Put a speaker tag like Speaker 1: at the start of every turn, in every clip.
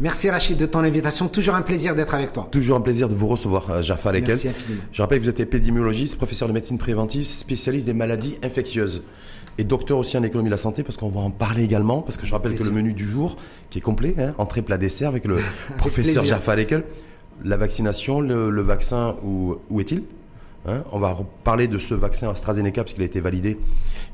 Speaker 1: Merci Rachid de ton invitation. Toujours un plaisir d'être avec toi.
Speaker 2: Toujours un plaisir de vous recevoir, euh, Jaffa Lekel.
Speaker 1: Merci infiniment.
Speaker 2: Je rappelle que vous êtes épidémiologiste, professeur de médecine préventive, spécialiste des maladies infectieuses et docteur aussi en économie de la santé parce qu'on va en parler également parce que je rappelle que le menu du jour qui est complet, hein, entrée plat dessert avec le professeur. Jaffa Lekel, la vaccination, le, le vaccin où, où est-il Hein, on va parler de ce vaccin AstraZeneca parce qu'il a été validé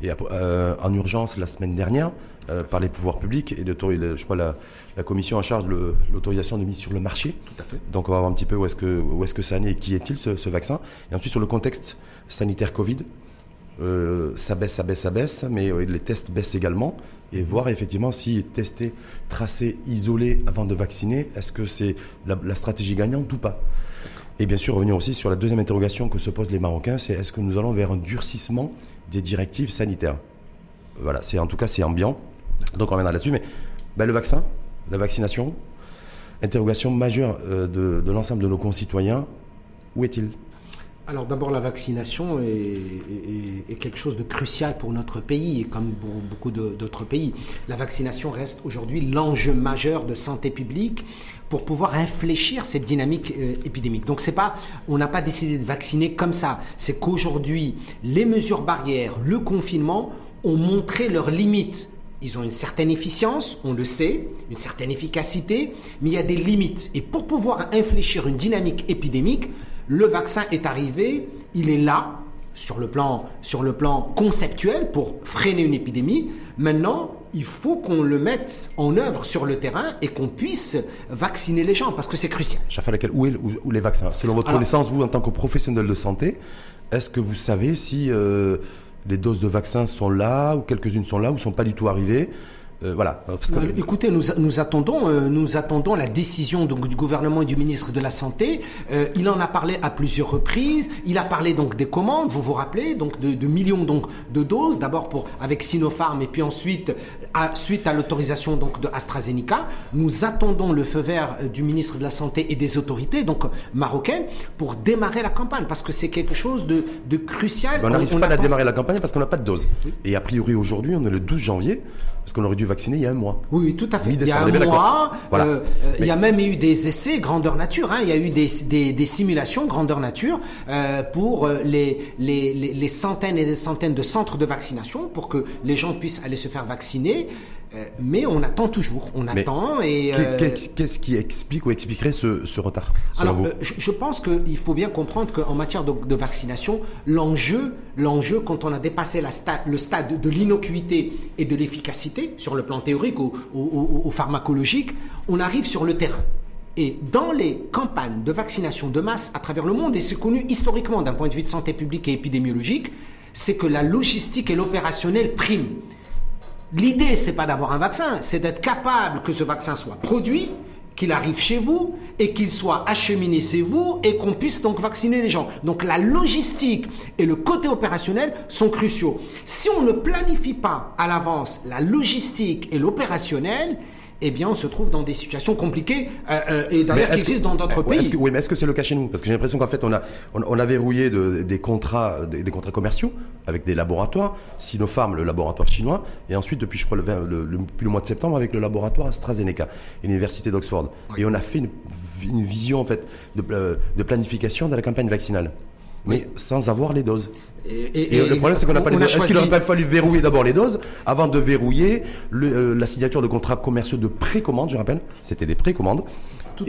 Speaker 2: et, euh, en urgence la semaine dernière euh, par les pouvoirs publics et de, je crois la, la commission en charge de l'autorisation de mise sur le marché.
Speaker 1: Tout à fait.
Speaker 2: Donc on va voir un petit peu où est-ce que, où est-ce que ça en est et qui est-il ce, ce vaccin. Et ensuite sur le contexte sanitaire Covid, euh, ça baisse, ça baisse, ça baisse, mais euh, les tests baissent également. Et voir effectivement si tester, tracer, isoler avant de vacciner, est-ce que c'est la, la stratégie gagnante ou pas? Et bien sûr, revenir aussi sur la deuxième interrogation que se posent les Marocains, c'est est-ce que nous allons vers un durcissement des directives sanitaires? Voilà, c'est en tout cas c'est ambiant. Donc on reviendra là-dessus. Mais ben, le vaccin, la vaccination, interrogation majeure euh, de, l'ensemble de nos concitoyens. Où est-il?
Speaker 1: Alors d'abord, la vaccination est, quelque chose de crucial pour notre pays et comme pour beaucoup d'autres pays. La vaccination reste aujourd'hui l'enjeu majeur de santé publique pour pouvoir infléchir cette dynamique euh, épidémique. Donc c'est pas, on n'a pas décidé de vacciner comme ça. C'est qu'aujourd'hui, les mesures barrières, le confinement ont montré leurs limites. Ils ont une certaine efficience, on le sait, une certaine efficacité, mais il y a des limites. Et pour pouvoir infléchir une dynamique épidémique, le vaccin est arrivé, il est là, sur le plan, sur le plan conceptuel, pour freiner une épidémie. Maintenant, il faut qu'on le mette en œuvre sur le terrain et qu'on puisse vacciner les gens, parce que c'est crucial.
Speaker 2: Chafa, où, est, où, où les vaccins? Selon votre Alors, connaissance, vous, en tant que professionnel de santé, est-ce que vous savez si euh, les doses de vaccins sont là, ou quelques-unes sont là, ou sont pas du tout arrivées euh, voilà.
Speaker 1: Parce que... Écoutez, nous, nous attendons, euh, nous attendons la décision donc du gouvernement et du ministre de la santé. Euh, il en a parlé à plusieurs reprises. Il a parlé donc des commandes. Vous vous rappelez donc de, de millions donc de doses. D'abord pour avec Sinopharm et puis ensuite à, suite à l'autorisation donc de AstraZeneca. Nous attendons le feu vert du ministre de la santé et des autorités donc marocaines pour démarrer la campagne parce que c'est quelque chose de, de crucial.
Speaker 2: on n'arrive pas à démarrer la campagne parce qu'on n'a pas de dose. Oui. Et a priori aujourd'hui, on est le 12 janvier parce qu'on aurait dû vacciner il y a un mois.
Speaker 1: Oui, tout à fait. Il y a un mois. Voilà. Euh, Mais... Il y a même eu des essais grandeur nature. Hein. Il y a eu des, des, des simulations grandeur nature euh, pour les, les, les, centaines et des centaines de centres de vaccination pour que les gens puissent aller se faire vacciner. Euh, mais on attend toujours, on
Speaker 2: Mais
Speaker 1: attend et
Speaker 2: qu'est-ce qui explique ou expliquerait ce, ce retard
Speaker 1: Alors, je, je, pense qu'il faut bien comprendre qu'en matière de, de vaccination, l'enjeu, l'enjeu quand on a dépassé la sta le stade de l'innocuité et de l'efficacité sur le plan théorique ou, ou, ou, ou pharmacologique, on arrive sur le terrain. Et dans les campagnes de vaccination de masse à travers le monde, et c'est connu historiquement d'un point de vue de santé publique et épidémiologique, c'est que la logistique et l'opérationnel priment. L'idée, c'est pas d'avoir un vaccin, c'est d'être capable que ce vaccin soit produit, qu'il arrive chez vous et qu'il soit acheminé chez vous et qu'on puisse donc vacciner les gens. Donc la logistique et le côté opérationnel sont cruciaux. Si on ne planifie pas à l'avance la logistique et l'opérationnel, eh bien, on se trouve dans des situations compliquées euh, euh, et d'ailleurs qui existent dans d'autres pays.
Speaker 2: Est que, oui, mais est-ce que c'est le cas chez nous? Parce que j'ai l'impression qu'en fait, on a, on, on a verrouillé de, des contrats, des, des, contrats commerciaux avec des laboratoires, Sinopharm, le laboratoire chinois, et ensuite depuis, je crois, le, le, le, depuis le mois de septembre avec le laboratoire AstraZeneca, l'université d'Oxford. Oui. Et on a fait une, une vision en fait de, de planification de la campagne vaccinale mais sans avoir les doses. Et, et, et le problème, c'est qu'on n'a pas les doses. Est-ce qu'il n'aurait pas fallu verrouiller d'abord les doses avant de verrouiller le, euh, la signature de contrats commerciaux de précommande, je rappelle C'était des précommandes.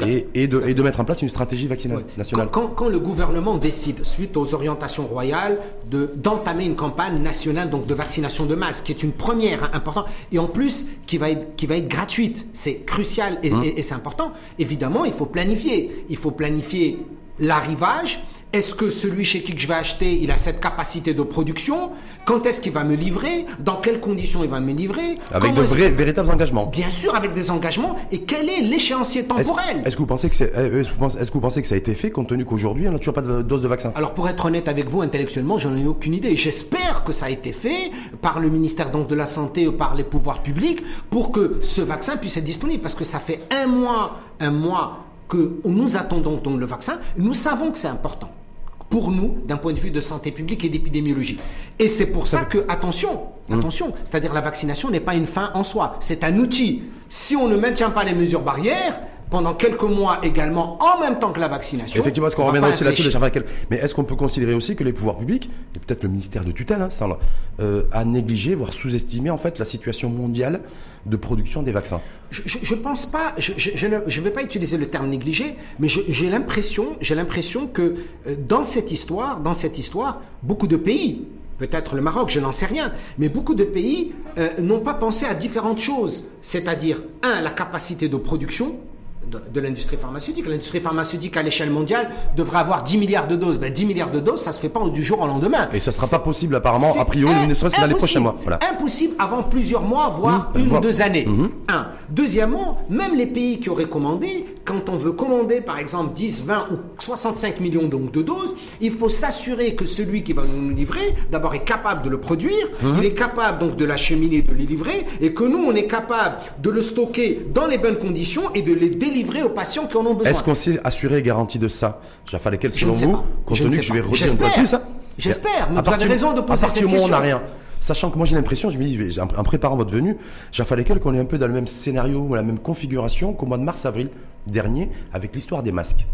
Speaker 2: Et, et, de, et de mettre en place une stratégie vaccinale nationale.
Speaker 1: Quand, quand, quand, le gouvernement décide, suite aux orientations royales, d'entamer une campagne nationale donc de vaccination de masse, qui est une première hein, importante, et en plus qui va être, qui va être gratuite, c'est crucial et, hum. et c'est important. Évidemment, il faut planifier. Il faut planifier l'arrivage, est-ce que celui chez qui je vais acheter, il a cette capacité de production? Quand est-ce qu'il va me livrer? Dans quelles conditions il va me livrer?
Speaker 2: Avec Comment de vrais, véritables engagements.
Speaker 1: Bien sûr, avec des engagements. Et quel est l'échéancier temporel?
Speaker 2: Est-ce est que, vous pensez que c'est, est-ce que vous pensez que ça a été fait compte tenu qu'aujourd'hui on n'a toujours pas de dose de vaccin?
Speaker 1: Alors pour être honnête avec vous, intellectuellement, j'en ai aucune idée. J'espère que ça a été fait par le ministère donc de la santé ou par les pouvoirs publics pour que ce vaccin puisse être disponible, parce que ça fait un mois, un mois que nous attendons donc le vaccin. Nous savons que c'est important pour nous d'un point de vue de santé publique et d'épidémiologie. Et c'est pour ça que, attention,
Speaker 2: Mmh.
Speaker 1: attention, c'est-à-dire la vaccination n'est pas une fin en soi, c'est un outil. Si on ne maintient pas les mesures barrières, pendant quelques mois également, en même temps que la vaccination.
Speaker 2: Effectivement, parce qu'on reviendra aussi là-dessus. Mais est-ce qu'on peut considérer aussi que les pouvoirs publics, et peut-être le ministère de tutelle, hein, ça, euh, a négligé, voire sous-estimé en fait la situation mondiale de production des vaccins?
Speaker 1: Je, je pense pas, je, je, je ne je vais pas utiliser le terme négligé, mais j'ai l'impression, j'ai l'impression que euh, dans cette histoire, dans cette histoire, beaucoup de pays, peut-être le Maroc, je n'en sais rien, mais beaucoup de pays euh, n'ont pas pensé à différentes choses, c'est-à-dire un, la capacité de production de, de l'industrie pharmaceutique. L'industrie pharmaceutique à l'échelle mondiale devrait avoir 10 milliards de doses. Ben, 10 milliards de doses, ça se fait pas du jour au lendemain.
Speaker 2: Et ça sera pas possible apparemment, a priori, ne serait-ce dans les prochains mois. Voilà.
Speaker 1: Impossible avant plusieurs mois, voire
Speaker 2: Mmh,
Speaker 1: une
Speaker 2: voire-
Speaker 1: ou deux années. Un. Deuxièmement, même les pays qui auraient commandé, quand on veut commander par exemple 10, 20 ou 65 millions donc, de doses, il faut s'assurer que celui qui va nous livrer, d'abord est capable de le produire,
Speaker 2: Mmh.
Speaker 1: il est capable donc de l'acheminer, de le livrer, et que nous, on est capable de le stocker dans les bonnes conditions et de les délivrer aux patients qui en ont besoin.
Speaker 2: Est-ce qu'on s'est assuré et garanti de ça? Jaffa lesquels selon vous,
Speaker 1: pas.
Speaker 2: compte
Speaker 1: Je
Speaker 2: tenu que je vais redire une fois plus, hein
Speaker 1: J'espère, mais
Speaker 2: À
Speaker 1: vous avez
Speaker 2: partir-
Speaker 1: raison de poser
Speaker 2: À partir
Speaker 1: cette
Speaker 2: du moment où on n'a
Speaker 1: question.
Speaker 2: rien, sachant que moi j'ai l'impression, je me dis, en préparant votre venue, Jaffa lesquels qu'on est un peu dans le même scénario ou la même configuration qu'au mois de mars-avril dernier avec l'histoire des masques.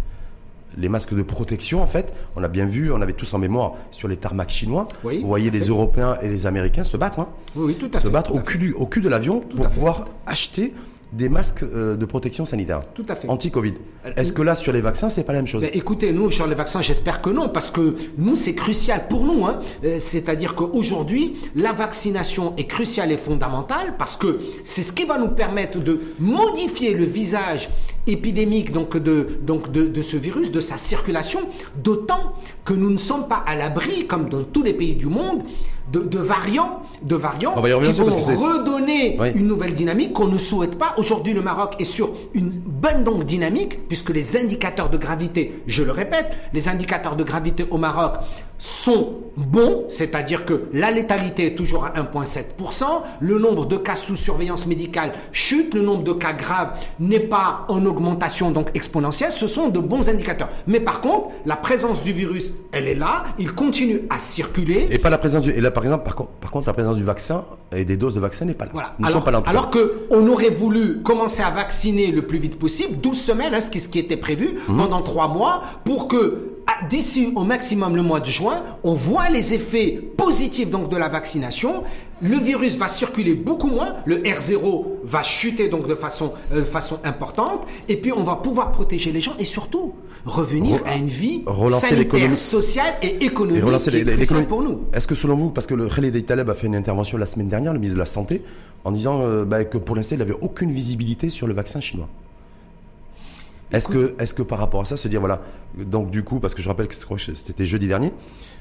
Speaker 2: Les masques de protection, en fait, on a bien vu, on avait tous en mémoire sur les tarmacs chinois.
Speaker 1: Oui,
Speaker 2: vous voyez les
Speaker 1: fait.
Speaker 2: Européens et les Américains se battre, hein,
Speaker 1: Oui, oui, tout à
Speaker 2: se
Speaker 1: fait.
Speaker 2: battre
Speaker 1: tout
Speaker 2: au cul, du, au cul de l'avion pour pouvoir acheter des masques euh, de protection sanitaire.
Speaker 1: Tout à fait.
Speaker 2: Anti-Covid. Est-ce que là, sur les vaccins, c'est pas la même chose?
Speaker 1: Ben, écoutez, nous, sur les vaccins, j'espère que non, parce que nous, c'est crucial pour nous. Hein. Euh, C'est-à-dire qu'aujourd'hui, la vaccination est cruciale et fondamentale, parce que c'est ce qui va nous permettre de modifier le visage épidémique donc de, donc de, de ce virus, de sa circulation, d'autant que nous ne sommes pas à l'abri, comme dans tous les pays du monde, de, de variants, de variants qui vont redonner
Speaker 2: Oui.
Speaker 1: une nouvelle dynamique qu'on ne souhaite pas. Aujourd'hui, le Maroc est sur une bonne donc dynamique, puisque les indicateurs de gravité, je le répète, les indicateurs de gravité au Maroc sont bons, c'est-à-dire que la létalité est toujours à 1,7%, le nombre de cas sous surveillance médicale chute, le nombre de cas graves n'est pas en augmentation donc exponentielle, ce sont de bons indicateurs. Mais par contre, la présence du virus, elle est là, il continue à circuler.
Speaker 2: Et pas la présence du, et là, par exemple, par contre, par contre, la présence du vaccin et des doses de vaccin n'est pas là.
Speaker 1: Voilà.
Speaker 2: Nous
Speaker 1: alors,
Speaker 2: sommes pas là.
Speaker 1: alors que on aurait voulu commencer à vacciner le plus vite possible, 12 semaines, hein, ce, qui, ce qui était prévu,
Speaker 2: Mhm.
Speaker 1: pendant 3 mois, pour que d'ici au maximum le mois de juin, on voit les effets positifs donc de la vaccination. Le virus va circuler beaucoup moins, le R0 va chuter donc de façon, euh, de façon importante, et puis on va pouvoir protéger les gens et surtout revenir
Speaker 2: Re-
Speaker 1: à une vie
Speaker 2: relancer
Speaker 1: sanitaire,
Speaker 2: l'économie.
Speaker 1: sociale et économique
Speaker 2: Et relancer l'économie.
Speaker 1: pour nous.
Speaker 2: Est-ce que selon vous, parce que le Khaled Taleb a fait une intervention la semaine dernière, le ministre de la Santé, en disant euh, bah, que pour l'instant, il n'avait aucune visibilité sur le vaccin chinois? Est-ce que, par rapport à ça, se dire, voilà, donc du coup, parce que je rappelle que c'était- jeudi dernier,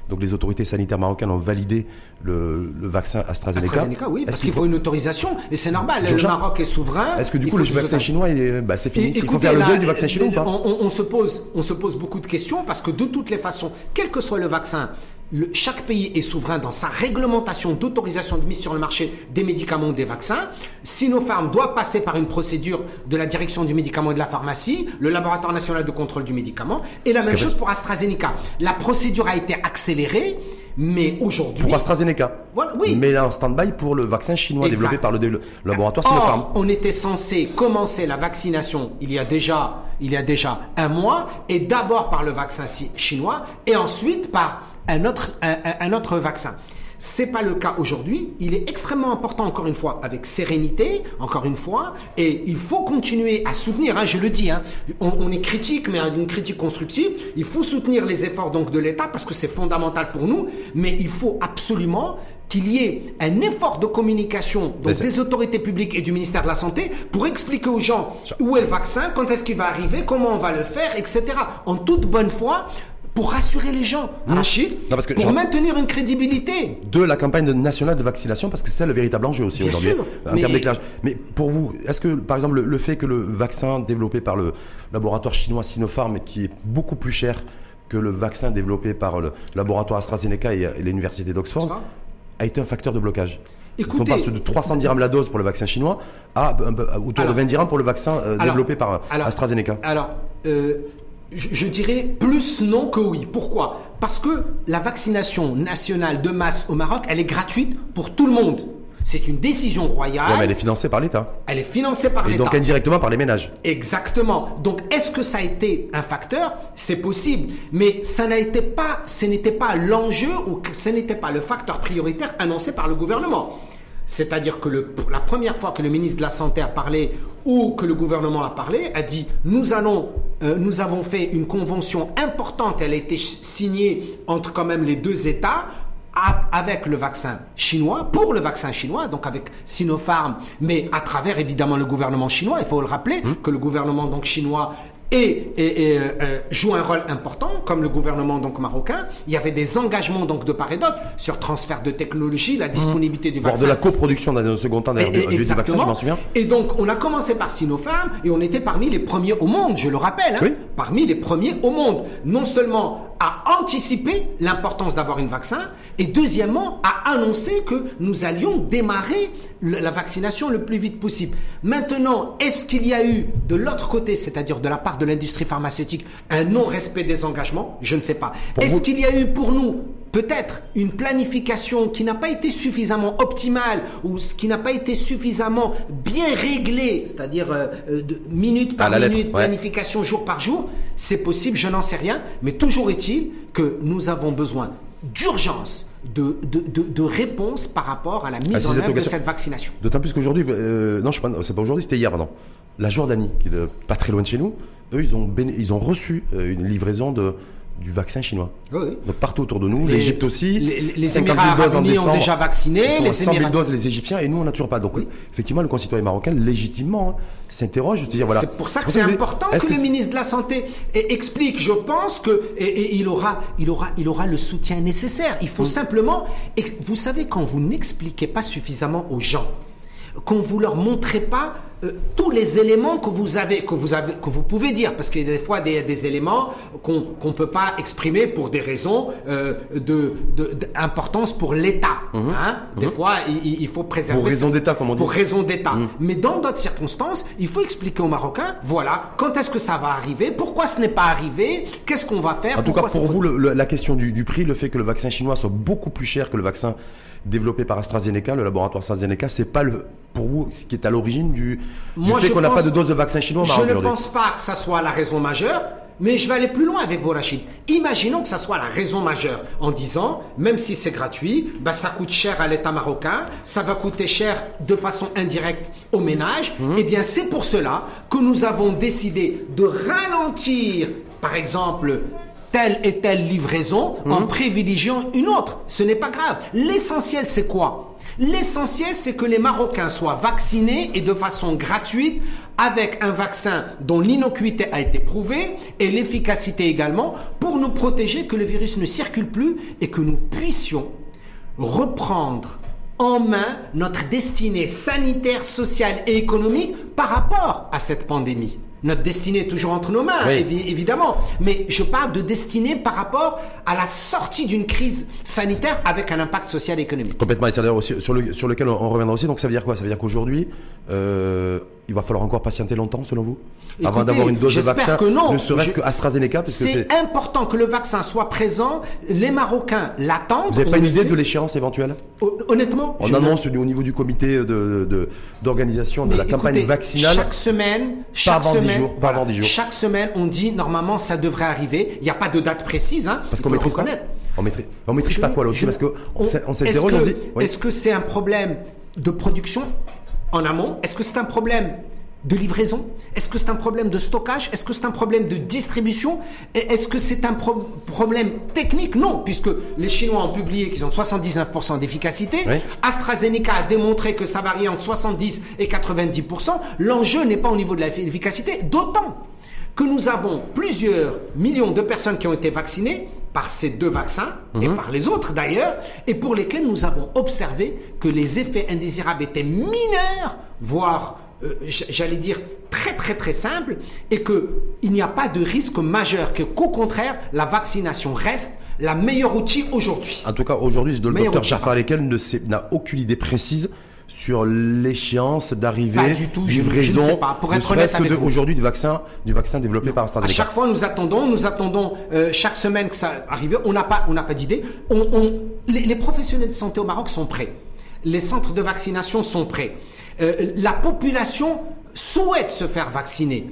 Speaker 2: donc les autorités sanitaires marocaines ont validé le, le vaccin AstraZeneca.
Speaker 1: AstraZeneca, oui, parce qu'il faut une autorisation, et c'est normal, le. Maroc est souverain.
Speaker 2: Est-ce que du coup, le vaccin chinois, bah, c'est fini Il faut faire le deuil du vaccin chinois ou pas?
Speaker 1: on, on- on se pose, on se pose beaucoup de questions parce que de toutes les façons, quel que soit le vaccin, le- chaque pays est souverain dans sa réglementation d'autorisation de mise sur le marché des médicaments ou des vaccins. Sinopharm doit passer par une procédure de la direction du médicament et de la pharmacie, le laboratoire national de contrôle du médicament, et la même chose pour AstraZeneca. La procédure a été accélérée, mais aujourd'hui.
Speaker 2: Pour AstraZeneca.
Speaker 1: Voilà, oui.
Speaker 2: Mais là, en stand-by pour le vaccin chinois
Speaker 1: Exact.
Speaker 2: développé par le, le laboratoire Sinopharm.
Speaker 1: Or, on était censé commencer la vaccination il y a déjà, il y a déjà un mois, et d'abord par le vaccin chinois, et ensuite par un autre, un, un- autre vaccin. C'est pas le cas aujourd'hui. Il est extrêmement important, encore une fois, avec sérénité, encore une fois, et il faut continuer à soutenir. hein, je le dis, hein, on, on est critique, mais une critique constructive. Il faut soutenir les efforts donc de l'État parce que c'est fondamental pour nous, mais il faut absolument qu'il y ait un effort de communication donc des autorités publiques et du ministère de la Santé pour expliquer aux gens où est le vaccin, quand est-ce qu'il va arriver, comment on va le faire, etc. En toute bonne foi, pour rassurer les gens, Rachid,
Speaker 2: Non, parce que
Speaker 1: pour
Speaker 2: je-
Speaker 1: maintenir une crédibilité.
Speaker 2: de la campagne nationale de vaccination parce que c'est le véritable enjeu aussi
Speaker 1: Bien
Speaker 2: aujourd'hui
Speaker 1: sûr,
Speaker 2: en
Speaker 1: mais-
Speaker 2: termes d'éclairage. Mais pour vous, est-ce que par exemple le, le fait que le vaccin développé par le laboratoire chinois Sinopharm qui est beaucoup plus cher que le vaccin développé par le laboratoire AstraZeneca et, et l'université d'Oxford
Speaker 1: Oxford.
Speaker 2: a été un facteur de blocage?
Speaker 1: Écoutez-
Speaker 2: passe de 300 dirhams la dose pour le vaccin chinois à, autour
Speaker 1: Alors-
Speaker 2: de 20 dirhams pour le vaccin euh,
Speaker 1: Alors-
Speaker 2: développé par
Speaker 1: alors-
Speaker 2: AstraZeneca.
Speaker 1: Alors, euh, je, dirais plus non que oui. Pourquoi? Parce que la vaccination nationale de masse au Maroc, elle est gratuite pour tout le monde. C'est une décision royale.
Speaker 2: Ouais, mais elle est financée par l'État.
Speaker 1: Elle est financée par
Speaker 2: Et
Speaker 1: l'État.
Speaker 2: donc indirectement par les ménages.
Speaker 1: Exactement. Donc, est-ce que ça a été un facteur? C'est possible, mais ça n'a été pas, ce n'était pas l'enjeu ou que ce n'était pas le facteur prioritaire annoncé par le gouvernement. C'est-à-dire que le- la première fois que le ministre de la Santé a parlé ou que le gouvernement a parlé, a dit nous allons, euh, nous avons fait une convention importante. Elle a été signée entre quand même les deux États avec le vaccin chinois, pour le vaccin chinois, donc avec Sinopharm, mais à travers évidemment le gouvernement chinois. Il faut le rappeler que le gouvernement donc chinois et, et- et, euh, euh, joue un rôle important, comme le gouvernement donc marocain. Il y avait des engagements donc de part et d'autre sur transfert de technologie, la disponibilité du
Speaker 2: Voire
Speaker 1: vaccin.
Speaker 2: de la coproduction dans un second temps d'ailleurs,
Speaker 1: Et-
Speaker 2: du,
Speaker 1: et-
Speaker 2: du vaccin, je m'en souviens.
Speaker 1: Et donc, on a commencé par Sinopharm et on était parmi les premiers au monde, je le rappelle. hein,
Speaker 2: Oui.
Speaker 1: Parmi les premiers au monde. Non seulement à anticiper l'importance d'avoir un vaccin et deuxièmement à annoncer que nous allions démarrer la vaccination le plus vite possible. Maintenant, est-ce qu'il y a eu de l'autre côté, c'est-à-dire de la part de l'industrie pharmaceutique, un non-respect des engagements? Je ne sais pas. Est-ce
Speaker 2: vous-
Speaker 1: qu'il y a eu pour nous peut-être une planification qui n'a pas été suffisamment optimale ou ce qui n'a pas été suffisamment bien réglée, c'est-à-dire euh, euh, de minute par
Speaker 2: lettre,
Speaker 1: minute,
Speaker 2: ouais.
Speaker 1: planification jour par jour, c'est possible, je n'en sais rien, mais toujours est-il que nous avons besoin d'urgence de, de, de, de réponses par rapport à la mise
Speaker 2: ces
Speaker 1: en œuvre de cette vaccination.
Speaker 2: D'autant plus qu'aujourd'hui, euh, non, je c'est pas aujourd'hui, c'était hier, pardon. La Jordanie, qui est pas très loin de chez nous, eux, ils ont, ils ont reçu une livraison de, du vaccin chinois.
Speaker 1: Oui, oui.
Speaker 2: Donc partout autour de nous, l'Égypte aussi.
Speaker 1: les- les
Speaker 2: 50 000
Speaker 1: Émirats arabes
Speaker 2: doses en
Speaker 1: unis ont
Speaker 2: décembre.
Speaker 1: déjà vacciné,
Speaker 2: Ils sont
Speaker 1: les
Speaker 2: à 100 000
Speaker 1: Émirats-
Speaker 2: doses les Égyptiens et nous on n'a toujours pas. Donc
Speaker 1: Oui.
Speaker 2: effectivement, le concitoyen marocain légitimement hein, s'interroge. Dire voilà.
Speaker 1: C'est pour ça que c'est important
Speaker 2: est-ce
Speaker 1: que, le ministre de la Santé explique. Je pense que et, et il aura, il aura, il aura le soutien nécessaire. Il
Speaker 2: Mm.
Speaker 1: faut simplement, ex- vous savez, quand vous n'expliquez pas suffisamment aux gens, quand vous leur montrez pas euh, tous les éléments que vous avez, que vous avez, que vous pouvez dire, parce qu'il y a des fois des, des éléments qu'on qu'on peut pas exprimer pour des raisons euh, de d'importance pour l'État. hein. Des fois, il, faut préserver.
Speaker 2: Pour raison d'État, comme on dit.
Speaker 1: Pour raison d'État. Mais dans d'autres circonstances, il faut expliquer aux Marocains, voilà, quand est-ce que ça va arriver, pourquoi ce n'est pas arrivé, qu'est-ce qu'on va faire.
Speaker 2: En tout cas, pour vous, le- le- la question du, du prix, le fait que le vaccin chinois soit beaucoup plus cher que le vaccin développé par AstraZeneca, le laboratoire AstraZeneca, c'est pas le, pour vous ce qui est à l'origine du, du
Speaker 1: Moi,
Speaker 2: fait
Speaker 1: je
Speaker 2: qu'on n'a pas de dose de vaccin chinois au
Speaker 1: Je ne pense pas que ça soit la raison majeure, mais je vais aller plus loin avec vous, Rachid. Imaginons que ça soit la raison majeure en disant, même si c'est gratuit, bah, ça coûte cher à l'État marocain, ça va coûter cher de façon indirecte aux ménages.
Speaker 2: Mhm.
Speaker 1: Eh bien, c'est pour cela que nous avons décidé de ralentir, par exemple, telle et telle livraison
Speaker 2: Mhm.
Speaker 1: en privilégiant une autre. Ce n'est pas grave. L'essentiel, c'est quoi? L'essentiel, c'est que les Marocains soient vaccinés et de façon gratuite avec un vaccin dont l'innocuité a été prouvée et l'efficacité également pour nous protéger que le virus ne circule plus et que nous puissions reprendre en main notre destinée sanitaire, sociale et économique par rapport à cette pandémie. Notre destinée est toujours entre nos mains,
Speaker 2: Oui.
Speaker 1: évi- évidemment. Mais je parle de destinée par rapport à la sortie d'une crise sanitaire avec un impact social et économique.
Speaker 2: Complètement, et c'est d'ailleurs aussi sur, le, sur lequel on, on reviendra aussi. Donc ça veut dire quoi? Ça veut dire qu'aujourd'hui, euh, il va falloir encore patienter longtemps, selon vous Avant d'avoir une dose de vaccin,
Speaker 1: que non.
Speaker 2: ne serait-ce
Speaker 1: Je-
Speaker 2: que AstraZeneca, parce que c'est...
Speaker 1: Important que le vaccin soit présent. Les Marocains l'attendent.
Speaker 2: Vous n'avez pas une idée
Speaker 1: sait.
Speaker 2: de l'échéance éventuelle?
Speaker 1: Hon- Honnêtement,
Speaker 2: On annonce au niveau du comité de- de- d'organisation de, la campagne vaccinale.
Speaker 1: Chaque semaine, chaque
Speaker 2: avant
Speaker 1: semaine,
Speaker 2: jours, pas avant dix jours.
Speaker 1: Chaque semaine, on dit normalement ça devrait arriver. Il n'y a pas de date précise, hein.
Speaker 2: Parce qu'on maîtrise pas. On maîtrise, on maîtrise pas quoi là aussi
Speaker 1: Je-
Speaker 2: parce que on, s'est- on s'interroge,
Speaker 1: que-
Speaker 2: on dit. oui.
Speaker 1: Est-ce que c'est un problème de production? En amont Est-ce que c'est un problème de livraison? Est-ce que c'est un problème de stockage? Est-ce que c'est un problème de distribution? Et Est-ce que c'est un pro- problème technique? Non, puisque les Chinois ont publié qu'ils ont 79% d'efficacité.
Speaker 2: Oui.
Speaker 1: AstraZeneca a démontré que ça varie entre 70 et 90%. L'enjeu n'est pas au niveau de l'efficacité, d'autant que nous avons plusieurs millions de personnes qui ont été vaccinées par ces deux vaccins et par les autres d'ailleurs, et pour lesquels nous avons observé que les effets indésirables étaient mineurs, voire euh, j'allais dire très très très simples, et que il n'y a pas de risque majeur, que qu'au contraire la vaccination reste la meilleure outil aujourd'hui.
Speaker 2: En tout cas, aujourd'hui, le docteur sait- n'a aucune idée précise sur l'échéance d'arrivée, livraison,
Speaker 1: sais pas. Pour être honnête avec
Speaker 2: aujourd'hui du vaccin, du vaccin développé par
Speaker 1: À
Speaker 2: AstraZeneca.
Speaker 1: chaque fois, nous attendons, nous attendons euh, chaque semaine que ça arrive. On n'a pas, on n'a pas d'idée. On, on- les, les professionnels de santé au Maroc sont prêts. Les centres de vaccination sont prêts. Euh, la population souhaite se faire vacciner.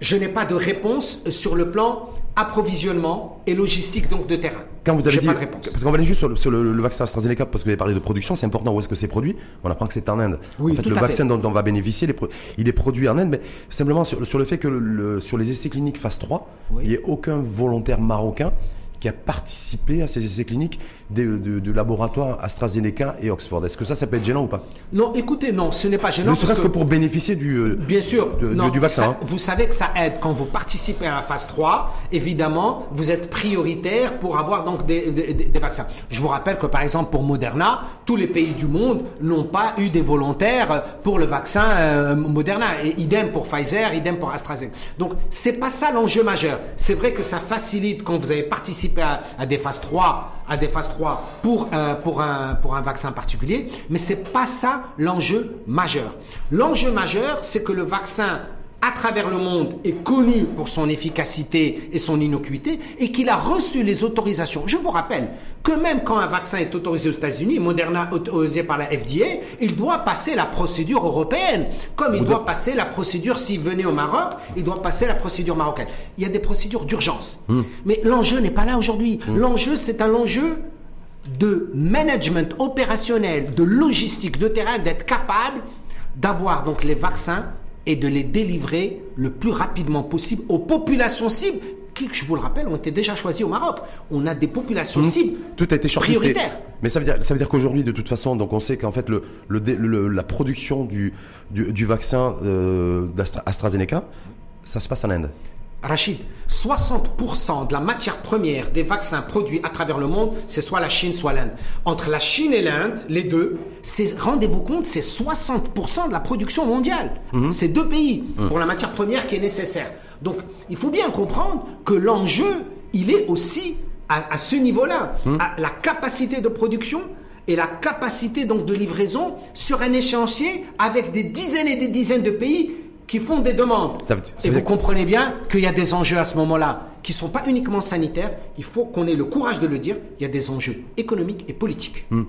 Speaker 1: Je n'ai pas de réponse sur le plan approvisionnement et logistique donc de terrain.
Speaker 2: Quand vous avez dit,
Speaker 1: pas de réponse.
Speaker 2: parce qu'on va aller juste sur, le, sur le- le vaccin AstraZeneca, parce que vous avez parlé de production, c'est important où est-ce que c'est produit? On apprend que c'est en Inde.
Speaker 1: Oui,
Speaker 2: en fait,
Speaker 1: tout
Speaker 2: le
Speaker 1: à
Speaker 2: vaccin
Speaker 1: fait.
Speaker 2: dont on va bénéficier, il est, pro- il est produit en Inde, mais simplement sur, sur le fait que le- sur les essais cliniques phase 3,
Speaker 1: Oui.
Speaker 2: il n'y ait aucun volontaire marocain qui a participé à ces essais cliniques de, de, de laboratoires AstraZeneca et Oxford. Est-ce que ça, ça peut être gênant ou pas?
Speaker 1: Non, écoutez, non, ce n'est pas gênant.
Speaker 2: Ne serait-ce que pour bénéficier du, euh,
Speaker 1: Bien sûr,
Speaker 2: de- de-
Speaker 1: non,
Speaker 2: du vaccin.
Speaker 1: ça-
Speaker 2: hein.
Speaker 1: vous savez que ça aide quand vous participez à la phase 3. Évidemment, vous êtes prioritaire pour avoir donc des, des- des- des vaccins. Je vous rappelle que par exemple pour Moderna, tous les pays du monde n'ont pas eu des volontaires pour le vaccin euh, Moderna. Et idem pour Pfizer, idem pour AstraZeneca. Donc c'est pas ça l'enjeu majeur. C'est vrai que ça facilite quand vous avez participé à, à des phases 3, à des phases 3 pour un, pour un, pour un vaccin particulier, mais c'est pas ça l'enjeu majeur. L'enjeu majeur, c'est que le vaccin à travers le monde est connu pour son efficacité et son innocuité et qu'il a reçu les autorisations. Je vous rappelle que même quand un vaccin est autorisé aux États-Unis, Moderna autorisé par la FDA, il doit passer la procédure européenne, comme il doit passer la procédure s'il venait au Maroc, il doit passer la procédure marocaine. Il y a des procédures d'urgence. Mais l'enjeu n'est pas là aujourd'hui. L'enjeu, c'est un enjeu de management opérationnel, de logistique, de terrain, d'être capable d'avoir donc les vaccins et de les délivrer le plus rapidement possible aux populations cibles qui, je vous le rappelle, ont été déjà choisies au Maroc. On a des populations cibles
Speaker 2: Tout a été
Speaker 1: prioritaires.
Speaker 2: Mais ça veut dire, ça veut dire qu'aujourd'hui, de toute façon, donc on sait qu'en fait, le, le, dé- le- la production du, du, du vaccin euh, d'Astra- AstraZeneca, ça se passe en Inde.
Speaker 1: Rachid, 60% de la matière première des vaccins produits à travers le monde, c'est soit la Chine, soit l'Inde. Entre la Chine et l'Inde, les deux, rendez-vous compte, c'est 60% de la production mondiale. C'est deux pays pour la matière première qui est nécessaire. Donc, il faut bien comprendre que l'enjeu, il est aussi à, à ce niveau-là, à la capacité de production et la capacité donc de livraison sur un échéancier avec des dizaines et des dizaines de pays qui font des demandes.
Speaker 2: Ça veut- ça
Speaker 1: et vous
Speaker 2: dire-
Speaker 1: comprenez bien qu'il y a des enjeux à ce moment-là qui ne sont pas uniquement sanitaires. Il faut qu'on ait le courage de le dire. Il y a des enjeux économiques et politiques.
Speaker 2: Euh,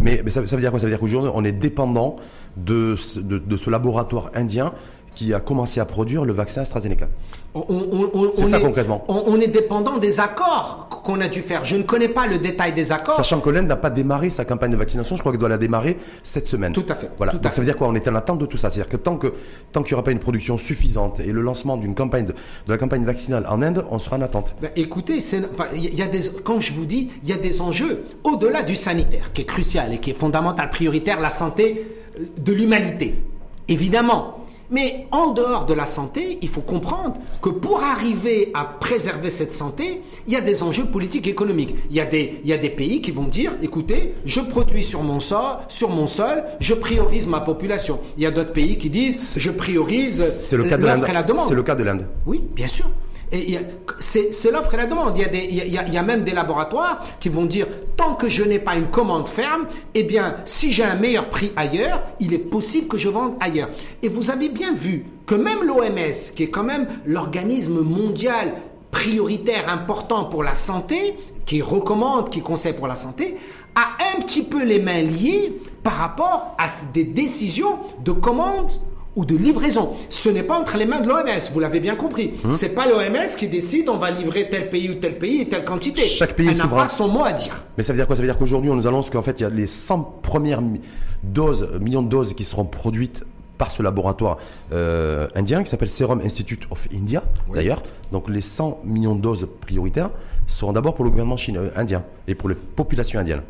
Speaker 2: Mais, mais ça, ça veut dire quoi? Ça veut dire qu'aujourd'hui, on est dépendant de, ce- de, de ce laboratoire indien qui a commencé à produire le vaccin AstraZeneca. C'est ça,
Speaker 1: est-
Speaker 2: concrètement.
Speaker 1: On, on est dépendant des accords qu'on a dû faire. Je ne connais pas le détail des accords.
Speaker 2: Sachant que l'Inde n'a pas démarré sa campagne de vaccination, je crois qu'elle doit la démarrer cette semaine.
Speaker 1: Tout à fait,
Speaker 2: Voilà.
Speaker 1: tout
Speaker 2: Donc ça veut dire quoi? On est en attente de tout ça. C'est-à-dire que tant que tant qu'il n'y aura pas une production suffisante et le lancement d'une campagne de, de la campagne vaccinale en Inde, on sera en attente.
Speaker 1: Ben, écoutez, pas- il y a des, quand je vous dis, il y a des enjeux au-delà du sanitaire, qui est crucial et qui est fondamental, prioritaire, la santé euh, de l'humanité. Évidemment. Mais en dehors de la santé, il faut comprendre que pour arriver à préserver cette santé, il y a des enjeux politiques et économiques. Il y a des, il y a des pays qui vont dire, écoutez, je produis sur mon sol, sur mon sol, je priorise ma population. Il y a d'autres pays qui disent, je priorise
Speaker 2: C'est le cas de l'Inde.
Speaker 1: l'offre et la demande.
Speaker 2: C'est le cas de l'Inde.
Speaker 1: Oui, bien sûr. Et c'est l'offre et la demande. Il y a- il y a même des laboratoires qui vont dire tant que je n'ai pas une commande ferme, eh bien, si j'ai un meilleur prix ailleurs, il est possible que je vende ailleurs. Et vous avez bien vu que même l'OMS, qui est quand même l'organisme mondial prioritaire important pour la santé, qui recommande, qui conseille pour la santé, a un petit peu les mains liées par rapport à des décisions de commande ou de livraison. Ce n'est pas entre les mains de l'OMS, vous l'avez bien compris. C'est pas l'OMS qui décide on va livrer tel pays ou tel pays et telle quantité.
Speaker 2: Chaque pays
Speaker 1: Elle n'a pas son mot à dire.
Speaker 2: Mais ça veut dire quoi? Ça veut dire qu'aujourd'hui, on nous annonce qu'en fait, il y a les 100 premières mi- doses, euh, millions de doses qui seront produites par ce laboratoire euh, indien qui s'appelle Serum Institute of India, d'ailleurs. Donc les 100 millions de doses prioritaires seront d'abord pour le gouvernement chinois, euh, indien et pour les populations indiennes.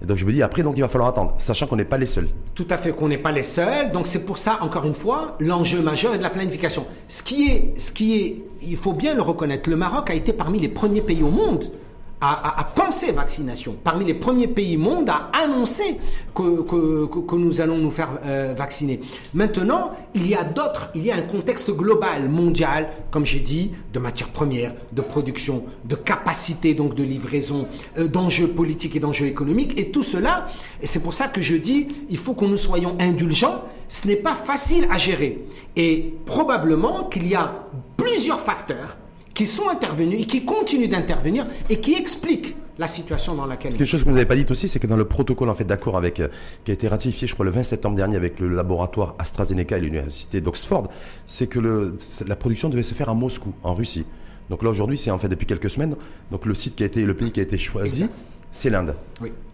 Speaker 2: Et donc je me dis, après, donc il va falloir attendre, sachant qu'on n'est pas les seuls.
Speaker 1: Tout à fait qu'on n'est pas les seuls. Donc c'est pour ça, encore une fois, l'enjeu majeur est de la planification. Ce qui est, ce qui est, il faut bien le reconnaître, le Maroc a été parmi les premiers pays au monde à, penser vaccination. Parmi les premiers pays monde à annoncer que, que, nous allons nous faire euh, vacciner. Maintenant, il y a d'autres, il y a un contexte global, mondial, comme j'ai dit, de matières premières, de production, de capacité donc de livraison, euh, d'enjeux politiques et d'enjeux économiques. Et tout cela, et c'est pour ça que je dis, il faut que nous soyons indulgents. Ce n'est pas facile à gérer. Et probablement qu'il y a plusieurs facteurs qui sont intervenus et qui continuent d'intervenir et qui expliquent la situation dans laquelle.
Speaker 2: Quelque chose que vous n'avez pas dit aussi, c'est que dans le protocole en fait d'accord avec euh, qui a été ratifié, je crois le 20 septembre dernier avec le laboratoire AstraZeneca et l'université d'Oxford, c'est que le, la production devait se faire à Moscou, en Russie. Donc là aujourd'hui, c'est en fait depuis quelques semaines, donc le site qui a été, le pays qui a été choisi c'est l'Inde.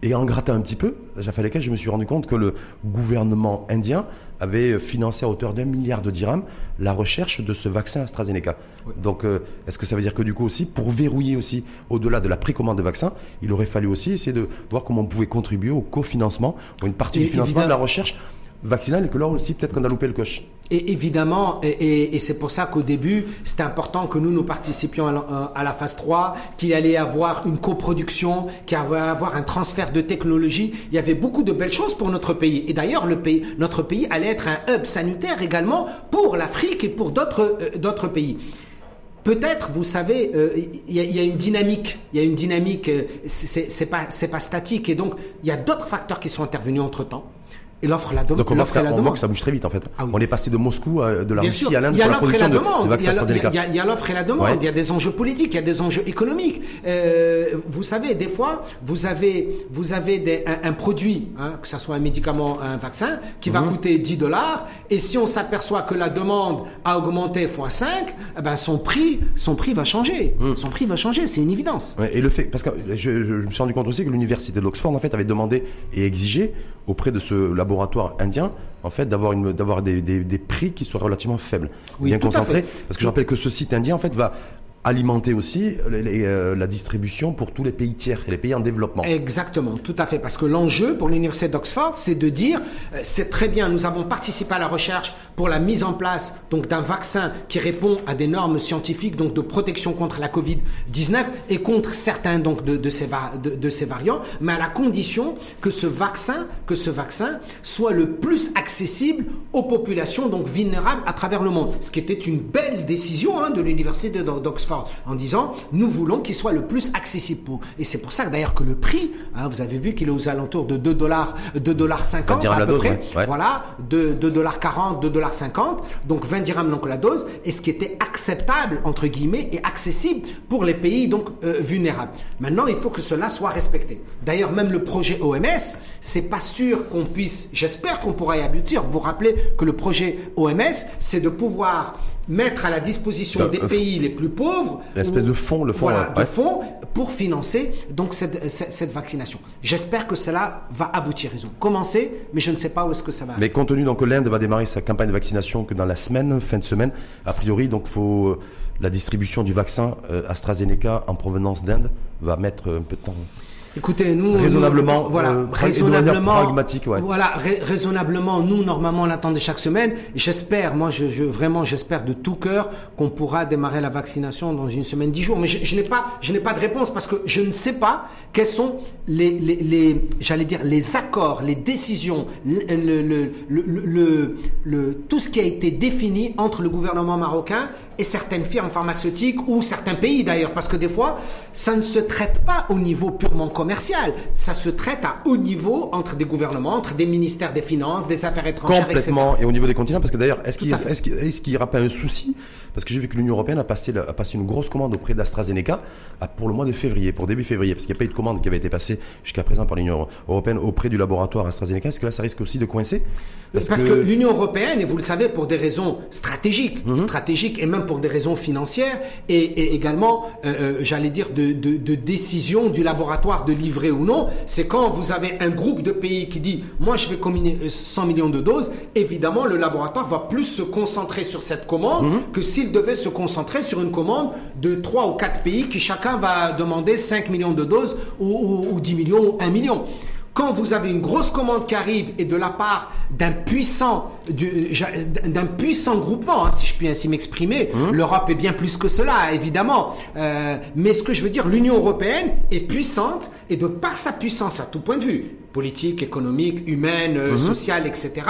Speaker 2: Et en grattant un petit peu, je me suis rendu compte que le gouvernement indien avait financé à hauteur d'un milliard de dirhams la recherche de ce vaccin AstraZeneca. Donc, euh, est-ce que ça veut dire que du coup aussi, pour verrouiller aussi au-delà de la précommande de vaccins, il aurait fallu aussi essayer de voir comment on pouvait contribuer au cofinancement, ou une partie du financement de la recherche vaccinale, et que là aussi, peut-être qu'on a loupé le coche.
Speaker 1: Et évidemment, et, c'est pour ça qu'au début, c'était important que nous, nous participions à la, phase 3, qu'il allait y avoir une coproduction, qu'il allait y avoir un transfert de technologie. Il y avait beaucoup de belles choses pour notre pays. Et d'ailleurs, le pays, notre pays allait être un hub sanitaire également pour l'Afrique et pour d'autres euh, pays. Peut-être, vous savez, euh, il y, a une dynamique. Il y a une dynamique. Euh, c'est pas pas statique. Et donc, il y a d'autres facteurs qui sont intervenus entre temps.
Speaker 2: Et l'offre la, demande. Donc on, voit que, ça, bouge très vite en fait. Ah on est passé de Moscou, de la Russie à l'Inde pour la production de, de vaccins AstraZeneca.
Speaker 1: Il y a l'offre et la demande. Il y a des enjeux politiques, il y a des enjeux économiques. Euh, vous savez, des fois, vous avez, vous avez des, un, produit, hein, que ce soit un médicament, un vaccin, qui va mhm. coûter 10 dollars. Et si on s'aperçoit que la demande a augmenté x 5, eh ben son prix, son prix va changer. Mhm. Son prix va changer, c'est une évidence.
Speaker 2: et le fait, parce que je, je, me suis rendu compte aussi que l'université d'Oxford en fait avait demandé et exigé auprès de ce laboratoire indien, en fait, d'avoir une, d'avoir des, des, des, prix qui soient relativement faibles, bien concentrés. Parce que je rappelle que ce site indien, en fait, va alimenter aussi euh, la distribution pour tous les pays tiers et les pays en développement.
Speaker 1: Exactement, tout à fait. Parce que l'enjeu pour l'université d'Oxford, c'est de dire, euh, c'est très bien, nous avons participé à la recherche pour la mise en place donc d'un vaccin qui répond à des normes scientifiques donc de protection contre la Covid-19 et contre certains donc de, ces de, ces variants, mais à la condition que ce vaccin que ce vaccin soit le plus accessible aux populations donc vulnérables à travers le monde. Ce qui était une belle décision hein, de l'université d'Oxford en disant nous voulons qu'il soit le plus accessible. Pour... Et c'est pour ça d'ailleurs que le prix, hein, vous avez vu qu'il est aux alentours de 2 dollars, 2 dollars 50 à peu près. Voilà, 2, dollars 40, 2 dollars 50. Donc 20 dirhams donc la dose. Et ce qui était acceptable entre guillemets et accessible pour les pays donc euh, vulnérables. Maintenant, il faut que cela soit respecté. D'ailleurs, même le projet OMS, c'est pas sûr qu'on puisse. J'espère qu'on pourra y aboutir. Vous vous rappelez que le projet OMS, c'est de pouvoir mettre à la disposition des pays les plus pauvres.
Speaker 2: L'espèce de fonds, le fonds,
Speaker 1: voilà, de fonds pour financer donc cette, cette, vaccination. J'espère que cela va aboutir. Ils ont commencé, mais je ne sais pas où est-ce que ça va.
Speaker 2: Mais compte tenu donc que l'Inde va démarrer sa campagne de vaccination que dans la semaine, fin de semaine, a priori donc faut euh, la distribution du vaccin euh, AstraZeneca en provenance d'Inde va mettre un peu de temps.
Speaker 1: Écoutez, nous
Speaker 2: raisonnablement,
Speaker 1: voilà, euh, raisonnablement, pragmatique, ouais. Voilà, raisonnablement, nous normalement on l'attendait chaque semaine. J'espère, moi, je, je vraiment, j'espère de tout cœur qu'on pourra démarrer la vaccination dans une semaine, dix jours. Mais je, je n'ai pas, je n'ai pas de réponse parce que je ne sais pas quels sont les, les, les j'allais dire, les accords, les décisions, le, le, le, le, tout ce qui a été défini entre le gouvernement marocain et certaines firmes pharmaceutiques ou certains pays d'ailleurs, parce que des fois, ça ne se traite pas au niveau purement commercial, ça se traite à haut niveau entre des gouvernements, entre des ministères des Finances, des Affaires étrangères,
Speaker 2: Complètement, et au niveau des continents, parce que d'ailleurs, est-ce qu'il est n'y aura pas un souci Parce que j'ai vu que l'Union Européenne a passé, a passé une grosse commande auprès d'AstraZeneca pour le mois de février, pour début février, parce qu'il n'y a pas eu de commande qui avait été passée jusqu'à présent par l'Union Européenne auprès du laboratoire AstraZeneca. Est-ce que là, ça risque aussi de coincer?
Speaker 1: Parce, que, l'Union Européenne, et vous le savez, pour des raisons stratégiques, mhm. stratégiques et même pour des raisons financières et, également, euh, euh, j'allais dire, de, de, décision du laboratoire de livrer ou non. C'est quand vous avez un groupe de pays qui dit, moi je vais combiner 100 euh, millions de doses, évidemment, le laboratoire va plus se concentrer sur cette commande mhm. que s'il devait se concentrer sur une commande de 3 ou 4 pays qui chacun va demander 5 millions de doses ou, ou, ou 10 millions ou 1 million. quand vous avez une grosse commande qui arrive et de la part d'un puissant, d'un puissant groupement, hein, si je puis ainsi m'exprimer, mmh. l'Europe est bien plus que cela, évidemment. Euh, mais ce que je veux dire, l'Union européenne est puissante et de par sa puissance à tout point de vue, politique, économique, humaine, euh, mmh. sociale, etc.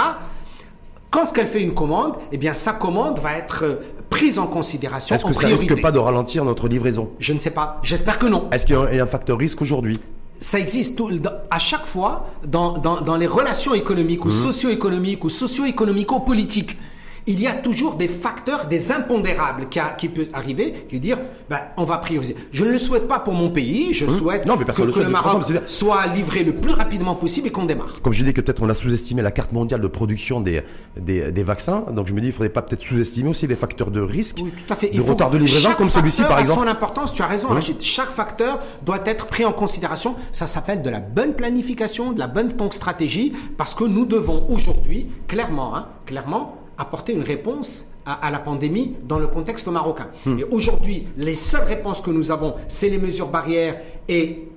Speaker 1: Quand ce qu'elle fait une commande, eh bien sa commande va être euh, prise en considération.
Speaker 2: Est-ce que ça risque pas de ralentir notre livraison?
Speaker 1: Je ne sais pas. J'espère que non.
Speaker 2: Est-ce qu'il y a un facteur risque aujourd'hui?
Speaker 1: Ça existe tout, à chaque fois dans, dans, dans les relations économiques ou mmh. socio-économiques ou socio-économico-politiques il y a toujours des facteurs, des impondérables qui, a, qui peuvent arriver, qui dire, ben, on va prioriser. Je ne le souhaite pas pour mon pays, je mmh. souhaite non, mais que, le, Maroc soit livré le plus rapidement possible et qu'on démarre.
Speaker 2: Comme je dis que peut-être on a sous-estimé la carte mondiale de production des, des, des, vaccins, donc je me dis, il faudrait pas peut-être sous-estimer aussi les facteurs de risque, oui, tout à fait. de retard de livraison comme celui-ci par exemple.
Speaker 1: son importance, tu as raison, mmh. Chaque facteur doit être pris en considération. Ça s'appelle de la bonne planification, de la bonne stratégie, parce que nous devons aujourd'hui, clairement, hein, clairement, apporter une réponse à, la pandémie dans le contexte marocain. Hmm. Et aujourd'hui, les seules réponses que nous avons, c'est les mesures barrières et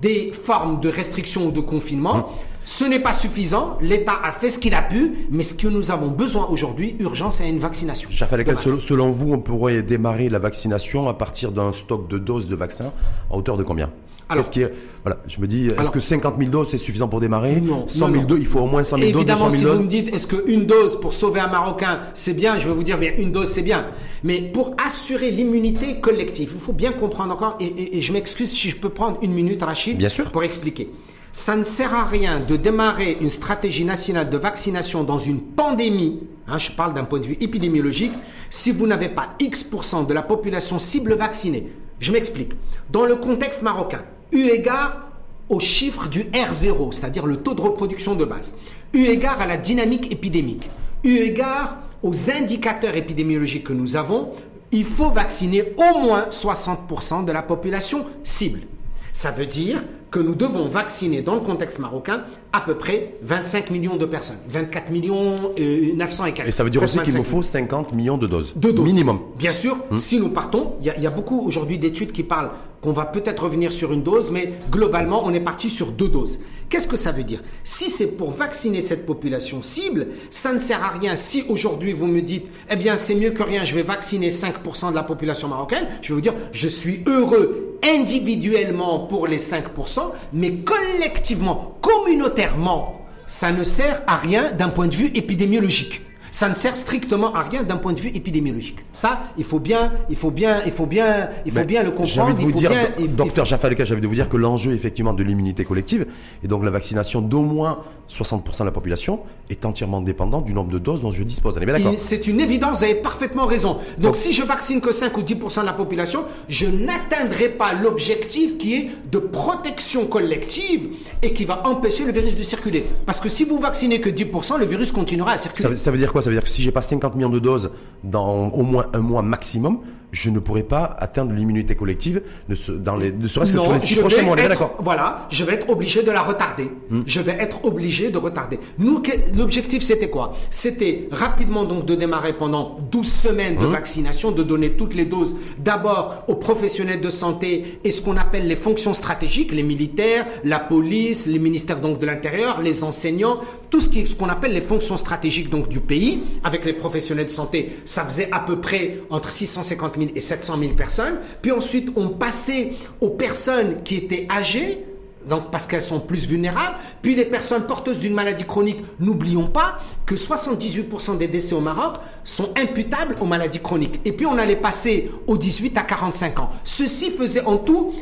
Speaker 1: des formes de restriction ou de confinement. Hmm. Ce n'est pas suffisant. L'État a fait ce qu'il a pu, mais ce que nous avons besoin aujourd'hui, urgence, c'est une vaccination.
Speaker 2: selon vous, on pourrait démarrer la vaccination à partir d'un stock de doses de vaccins à hauteur de combien? Alors, qui est, voilà, je me dis, est-ce que 50 000 doses c'est suffisant pour démarrer
Speaker 1: Non.
Speaker 2: 100 000 doses, il faut au moins 100 000 doses.
Speaker 1: Évidemment, si vous me dites, est-ce qu'une dose pour sauver un Marocain c'est bien, je vais vous dire, bien une dose c'est bien. Mais pour assurer l'immunité collective, il faut bien comprendre encore, et, je m'excuse si je peux prendre une minute, Rachid,
Speaker 2: bien sûr.
Speaker 1: pour expliquer. Ça ne sert à rien de démarrer une stratégie nationale de vaccination dans une pandémie, hein, je parle d'un point de vue épidémiologique, si vous n'avez pas X% de la population cible vaccinée. Je m'explique. Dans le contexte marocain, eu égard au chiffre du R0, c'est-à-dire le taux de reproduction de base, eu égard à la dynamique épidémique, eu égard aux indicateurs épidémiologiques que nous avons, il faut vacciner au moins 60% de la population cible. Ça veut dire que nous devons vacciner dans le contexte marocain à peu près 25 millions de personnes. 24 millions 900 euh, et quelques.
Speaker 2: Et ça veut dire aussi qu'il nous faut 50 millions de doses.
Speaker 1: De doses.
Speaker 2: Minimum.
Speaker 1: Bien sûr, hmm. si nous partons, il y, a beaucoup aujourd'hui d'études qui parlent qu'on va peut-être revenir sur une dose, mais globalement, on est parti sur deux doses. Qu'est-ce que ça veut dire? Si c'est pour vacciner cette population cible, ça ne sert à rien. Si aujourd'hui vous me dites, eh bien c'est mieux que rien, je vais vacciner 5% de la population marocaine, je vais vous dire, je suis heureux individuellement pour les 5%, mais collectivement, communautairement, ça ne sert à rien d'un point de vue épidémiologique. Ça ne sert strictement à rien d'un point de vue épidémiologique. Ça, il faut bien, il faut bien, il faut bien, il faut bien le comprendre.
Speaker 2: De vous dire, docteur Jafaleka, j'avais de vous dire que l'enjeu effectivement de l'immunité collective et donc la vaccination d'au moins 60% de la population est entièrement dépendante du nombre de doses dont je dispose. On est bien d'accord
Speaker 1: C'est une évidence, vous avez parfaitement raison. Donc, si je vaccine que 5 ou 10% de la population, je n'atteindrai pas l'objectif qui est de protection collective et qui va empêcher le virus de circuler. Parce que si vous vaccinez que 10%, le virus continuera à circuler.
Speaker 2: ça veut dire quoi ça veut dire que si j'ai pas 50 millions de doses dans au moins un mois maximum, je ne pourrai pas atteindre l'immunité collective, ne, dans les, ne serait-ce que sur les six prochains mois.
Speaker 1: D'accord. Voilà, je vais être obligé de la retarder. Hmm. Je vais être obligé de retarder. Nous, l'objectif, c'était quoi? C'était rapidement donc de démarrer pendant 12 semaines de hmm. vaccination, de donner toutes les doses d'abord aux professionnels de santé et ce qu'on appelle les fonctions stratégiques, les militaires, la police, les ministères donc de l'Intérieur, les enseignants, tout ce qui ce qu'on appelle les fonctions stratégiques donc du pays, avec les professionnels de santé, ça faisait à peu près entre 650 000 et 700 000 personnes. Puis ensuite, on passait aux personnes qui étaient âgées, donc parce qu'elles sont plus vulnérables. Puis les personnes porteuses d'une maladie chronique, n'oublions pas que 78% des décès au Maroc sont imputables aux maladies chroniques. Et puis on allait passer aux 18 à 45 ans. Ceci faisait en tout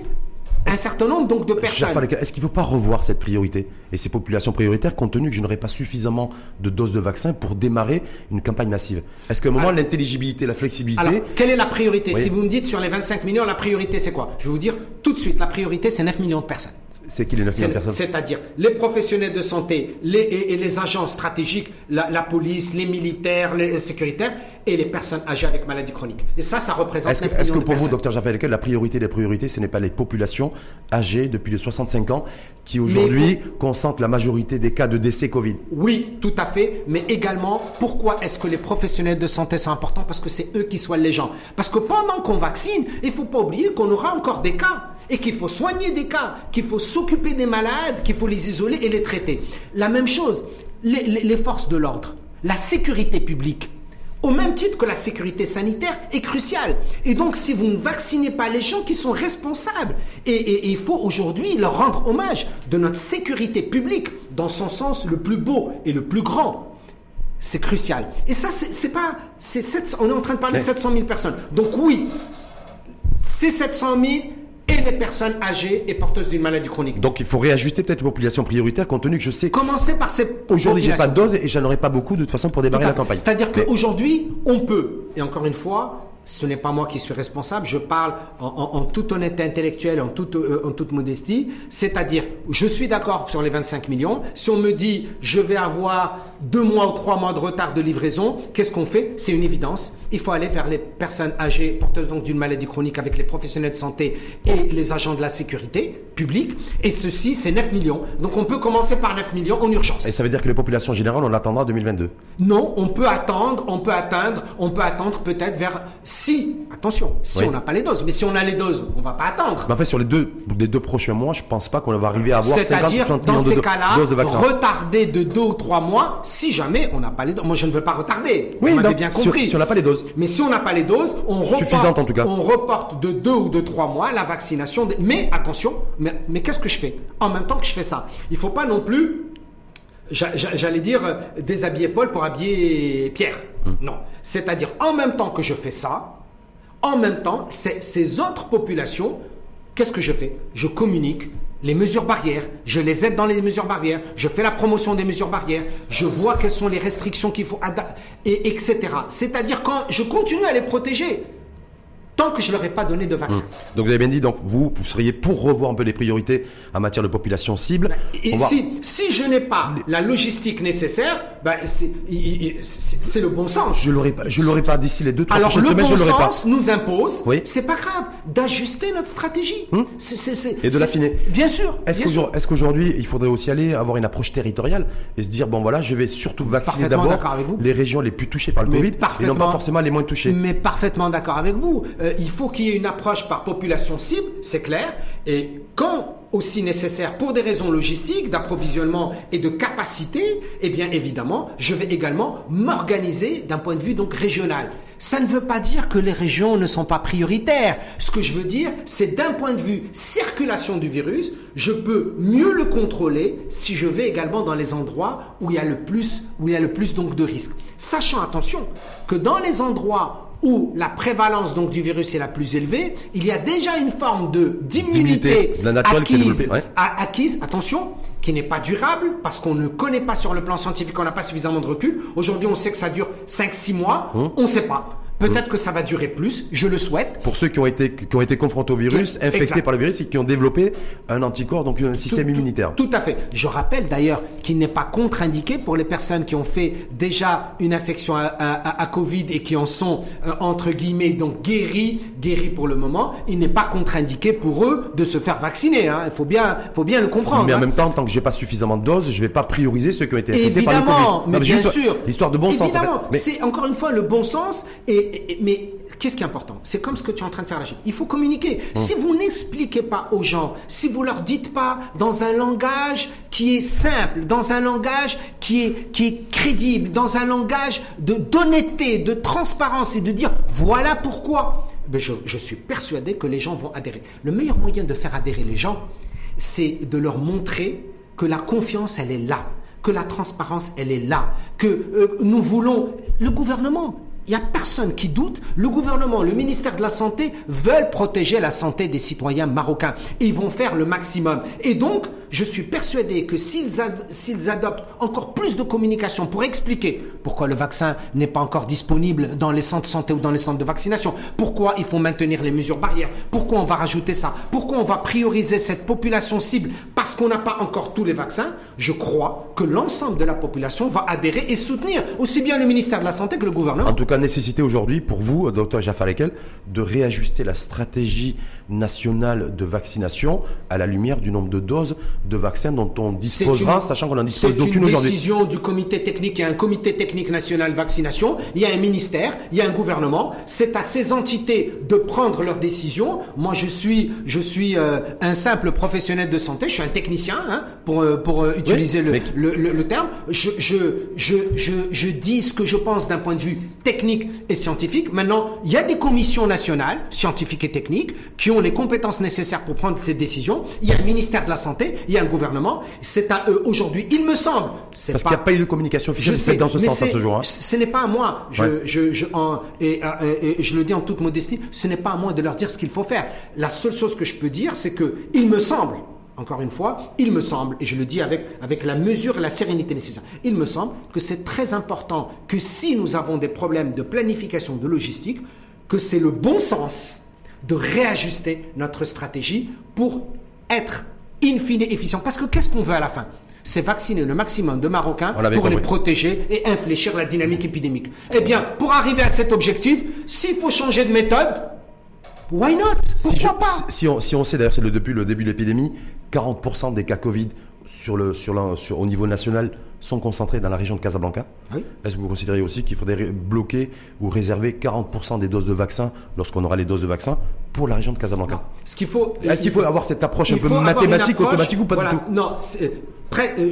Speaker 1: un certain nombre donc de personnes.
Speaker 2: Est-ce qu'il ne faut pas revoir cette priorité et ces populations prioritaires compte tenu que je n'aurai pas suffisamment de doses de vaccins pour démarrer une campagne massive? Est-ce qu'à un moment, l'intelligibilité, la flexibilité... Alors,
Speaker 1: quelle est la priorité? Si vous me dites sur les 25 millions, la priorité c'est quoi? Je vais vous dire tout de suite, la priorité c'est 9 millions de personnes.
Speaker 2: C'est qui les 9 millions de personnes
Speaker 1: C'est-à-dire les professionnels de santé les, et, les agents stratégiques, la, la, police, les militaires, les sécuritaires et les personnes âgées avec maladie chronique. Et ça, ça représente
Speaker 2: Est-ce que, est que pour vous, docteur Jaffel, la priorité des priorités, ce n'est pas les populations âgées depuis les 65 ans qui aujourd'hui consentent la majorité des cas de décès Covid?
Speaker 1: Oui, tout à fait. Mais également, pourquoi est-ce que les professionnels de santé sont importants? Parce que c'est eux qui soignent les gens. Parce que pendant qu'on vaccine, il ne faut pas oublier qu'on aura encore des cas. Et qu'il faut soigner des cas, qu'il faut s'occuper des malades, qu'il faut les isoler et les traiter. La même chose, les, les forces de l'ordre, la sécurité publique, au même titre que la sécurité sanitaire est cruciale. Et donc, si vous ne vaccinez pas les gens qui sont responsables, et, il faut aujourd'hui leur rendre hommage de notre sécurité publique dans son sens le plus beau et le plus grand. C'est crucial. Et ça, c'est pas. on est en train de parler de 700 000 personnes. Donc, oui, ces 700 000 et les personnes âgées et porteuses d'une maladie chronique.
Speaker 2: Donc il faut réajuster peut-être les populations prioritaires compte tenu que je sais.
Speaker 1: Commencer par ces.
Speaker 2: Aujourd'hui, j'ai pas de dose et j'en aurai pas beaucoup de toute façon pour démarrer la campagne.
Speaker 1: C'est-à-dire qu'aujourd'hui, on peut, et encore une fois, ce n'est pas moi qui suis responsable, je parle en, toute honnêteté intellectuelle, en toute, euh, en toute modestie, c'est-à-dire, je suis d'accord sur les 25 millions, si on me dit, je vais avoir deux mois ou trois mois de retard de livraison, qu'est-ce qu'on fait? C'est une évidence, il faut aller vers les personnes âgées, porteuses donc d'une maladie chronique avec les professionnels de santé et les agents de la sécurité publique, et ceci, c'est 9 millions. Donc on peut commencer par 9 millions en urgence.
Speaker 2: Et ça veut dire que les populations générales, on attendra 2022
Speaker 1: Non, on peut attendre, on peut atteindre, on peut attendre peut-être vers si, attention, si on n'a pas les doses, mais si on a les doses, on va pas attendre.
Speaker 2: Mais en fait, sur les deux, les deux prochains mois, je pense pas qu'on va arriver à avoir 50
Speaker 1: millions dans ces cas-là, retarder de deux ou trois mois, si jamais on n'a pas les doses. Moi, je ne veux pas retarder.
Speaker 2: Oui, on bien compris. Si, on n'a pas les doses.
Speaker 1: Mais si on n'a pas les doses, on reporte, en tout cas. on reporte de deux ou de trois mois la vaccination. Mais attention, mais, mais qu'est-ce que je fais? En même temps que je fais ça, il faut pas non plus j'allais dire déshabiller Paul pour habiller Pierre. Hum. Non. C'est-à-dire, en même temps que je fais ça, en même temps, ces autres populations, qu'est-ce que je fais? Je communique les mesures barrières, je les aide dans les mesures barrières, je fais la promotion des mesures barrières, je vois quelles sont les restrictions qu'il faut, et etc. C'est-à-dire quand je continue à les protéger tant que je ne leur ai pas donné de vaccin.
Speaker 2: Mmh. Donc vous avez bien dit, donc vous, vous seriez pour revoir un peu les priorités en matière de population cible.
Speaker 1: Et si, si je n'ai pas la logistique nécessaire, ben c'est le bon sens.
Speaker 2: Je l'aurais pas, je l'aurais pas d'ici les deux trois
Speaker 1: Alors, semaines,
Speaker 2: je
Speaker 1: l'aurais
Speaker 2: pas.
Speaker 1: nous impose, oui. c'est pas grave, d'ajuster notre stratégie. Mmh.
Speaker 2: et de l'affiner.
Speaker 1: Bien sûr.
Speaker 2: Est-ce qu'aujourd'hui, il faudrait aussi aller avoir une approche territoriale et se dire, bon voilà, je vais surtout vacciner d'abord les régions les plus touchées par le Covid et non pas forcément les moins touchées.
Speaker 1: Mais parfaitement d'accord avec vous. Euh, il faut qu'il y ait une approche par population cible, c'est clair, et quand aussi nécessaire pour des raisons logistiques, d'approvisionnement et de capacité, eh bien évidemment, je vais également m'organiser d'un point de vue donc régional. Ça ne veut pas dire que les régions ne sont pas prioritaires. Ce que je veux dire, c'est d'un point de vue circulation du virus, je peux mieux le contrôler si je vais également dans les endroits où il y a le plus, où il y a le plus donc de risques. Sachant attention que dans les endroits où la prévalence donc du virus est la plus élevée, il y a déjà une forme de d'immunité acquise, acquise, attention, qui n'est pas durable parce qu'on ne connaît pas sur le plan scientifique, on n'a pas suffisamment de recul. Aujourd'hui, on sait que ça dure 5-6 mois, hum. on ne sait pas. Peut-être que ça va durer plus, je le souhaite.
Speaker 2: Pour ceux qui ont été, qui ont été confrontés au virus, infectés par le virus et qui ont développé un anticorps, donc un système immunitaire.
Speaker 1: Tout, à fait. Je rappelle d'ailleurs qu'il n'est pas contre-indiqué pour les personnes qui ont fait déjà une infection à, Covid et qui en sont, euh, entre guillemets, donc guéris, guéris pour le moment, il n'est pas contre-indiqué pour eux de se faire vacciner. Hein. Il faut bien, faut bien le comprendre.
Speaker 2: Mais
Speaker 1: en
Speaker 2: hein. même temps, tant que j'ai pas suffisamment de doses, je vais pas prioriser ceux qui ont été infectés par le Covid.
Speaker 1: Évidemment, mais bien sûr.
Speaker 2: Histoire de bon sens.
Speaker 1: Évidemment, c'est encore une fois le bon sens et mais qu'est-ce qui est important? C'est comme ce que tu es en train de faire là. Il faut communiquer. Hum. Si vous n'expliquez pas aux gens, si vous leur dites pas dans un langage qui est simple, dans un langage qui est, qui est crédible, dans un langage de d'honnêteté, de transparence et de dire voilà pourquoi, ben je, je suis persuadé que les gens vont adhérer. Le meilleur moyen de faire adhérer les gens, c'est de leur montrer que la confiance, elle est là que la transparence, elle est là, que euh, nous voulons, le gouvernement, il n'y a personne qui doute. Le gouvernement, le ministère de la Santé veulent protéger la santé des citoyens marocains. Ils vont faire le maximum. Et donc, je suis persuadé que s'ils adoptent encore plus de communication pour expliquer pourquoi le vaccin n'est pas encore disponible dans les centres de santé ou dans les centres de vaccination, pourquoi il faut maintenir les mesures barrières, pourquoi on va rajouter ça, pourquoi on va prioriser cette population cible parce qu'on n'a pas encore tous les vaccins, je crois que l'ensemble de la population va adhérer et soutenir aussi bien le ministère de la Santé que le gouvernement.
Speaker 2: Cas, nécessité aujourd'hui pour vous, docteur Jafar Lekel, de réajuster la stratégie nationale de vaccination à la lumière du nombre de doses de vaccins dont on disposera, sachant qu'on en dispose d'aucune aujourd'hui.
Speaker 1: C'est une décision du comité technique. Il y a un comité technique national vaccination, il y a un ministère, il y a un gouvernement. C'est à ces entités de prendre leurs décisions. Moi, je suis, je suis euh, un simple professionnel de santé. Je suis un technicien, hein, pour euh, pour euh, utiliser le, le, le, terme. Je, je je je je dis ce que je pense d'un point de vue technique et scientifique. Maintenant, il y a des commissions nationales, scientifiques et techniques, qui ont les compétences nécessaires pour prendre ces décisions. Il y a un ministère de la Santé, il y a un gouvernement. C'est à eux aujourd'hui, il me semble.
Speaker 2: Parce qu'il n'y a pas eu de communication officielle dans ce sens à ce jour. Hein.
Speaker 1: Ce n'est pas à moi, je, je, je en, et, et, je le dis en toute modestie, ce n'est pas à moi de leur dire ce qu'il faut faire. La seule chose que je peux dire, c'est que il me semble encore une fois, il me semble, et je le dis avec, avec la mesure et la sérénité nécessaire, il me semble que c'est très important que si nous avons des problèmes de planification, de logistique, que c'est le bon sens de réajuster notre stratégie pour être in fine efficient. Parce que qu'est-ce qu'on veut à la fin? C'est vacciner le maximum de Marocains pour les protéger et infléchir la dynamique épidémique. Eh bien, pour arriver à cet objectif, s'il faut changer de méthode, why not? Pourquoi pas?
Speaker 2: si on, si on sait d'ailleurs, c'est depuis le début de l'épidémie, 40% des cas Covid sur le, sur sur, au niveau national sont concentrés dans la région de Casablanca. Est-ce que vous considérez aussi qu'il faudrait bloquer ou réserver 40% des doses de vaccins lorsqu'on aura les doses de vaccins pour la région de Casablanca
Speaker 1: Ce qu'il faut,
Speaker 2: Est-ce qu'il faut avoir cette approche un peu mathématique, automatique ou pas du tout
Speaker 1: Non, euh,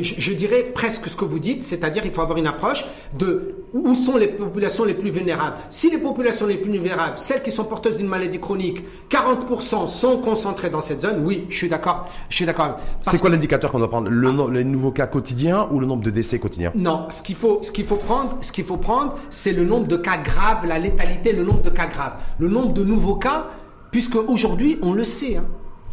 Speaker 1: je dirais presque ce que vous dites, c'est-à-dire il faut avoir une approche de où sont les populations les plus vulnérables. Si les populations les plus vulnérables, celles qui sont porteuses d'une maladie chronique, 40% sont concentrées dans cette zone, oui, je suis d'accord. Je suis d'accord.
Speaker 2: C'est quoi l'indicateur qu'on doit prendre? Le, Les nouveaux cas quotidiens ou le nombre de décès quotidiens?
Speaker 1: Non, ce qu'il faut, ce qu'il faut prendre, ce qu'il faut prendre, c'est le nombre de cas graves, la létalité, le nombre de cas graves, le nombre de nouveaux cas, puisque aujourd'hui, on le sait. Hein,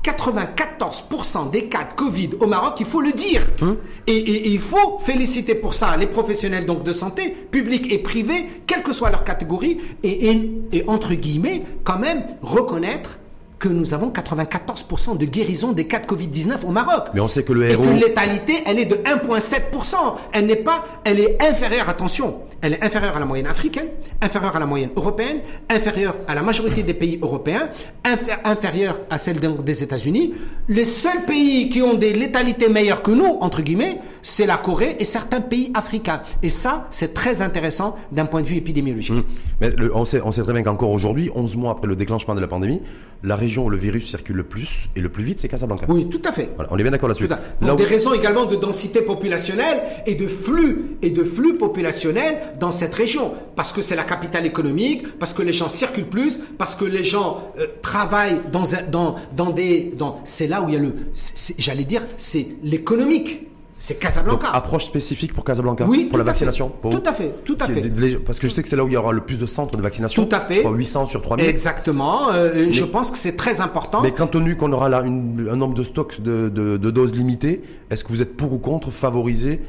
Speaker 1: 94% des cas de Covid au Maroc, il faut le dire. Hein et, il faut féliciter pour ça les professionnels donc de santé, publics et privés, quelle que soit leur catégorie, et, et entre guillemets, quand même reconnaître que nous avons 94% de guérison des cas de Covid-19 au Maroc.
Speaker 2: Mais on sait que le
Speaker 1: héros... Et que létalité, elle est de 1,7%. Elle n'est pas, elle est inférieure, attention, elle est inférieure à la moyenne africaine, inférieure à la moyenne européenne, inférieure à la majorité des pays européens, inférieure à celle des États-Unis. Les seuls pays qui ont des létalités meilleures que nous, entre guillemets, c'est la Corée et certains pays africains. Et ça, c'est très intéressant d'un point de vue épidémiologique. Mmh.
Speaker 2: Mais on, sait, on sait très bien qu'encore aujourd'hui, 11 mois après le déclenchement de la pandémie, la région où le virus circule le plus et le plus vite, c'est Casablanca.
Speaker 1: Oui, tout à fait.
Speaker 2: on est bien d'accord là-dessus.
Speaker 1: Pour des raisons également de densité populationnelle et de flux et de flux populationnel dans cette région, parce que c'est la capitale économique, parce que les gens circulent plus, parce que les gens euh, travaillent dans dans dans des dans c'est là où il y a le j'allais dire c'est l'économique. C'est Casablanca.
Speaker 2: approche spécifique pour Casablanca Oui. Pour la vaccination
Speaker 1: Tout à fait, tout à fait.
Speaker 2: Parce que je sais que c'est là où il y aura le plus de centres de vaccination.
Speaker 1: Tout à fait.
Speaker 2: 800 sur 3000.
Speaker 1: Exactement. Euh, je pense que c'est très important.
Speaker 2: Mais quand tenu qu'on aura là un nombre de stocks de, de doses limitées, est-ce que vous êtes pour ou contre favoriser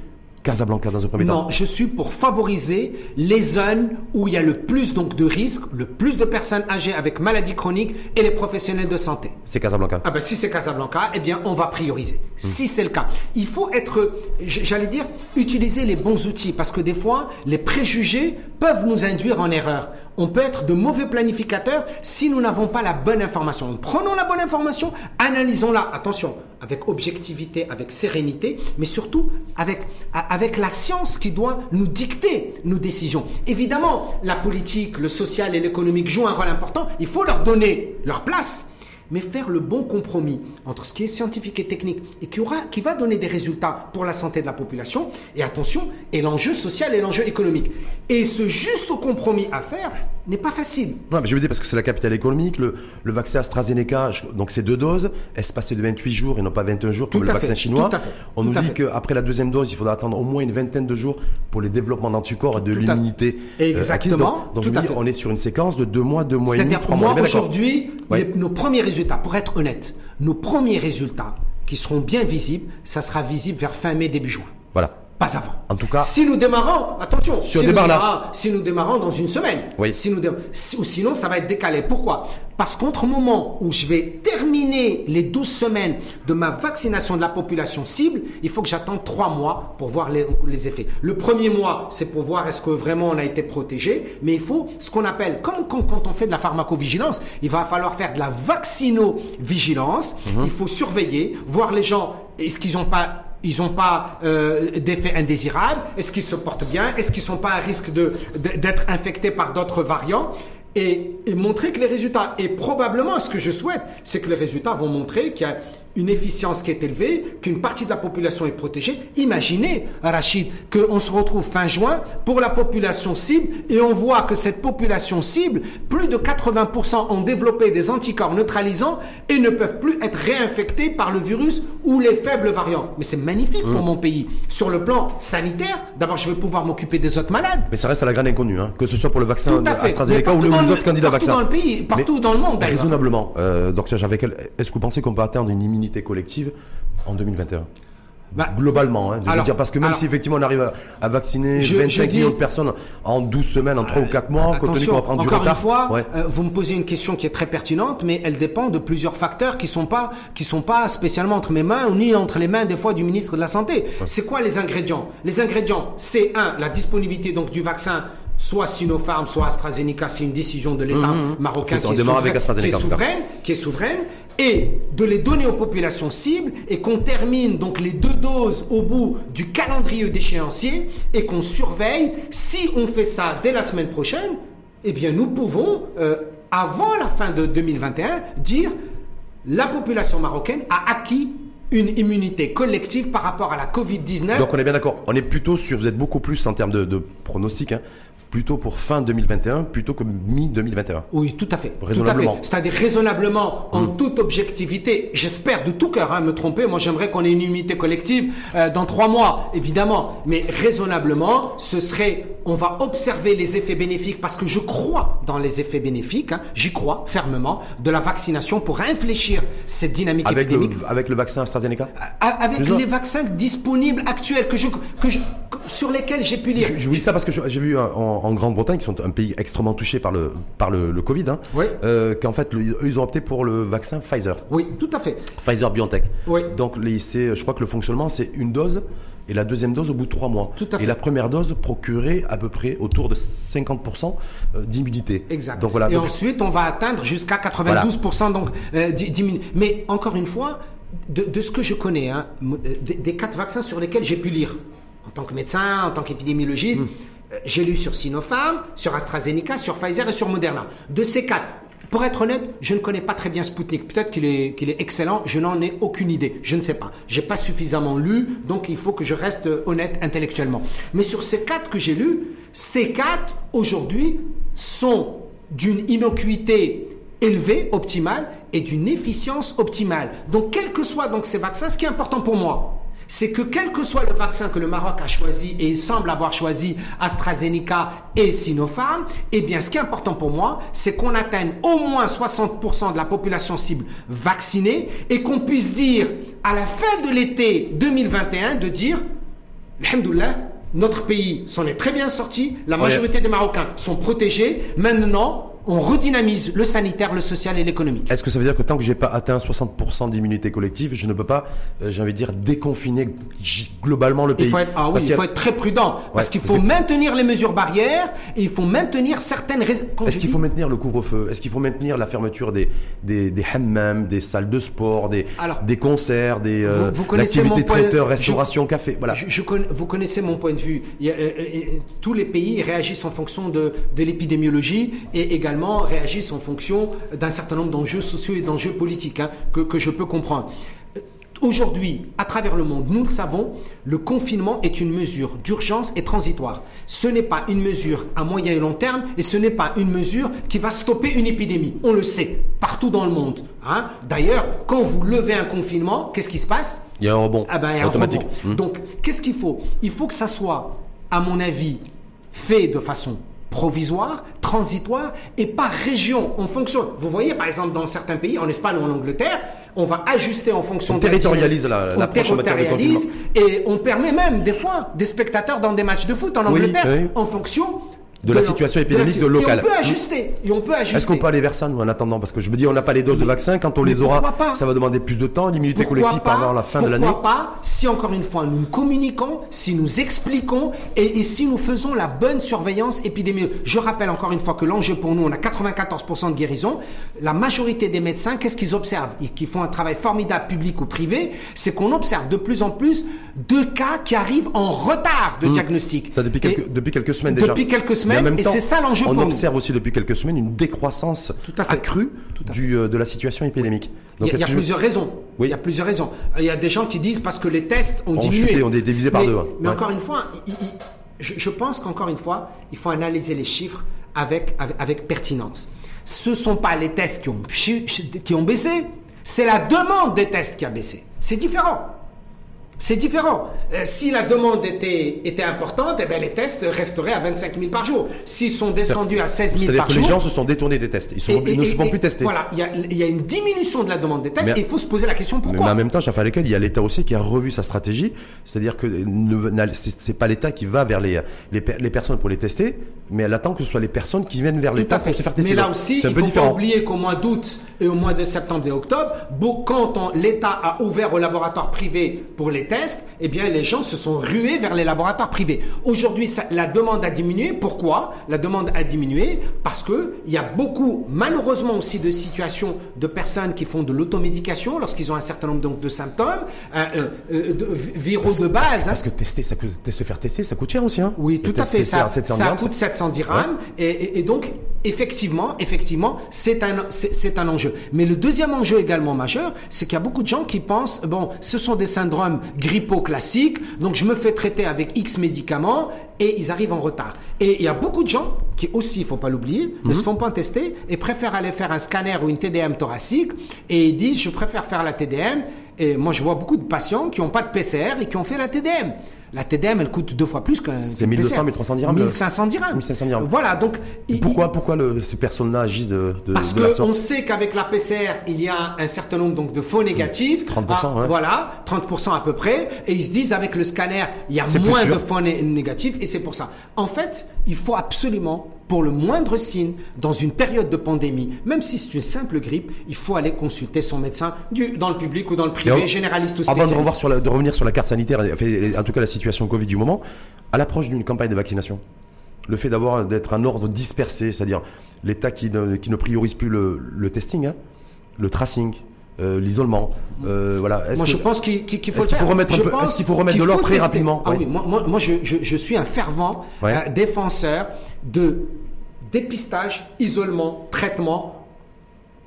Speaker 2: Casablanca dans un premier
Speaker 1: temps Non, je suis pour favoriser les zones où il y a le plus donc de risques, le plus de personnes âgées avec maladies chroniques et les professionnels de santé.
Speaker 2: C'est Casablanca.
Speaker 1: Ah ben si c'est Casablanca, eh bien on va prioriser. Hmm. Si c'est le cas, il faut être, j'allais dire, utiliser les bons outils parce que des fois les préjugés peuvent nous induire en erreur. On peut être de mauvais planificateurs si nous n'avons pas la bonne information. Prenons la bonne information, analysons-la. Attention, avec objectivité, avec sérénité, mais surtout avec, avec la science qui doit nous dicter nos décisions. Évidemment, la politique, le social et l'économique jouent un rôle important. Il faut leur donner leur place mais faire le bon compromis entre ce qui est scientifique et technique et qui, aura, qui va donner des résultats pour la santé de la population, et attention, et l'enjeu social et l'enjeu économique. Et ce juste compromis à faire n'est pas facile.
Speaker 2: Non, mais je veux dire, parce que c'est la capitale économique, le, le vaccin AstraZeneca, donc c'est deux doses, espacées de 28 jours et non pas 21 jours comme le vaccin chinois.
Speaker 1: Tout à fait.
Speaker 2: On nous dit qu'après la deuxième dose, il faudra attendre au moins une vingtaine de jours pour les développements d'anticorps et de l'immunité.
Speaker 1: Euh, Exactement.
Speaker 2: donc, on est sur une séquence de deux mois, deux mois et demi,
Speaker 1: trois mois. Aujourd'hui, nos premiers résultats pour être honnête, nos premiers résultats qui seront bien visibles, ça sera visible vers fin mai, début juin.
Speaker 2: Voilà.
Speaker 1: Pas avant.
Speaker 2: En tout cas,
Speaker 1: si nous démarrons, attention, si, nous démarrons, si nous démarrons dans une semaine,
Speaker 2: Oui.
Speaker 1: si nous ou sinon ça va être décalé. Pourquoi? Parce qu'entre le moment où je vais terminer les 12 semaines de ma vaccination de la population cible, il faut que j'attende 3 mois pour voir les, les effets. Le premier mois, c'est pour voir est-ce que vraiment on a été protégé, mais il faut ce qu'on appelle, comme quand, on fait de la pharmacovigilance, il va falloir faire de la vaccinovigilance,
Speaker 2: Mhm.
Speaker 1: il faut surveiller, voir les gens, est-ce qu'ils n'ont pas ils n'ont pas euh, d'effets indésirables. Est-ce qu'ils se portent bien? Est-ce qu'ils ne sont pas à risque d'être infectés par d'autres variants? Et montrer que les résultats, et probablement ce que je souhaite, c'est que les résultats vont montrer qu'il y a une efficience qui est élevée, qu'une partie de la population est protégée. Imaginez, Rachid, qu'on se retrouve fin juin pour la population cible et on voit que cette population cible, plus de 80% ont développé des anticorps neutralisants et ne peuvent plus être réinfectés par le virus ou les faibles variants. Mais c'est magnifique
Speaker 2: Mmh.
Speaker 1: pour mon pays. Sur le plan sanitaire, d'abord je vais pouvoir m'occuper des autres malades.
Speaker 2: mais ça reste à la grande inconnue, hein, que ce soit pour le vaccin. AstraZeneca ou
Speaker 1: partout
Speaker 2: les
Speaker 1: le-
Speaker 2: autres candidats
Speaker 1: partout
Speaker 2: vaccins.
Speaker 1: dans le pays, partout
Speaker 2: Mais
Speaker 1: dans le monde.
Speaker 2: Raisonnablement, euh, docteur Javekel, est-ce que vous pensez qu'on peut atteindre une immunité collective en 2021
Speaker 1: Bah,
Speaker 2: Globalement, hein,
Speaker 1: alors-
Speaker 2: dire, parce que même
Speaker 1: alors-
Speaker 2: si effectivement on arrive à, à vacciner
Speaker 1: Je-
Speaker 2: 25
Speaker 1: je dis-
Speaker 2: millions de personnes en 12 semaines, en 3 ou 4 mois, compte tenu qu'on va prendre du retard.
Speaker 1: une fois,
Speaker 2: ouais.
Speaker 1: euh, vous me posez une question qui est très pertinente, mais elle dépend de plusieurs facteurs qui sont pas qui sont pas spécialement entre mes mains ni entre les mains des fois du ministre de la santé. C'est quoi les ingrédients? Les ingrédients, c'est un la disponibilité donc du vaccin. Soit Sinopharm, soit AstraZeneca, c'est une décision de l'État marocain qui est,
Speaker 2: avec
Speaker 1: souverain,
Speaker 2: AstraZeneca,
Speaker 1: qui est souveraine, qui est souveraine, et de les donner aux populations cibles et qu'on termine donc les deux doses au bout du calendrier d'échéancier et qu'on surveille. Si on fait ça dès la semaine prochaine, eh bien nous pouvons, euh, avant la fin de 2021, dire la population marocaine a acquis une immunité collective par rapport à la Covid-19.
Speaker 2: Donc on est bien d'accord. On est plutôt sur, vous êtes beaucoup plus en termes de, de pronostic, hein, plutôt pour fin 2021 plutôt que mi-2021.
Speaker 1: Oui, tout à fait.
Speaker 2: Raisonnablement.
Speaker 1: C'est-à-dire raisonnablement, en toute objectivité, j'espère de tout cœur hein, me tromper. Moi, j'aimerais qu'on ait une unité collective euh, dans trois mois, évidemment. Mais raisonnablement, ce serait, on va observer les effets bénéfiques parce que je crois dans les effets bénéfiques. hein, J'y crois fermement de la vaccination pour infléchir cette dynamique
Speaker 2: Avec le, avec le vaccin AstraZeneca
Speaker 1: A- Avec les vaccins disponibles actuels que je, que je- que- sur lesquels j'ai pu lire.
Speaker 2: Je, je vous dis ça parce que j'ai vu euh, en, en Grande-Bretagne, qui sont un pays extrêmement touché par le, par le, le Covid, hein,
Speaker 1: Oui.
Speaker 2: euh, qu'en fait, le- eux, ils ont opté pour le vaccin Pfizer.
Speaker 1: Oui, tout à fait.
Speaker 2: Pfizer BioNTech.
Speaker 1: Oui.
Speaker 2: Donc, les, je crois que le fonctionnement, c'est une dose et la deuxième dose au bout de trois mois.
Speaker 1: Tout à fait.
Speaker 2: Et la première dose procurait à peu près autour de 50% d'immunité.
Speaker 1: Exact.
Speaker 2: Donc voilà.
Speaker 1: Et
Speaker 2: Donc,
Speaker 1: ensuite, on va atteindre jusqu'à 92% donc euh, d'i- diminue. Mais encore une fois, de, de ce que je connais, hein, euh, des, des quatre vaccins sur lesquels j'ai pu lire, en tant que médecin, en tant qu'épidémiologiste, euh, j'ai lu sur Sinopharm, sur AstraZeneca, sur Pfizer et sur Moderna. De ces quatre, pour être honnête, je ne connais pas très bien Sputnik. Peut-être qu'il est, qu'il est excellent, je n'en ai aucune idée. Je ne sais pas. J'ai pas suffisamment lu, donc il faut que je reste euh, honnête intellectuellement. Mais sur ces quatre que j'ai lus, ces quatre, aujourd'hui, sont d'une innocuité élevée, optimale, et d'une efficience optimale. Donc, quels que soient donc ces vaccins, ce qui est important pour moi, c'est que quel que soit le vaccin que le Maroc a choisi, et il semble avoir choisi AstraZeneca et Sinopharm, eh bien, ce qui est important pour moi, c'est qu'on atteigne au moins 60% de la population cible vaccinée, et qu'on puisse dire, à la fin de l'été 2021, de dire, Alhamdoulilah, notre pays s'en est très bien sorti. La majorité des Marocains sont protégés. Maintenant, on redynamise le sanitaire, le social et l'économique.
Speaker 2: Est-ce que ça veut dire que tant que j'ai pas atteint 60% d'immunité collective, je ne peux pas, euh, j'ai envie de dire, déconfiner globalement le pays
Speaker 1: Il faut être, ah oui,
Speaker 2: Parce
Speaker 1: il
Speaker 2: qu'il y a-
Speaker 1: faut être très prudent parce qu'il faut
Speaker 2: que-
Speaker 1: maintenir les mesures barrières et il faut maintenir certaines.
Speaker 2: Est-ce qu'il faut maintenir le couvre-feu? Est-ce qu'il faut maintenir la fermeture des, des, des hammams, des salles de sport, des,
Speaker 1: Alors,
Speaker 2: des concerts, des euh,
Speaker 1: vous point-
Speaker 2: traiteur,
Speaker 1: je-
Speaker 2: restauration, café Voilà.
Speaker 1: Je- vous connaissez mon point de vue. Il y a, euh, euh, tous les pays réagissent en fonction de, de l'épidémiologie et également réagissent en fonction d'un certain nombre d'enjeux sociaux et d'enjeux politiques hein, que, que je peux comprendre. Euh, Aujourd'hui, à travers le monde, nous le savons, le confinement est une mesure d'urgence et transitoire. Ce n'est pas une mesure à moyen et long terme et ce n'est pas une mesure qui va stopper une épidémie. On le sait, partout dans le monde. hein. D'ailleurs, quand vous levez un confinement, qu'est-ce qui se passe?
Speaker 2: Il y a un rebond
Speaker 1: ah ben, il y a un
Speaker 2: automatique.
Speaker 1: rebond.
Speaker 2: Hmm.
Speaker 1: Donc, qu'est-ce qu'il faut? Il faut que ça soit, à mon avis, fait de façon provisoire, transitoire et par région. On fonctionne. Vous voyez, par exemple, dans certains pays, en Espagne ou en Angleterre, on va ajuster en fonction
Speaker 2: on
Speaker 1: de la
Speaker 2: territorialise la- l'approche en matière de
Speaker 1: et on permet même des fois des spectateurs dans des matchs de foot en Angleterre
Speaker 2: oui.
Speaker 1: en fonction
Speaker 2: De la situation épidémique de local.
Speaker 1: Et on peut ajuster. Et on peut ajuster.
Speaker 2: Est-ce qu'on peut aller vers ça, nous, en attendant? Parce que je me dis, on n'a pas les doses de vaccins. Quand on les aura, ça va demander plus de temps. L'immunité collective
Speaker 1: pas,
Speaker 2: avant la fin de l'année.
Speaker 1: Pourquoi pas si encore une fois nous communiquons, si nous expliquons et, et si nous faisons la bonne surveillance épidémiologique. Je rappelle encore une fois que l'enjeu pour nous, on a 94% de guérison. La majorité des médecins, qu'est-ce qu'ils observent? Et qui font un travail formidable public ou privé, c'est qu'on observe de plus en plus de cas qui arrivent en retard de diagnostic.
Speaker 2: Hmm. Ça depuis quelques,
Speaker 1: Et-
Speaker 2: depuis quelques semaines déjà.
Speaker 1: Depuis quelques
Speaker 2: Mais en
Speaker 1: semaines,
Speaker 2: même
Speaker 1: et c'est ça l'enjeu
Speaker 2: On
Speaker 1: pour nous.
Speaker 2: observe aussi depuis quelques semaines une décroissance
Speaker 1: Tout à fait.
Speaker 2: accrue du, euh, de la situation épidémique.
Speaker 1: Il y a, y
Speaker 2: je-
Speaker 1: plusieurs raisons.
Speaker 2: Oui.
Speaker 1: Il y a plusieurs raisons. Il y a des gens qui disent parce que les tests ont, diminué.
Speaker 2: chuté, ont été divisés par
Speaker 1: mais,
Speaker 2: deux, hein.
Speaker 1: Mais
Speaker 2: Ouais.
Speaker 1: encore une fois, il- il- je, je pense qu'encore une fois, il faut analyser les chiffres avec, avec, avec pertinence. Ce ne sont pas les tests qui ont, qui ont baissé, c'est la demande des tests qui a baissé. C'est différent. C'est différent. Euh, si la demande était, était importante, eh bien, les tests resteraient à 25 000 par jour. S'ils sont descendus à 16 000
Speaker 2: C'est-à-dire
Speaker 1: par
Speaker 2: que
Speaker 1: jour,
Speaker 2: les gens se sont détournés des tests. Ils, sont-
Speaker 1: et-
Speaker 2: ils ne
Speaker 1: et-
Speaker 2: se font plus tester.
Speaker 1: Voilà, il y a, il y a une diminution de la demande des tests
Speaker 2: Mais-
Speaker 1: et il faut se poser la question
Speaker 2: Mais
Speaker 1: pourquoi.
Speaker 2: en même temps, Chafa lequel il y a l'État aussi qui a revu sa stratégie. C'est-à-dire que c'est c'est pas l'État qui va vers les, les, per- les personnes pour les tester, mais elle attend que ce soit les personnes qui viennent vers l'État
Speaker 1: à
Speaker 2: pour se faire tester.
Speaker 1: Mais là aussi,
Speaker 2: c'est
Speaker 1: il faut
Speaker 2: différent.
Speaker 1: pas oublier qu'au mois d'août et au mois de septembre et octobre, quand l'État a ouvert aux laboratoires privés pour les tests, eh bien les gens se sont rués vers les laboratoires privés. Aujourd'hui, la demande a diminué. Pourquoi La demande a diminué? Parce que il y a beaucoup, malheureusement aussi, de situations de personnes qui font de l'automédication lorsqu'ils ont un certain nombre donc, de symptômes, euh, euh, euh, de, viraux de base. hein.
Speaker 2: Parce que tester, ça coûte, se faire tester, ça coûte cher aussi. Hein.
Speaker 1: Oui, tout à fait.
Speaker 2: PCR,
Speaker 1: Ça,
Speaker 2: 700
Speaker 1: ça
Speaker 2: dirhams,
Speaker 1: coûte
Speaker 2: ça-
Speaker 1: 700 dirhams. Et, et- et donc, effectivement, effectivement, c'est un, c'est un enjeu. Mais le deuxième enjeu également majeur, c'est qu'il y a beaucoup de gens qui pensent, bon, ce sont des syndromes grippaux classiques, donc je me fais traiter avec X médicaments et ils arrivent en retard. Et il y a beaucoup de gens qui aussi, il faut pas l'oublier, ne
Speaker 2: Mhm.
Speaker 1: se font pas tester et préfèrent aller faire un scanner ou une TDM thoracique et ils disent, je préfère faire la TDM. Et moi, je vois beaucoup de patients qui n'ont pas de PCR et qui ont fait la TDM. La TDM, elle coûte deux fois plus qu'un.
Speaker 2: C'est
Speaker 1: qu'un
Speaker 2: 1200,
Speaker 1: PCR.
Speaker 2: 1300 dirhams, le-
Speaker 1: 1500 dirhams.
Speaker 2: 1500 dirhams.
Speaker 1: Voilà, donc. il-
Speaker 2: Pourquoi, pourquoi le- ces personnes-là agissent de, de,
Speaker 1: parce
Speaker 2: de la
Speaker 1: sait qu'avec la PCR, il y a un certain nombre donc, de faux négatifs.
Speaker 2: 30%,
Speaker 1: Ah,
Speaker 2: ouais.
Speaker 1: Voilà, 30% à peu près. Et ils se disent, avec le scanner, il y a moins de faux né- négatifs. Et c'est pour ça. En fait, il faut absolument, pour le moindre signe, dans une période de pandémie, même si c'est une simple grippe, il faut aller consulter son médecin du, dans le public ou dans le privé, généraliste ou
Speaker 2: Avant de,
Speaker 1: spécialiste.
Speaker 2: revoir sur la- de revenir sur la carte sanitaire, en tout cas la situation Covid du moment, à l'approche d'une campagne de vaccination, le fait d'avoir d'être un ordre dispersé, c'est-à-dire l'État qui ne, qui ne priorise plus le, le testing, hein, le tracing, euh, l'isolement, euh, voilà.
Speaker 1: Moi,
Speaker 2: que-
Speaker 1: je pense qu'il faut
Speaker 2: est-ce qu'il faut
Speaker 1: faire.
Speaker 2: remettre un peu- est-ce qu'il faut remettre de l'ordre très rapidement
Speaker 1: Ah oui, moi, moi, moi, je, je- je suis un fervent
Speaker 2: Ouais.
Speaker 1: euh, défenseur de dépistage, isolement, traitement.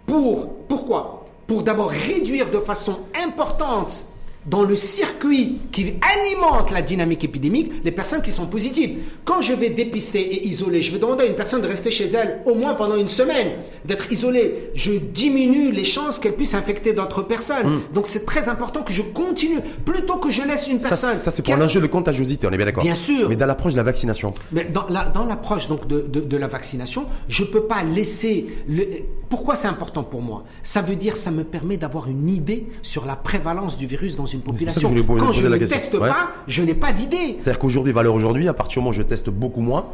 Speaker 1: Pour pourquoi? Pour d'abord réduire de façon importante dans le circuit qui alimente la dynamique épidémique les personnes qui sont positives. Quand je vais dépister et isoler, je vais demander à une personne de rester chez elle au moins pendant une semaine, d'être isolée. Je diminue les chances qu'elle puisse infecter d'autres personnes. Donc c'est très important que je continue plutôt que je laisse une
Speaker 2: Hmm. ça,
Speaker 1: personne.
Speaker 2: ça, c'est pour
Speaker 1: a-
Speaker 2: un enjeu de contagiosité, on est bien d'accord.
Speaker 1: Bien sûr.
Speaker 2: Mais dans l'approche de la vaccination,
Speaker 1: mais dans la- dans l'approche donc de, de- de la vaccination, je peux pas laisser. Le... Pourquoi c'est important pour moi? Ça veut dire ça me permet d'avoir une idée sur la prévalence du virus dans une population.
Speaker 2: je
Speaker 1: Quand je ne teste
Speaker 2: Ouais.
Speaker 1: pas, je n'ai pas d'idée.
Speaker 2: c'est-à-dire qu'aujourd'hui, valeur aujourd'hui, à partir du moment où je teste beaucoup moins,